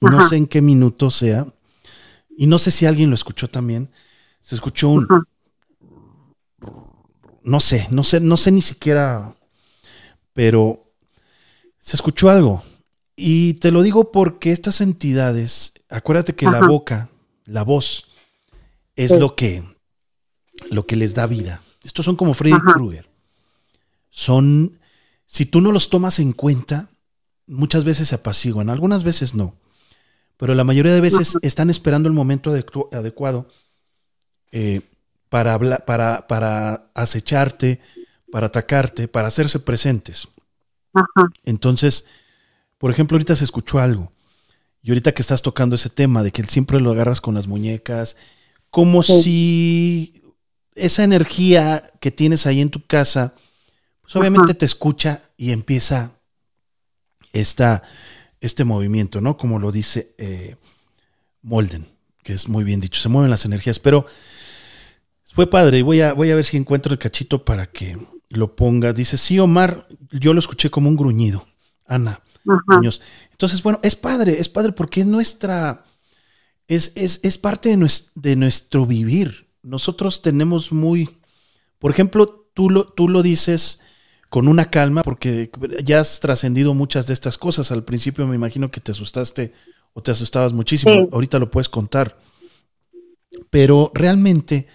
no sé en qué minuto sea, y no sé si alguien lo escuchó también, se escuchó un... No sé, no sé, no sé ni siquiera, pero se escuchó algo. Y te lo digo porque estas entidades, acuérdate que la boca, la voz, es lo que lo que les da vida. Estos son como Freddy Krueger. Son, si tú no los tomas en cuenta, muchas veces se apaciguan, algunas veces no. Pero la mayoría de veces están esperando el momento adecuado eh, para, para, para acecharte, para atacarte, para hacerse presentes. Entonces, por ejemplo, ahorita se escuchó algo. Y ahorita que estás tocando ese tema de que siempre lo agarras con las muñecas, como si esa energía que tienes ahí en tu casa, pues obviamente te escucha y empieza esta, este movimiento, ¿no? Como lo dice eh, Molden, que es muy bien dicho, se mueven las energías, pero fue padre y voy a, voy a ver si encuentro el cachito para que lo ponga. Dice, sí, Omar, yo lo escuché como un gruñido. Ana, niños. Entonces, bueno, es padre, es padre porque es nuestra, es, es, es parte de nuestro, de nuestro vivir nosotros tenemos muy, por ejemplo, tú lo, tú lo dices con una calma, porque ya has trascendido muchas de estas cosas. Al principio me imagino que te asustaste o te asustabas muchísimo. Ahorita lo puedes contar. Pero realmente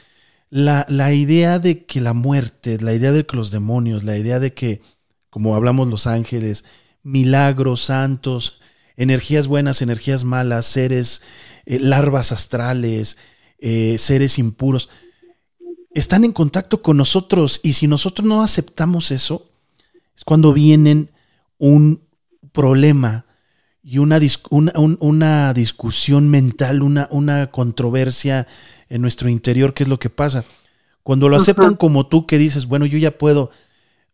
la, la, idea de que la muerte, la idea de que los demonios, la idea de que, como hablamos los ángeles, milagros, santos, energías buenas, energías malas, seres, eh, larvas astrales, eh, seres impuros, están en contacto con nosotros y si nosotros no aceptamos eso, es cuando vienen un problema y una, una discusión mental, una, una controversia en nuestro interior, ¿qué es lo que pasa? Cuando lo aceptan como tú, que dices, bueno, yo ya puedo,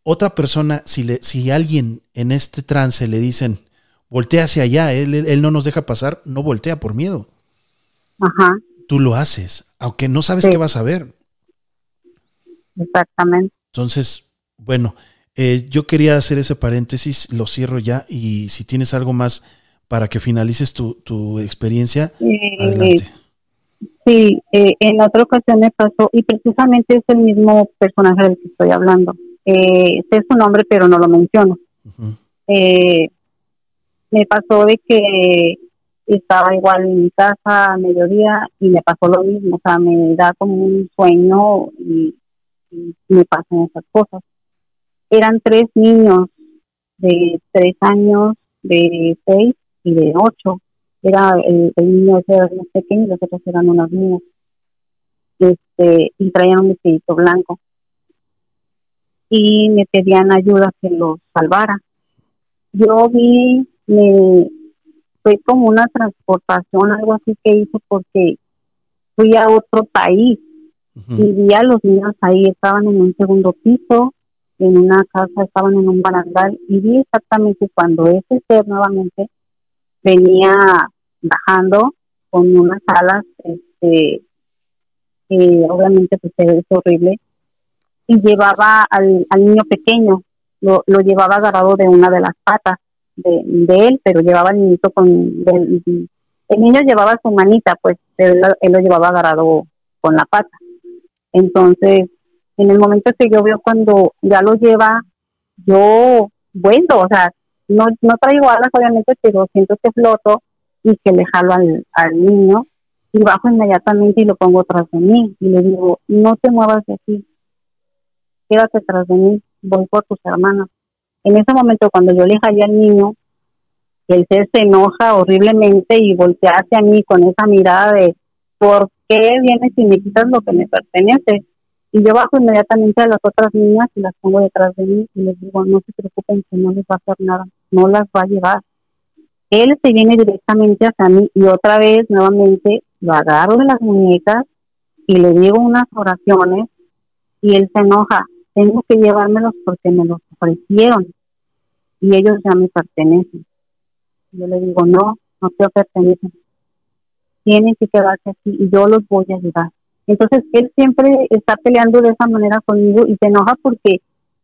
otra persona, si, le, si alguien en este trance le dicen, voltea hacia allá, él, él no nos deja pasar, no voltea por miedo. Ajá tú lo haces, aunque no sabes qué vas a ver. Exactamente. Entonces, bueno, Eh, yo quería hacer ese paréntesis, lo cierro ya y si tienes algo más para que finalices tu, tu experiencia, adelante. Sí, eh, en otra ocasión me pasó, y precisamente es el mismo personaje del que estoy hablando. Eh, sé su nombre, pero no lo menciono. eh, me pasó de que estaba igual en mi casa a mediodía y me pasó lo mismo, o sea, me da como un sueño y, me pasan esas cosas. Eran tres niños de tres años, de seis y de ocho era el, niño ese era más pequeño y los otros eran unas niñas. Este, y traían un vestidito blanco. Y me pedían ayuda que los salvara. Yo vi, me fue como una transportación, algo así que hice porque fui a otro país y vi a los niños ahí, estaban en un segundo piso, en una casa, estaban en un barandal y vi exactamente cuando ese ser nuevamente venía bajando con unas alas, este, eh, obviamente pues es horrible, y llevaba al, al niño pequeño, lo, lo llevaba agarrado de una de las patas de, de él, pero llevaba el niño con, del, el niño llevaba su manita, pues él, él lo llevaba agarrado con la pata. Entonces, en el momento que yo veo cuando ya lo lleva, yo vuelvo, o sea, no, no traigo alas obviamente, pero siento que floto y que le jalo al, al niño y bajo inmediatamente y lo pongo tras de mí y le digo, no te muevas de aquí, quédate tras de mí, voy por tus hermanas. En ese momento cuando yo le jalé al niño, el ser se enoja horriblemente y voltea hacia mí con esa mirada de ¿por qué vienes y me quitas lo que me pertenece? Y yo bajo inmediatamente a las otras niñas y las pongo detrás de mí y les digo, no se preocupen que no les va a hacer nada, no las va a llevar. Él se viene directamente hacia mí y otra vez nuevamente lo agarro de las muñecas y le digo unas oraciones y él se enoja. Tengo que llevármelos porque me los ofrecieron y ellos ya me pertenecen. Yo le digo, no, no te pertenecen. Tienen que quedarse aquí y yo los voy a ayudar. Entonces él siempre está peleando de esa manera conmigo y se enoja porque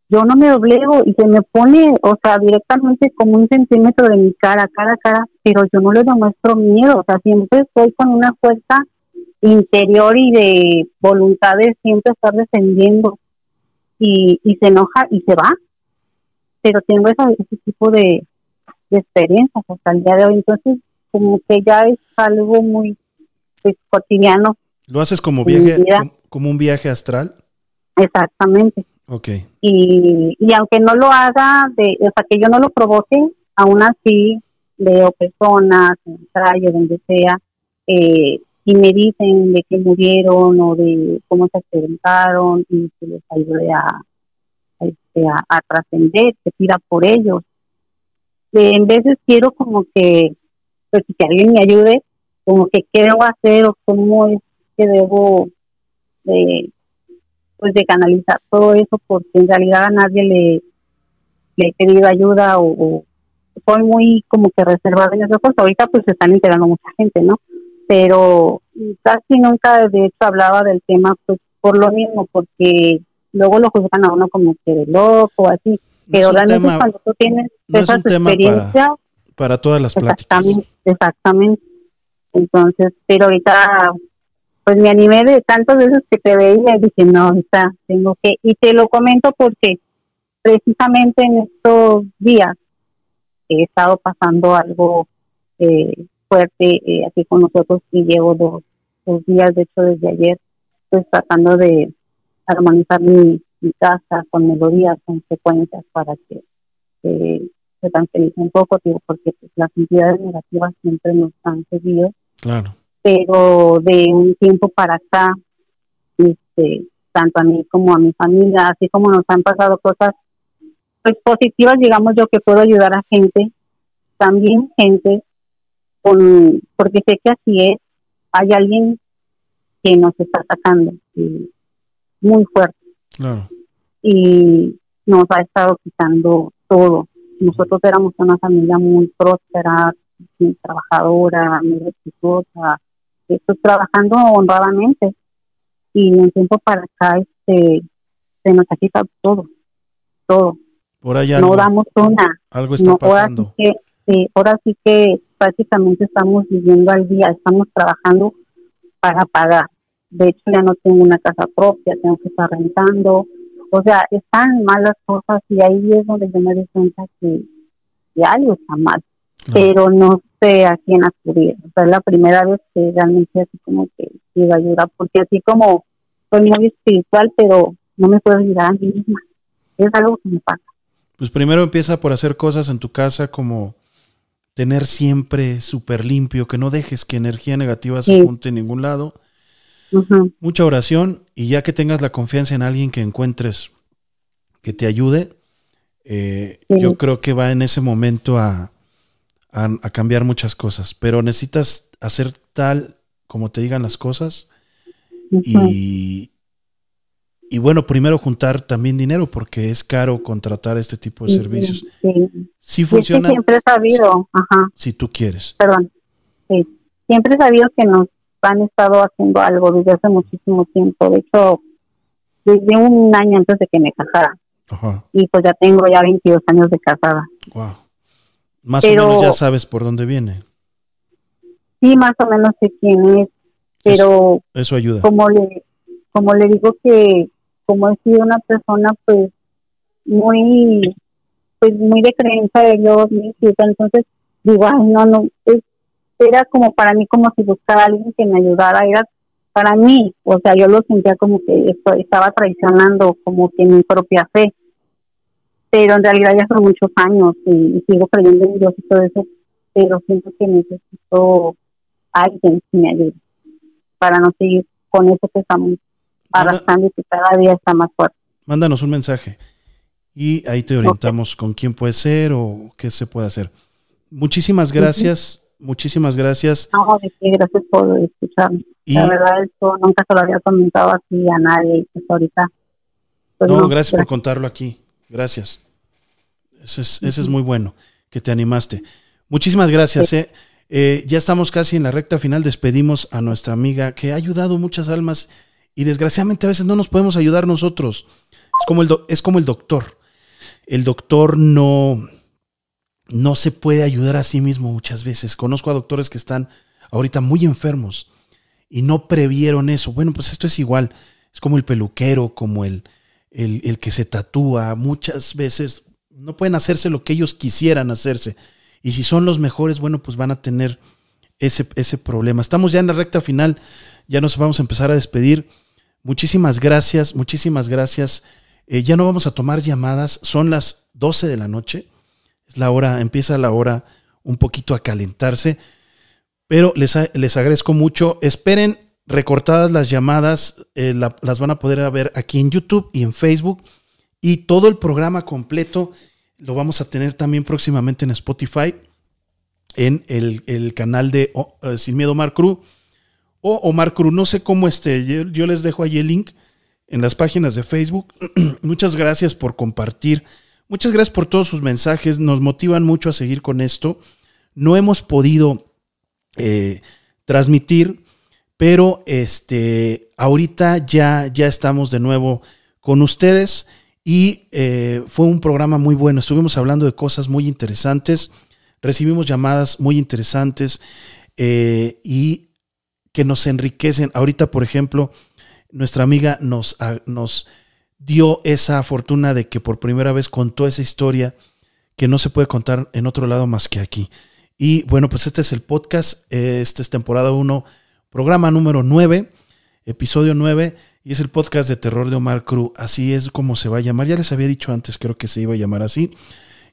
yo no me doblego y se me pone, o sea, directamente como un centímetro de mi cara, cara a cara, pero yo no le demuestro miedo, o sea, siempre estoy con una fuerza interior y de voluntad de siempre estar defendiendo y, y se enoja y se va, pero tengo esa, ese tipo de, de experiencias hasta el día de hoy, entonces como que ya es algo muy pues, cotidiano. ¿Lo haces como viaje, como un viaje astral? Exactamente. Okay. Y, y aunque no lo haga, de, o sea, que yo no lo provoque, aún así veo personas en el calle, donde sea, eh, y me dicen de que murieron o de cómo se accidentaron y que les ayude a, este, a, a trascender, que pida por ellos. Eh, en veces quiero como que, pues que alguien me ayude, como que qué debo hacer o cómo es que debo de pues de canalizar todo eso porque en realidad a nadie le, le he pedido ayuda o, o soy muy como que reservada en esas cosas. Ahorita pues se están enterando mucha gente, ¿no? Pero casi nunca de hecho hablaba del tema pues por lo mismo, porque luego lo juzgan a uno como que de loco, así. Pero realmente tema, cuando tú tienes no esa experiencia... Para, para, todas las exactamente, pláticas. Exactamente. Entonces, pero ahorita pues me animé de tantas veces que te veía y dije, no, está, tengo que, y te lo comento porque precisamente en estos días he estado pasando algo eh, fuerte eh, aquí con nosotros y llevo dos, dos días, de hecho desde ayer, pues tratando de armonizar mi, mi casa con melodías, con secuencias para que eh, se tranquilice un poco, digo, porque pues, las entidades negativas siempre nos han seguido. Claro pero de un tiempo para acá, este, tanto a mí como a mi familia, así como nos han pasado cosas pues positivas, digamos yo que puedo ayudar a gente, también gente con, porque sé que así es, hay alguien que nos está atacando y muy fuerte claro. y nos ha estado quitando todo. Nosotros éramos una familia muy próspera, muy trabajadora, muy exitosa, estoy trabajando honradamente y un tiempo para acá este se nos ha quitado todo, todo. Por no damos una. algo está No, pasando. que, sí, ahora sí que prácticamente estamos viviendo al día, estamos trabajando para pagar. De hecho, ya no tengo una casa propia, tengo que estar rentando. O sea, están malas cosas y ahí es donde yo me doy cuenta que, que algo está mal. Pero no sé a quién acudir. O sea, es la primera vez que realmente así como que pido ayuda, porque así como soy muy espiritual, pero no me puedo ayudar a mí misma. Es algo que me pasa. Pues primero empieza por hacer cosas en tu casa como tener siempre súper limpio, que no dejes que energía negativa se Sí. junte en ningún lado. Mucha oración y ya que tengas la confianza en alguien que encuentres que te ayude, eh, Sí. yo creo que va en ese momento a, a, a cambiar muchas cosas. Pero necesitas hacer tal como te digan las cosas y, y bueno, primero juntar también dinero porque es caro contratar este tipo de Sí, servicios. sí. Sí que funciona siempre he sabido, ajá, si tú quieres. perdón, sí, siempre he sabido que nos han estado haciendo algo desde hace muchísimo tiempo. De hecho, desde un año antes de que me casara. Ajá. Y pues ya tengo ya 22 años de casada. Wow. Más Pero- o menos ya sabes por dónde viene. Sí, más o menos sé quién es, pero Eso ayuda. como le como le digo que como he sido una persona pues muy pues muy de creencia de Dios espiritual, entonces digo ay no no es, era como para mí como si buscara a alguien que me ayudara era para mí o sea yo lo sentía como que esto, estaba traicionando como que mi propia fe pero en realidad ya son muchos años y, sigo creyendo en Dios y todo eso pero siento que necesito alguien que me ayude para no seguir con eso que estamos Manda- arrastrando y que cada día está más fuerte. mándanos un mensaje y ahí te orientamos con quién puede ser o qué se puede hacer. Muchísimas gracias, muchísimas gracias. No, que gracias por escucharme. Y La verdad, esto nunca se lo había comentado así a nadie y pues ahorita. pues, no, gracias por contarlo aquí. Gracias. Ese es, ese es muy bueno, que te animaste. Muchísimas gracias. eh. Eh, ya estamos casi en la recta final. Despedimos a nuestra amiga que ha ayudado muchas almas y desgraciadamente a veces no nos podemos ayudar nosotros. Es como el, es como el doctor. El doctor no, no se puede ayudar a sí mismo muchas veces. Conozco a doctores que están ahorita muy enfermos y no previeron eso. Bueno, pues esto es igual. Es como el peluquero, como el, el, el que se tatúa. Muchas veces no pueden hacerse lo que ellos quisieran hacerse. Y si son los mejores, bueno, pues van a tener ese, ese problema. Estamos ya en la recta final. Ya nos vamos a empezar a despedir. Muchísimas gracias, muchísimas gracias. Eh, ya no vamos a tomar llamadas. Son las 12 de la noche. Es la hora, empieza la hora un poquito a calentarse. Pero les, les agradezco mucho. Esperen recortadas las llamadas. eh, la- las van a poder ver aquí en YouTube y en Facebook. Y todo el programa completo lo vamos a tener también próximamente en Spotify. En el, el canal de oh, eh, Sin Miedo Omar Cruz. O Omar Cruz, no sé cómo esté. Yo, les dejo ahí el link en las páginas de Facebook. Muchas gracias por compartir. Muchas gracias por todos sus mensajes. Nos motivan mucho a seguir con esto. No hemos podido eh, transmitir, pero este, ahorita ya, ya estamos de nuevo con ustedes y eh, fue un programa muy bueno. Estuvimos hablando de cosas muy interesantes, recibimos llamadas muy interesantes eh, y que nos enriquecen. Ahorita, por ejemplo, nuestra amiga nos, nos dio esa fortuna de que por primera vez contó esa historia que no se puede contar en otro lado más que aquí. Y bueno, pues este es el podcast, esta es temporada 1, programa número 9, episodio 9, y es el podcast de terror de Omar Cruz. Así es como se va a llamar. Ya les había dicho antes, creo que se iba a llamar así.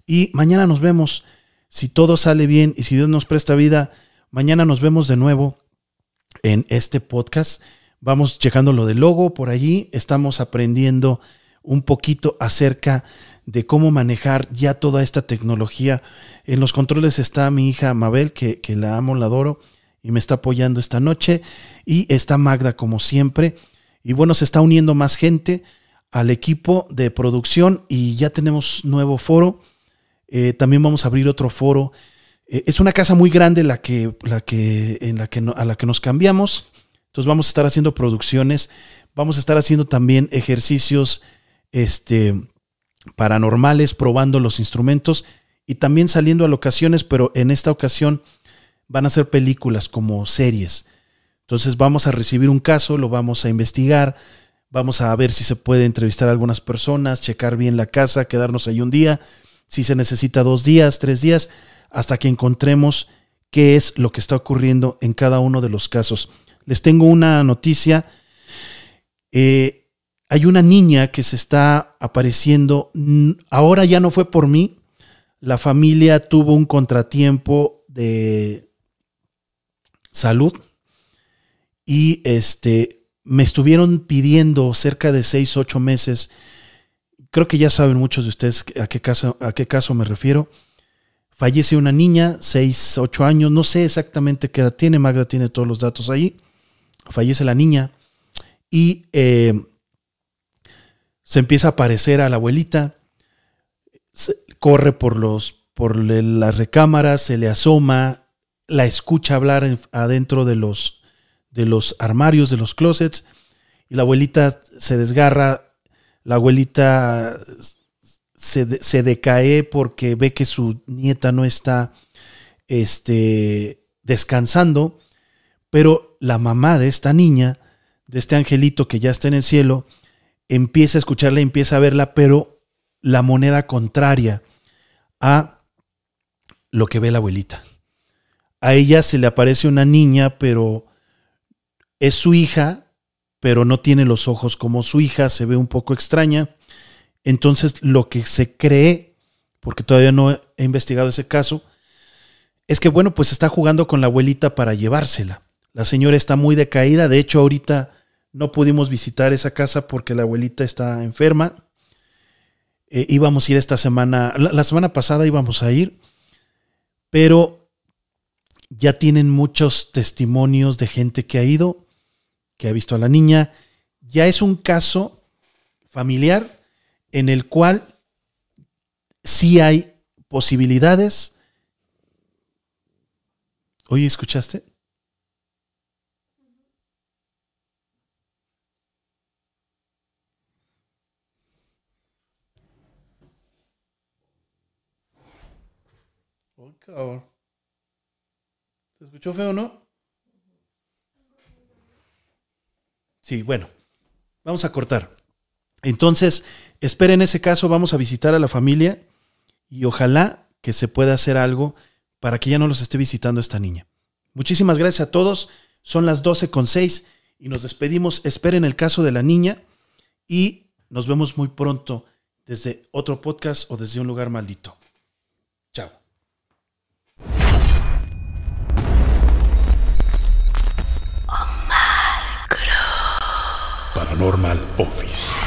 Y mañana nos vemos. Si todo sale bien y si Dios nos presta vida, mañana nos vemos de nuevo en este podcast. Vamos checando lo del logo por allí. Estamos aprendiendo un poquito acerca de cómo manejar ya toda esta tecnología. En los controles está mi hija Mabel, que, la amo, la adoro y me está apoyando esta noche. Y está Magda, como siempre. Y bueno, se está uniendo más gente al equipo de producción y ya tenemos nuevo foro. Eh, también vamos a abrir otro foro. Eh, es una casa muy grande la que, la que, en la que no- a la que nos cambiamos. Entonces vamos a estar haciendo producciones. Vamos a estar haciendo también ejercicios este, paranormales, probando los instrumentos y también saliendo a locaciones, pero en esta ocasión van a ser películas como series. Entonces vamos a recibir un caso, lo vamos a investigar, vamos a ver si se puede entrevistar a algunas personas, checar bien la casa, quedarnos ahí un día, si se necesita dos días, tres días, hasta que encontremos qué es lo que está ocurriendo en cada uno de los casos. Les tengo una noticia. Eh, hay una niña que se está apareciendo. Ahora ya no fue por mí. La familia tuvo un contratiempo de salud y este me estuvieron pidiendo cerca de seis, ocho meses. Creo que ya saben muchos de ustedes a qué caso, a qué caso me refiero Fallece una niña, 6, 8 años, no sé exactamente qué edad tiene, Magda tiene todos los datos ahí. Fallece la niña y eh, se empieza a aparecer a la abuelita, corre por, los, por las recámaras, se le asoma, la escucha hablar adentro de los, de los armarios, de los closets, y la abuelita se desgarra, la abuelita se, decae porque ve que su nieta no está este, descansando, pero la mamá de esta niña, de este angelito que ya está en el cielo, empieza a escucharla, empieza a verla, pero la moneda contraria a lo que ve la abuelita. A ella se le aparece una niña, pero es su hija, pero no tiene los ojos como su hija, se ve un poco extraña. Entonces, lo que se cree, porque todavía no he investigado ese caso, es que, bueno, pues está jugando con la abuelita para llevársela. La señora está muy decaída, de hecho, ahorita no pudimos visitar esa casa porque la abuelita está enferma. Eh, íbamos a ir esta semana, la semana pasada íbamos a ir, pero ya tienen muchos testimonios de gente que ha ido, que ha visto a la niña. Ya es un caso familiar en el cual sí hay posibilidades. Oye, ¿escuchaste? Oh, ¿Se escuchó feo no? Sí, bueno, vamos a cortar. Entonces, esperen ese caso, vamos a visitar a la familia y ojalá que se pueda hacer algo para que ya no los esté visitando esta niña. Muchísimas gracias a todos. Son las 12 con 6 y nos despedimos. Esperen el caso de la niña y nos vemos muy pronto desde otro podcast o desde un lugar maldito. Chao. Paranormal Office.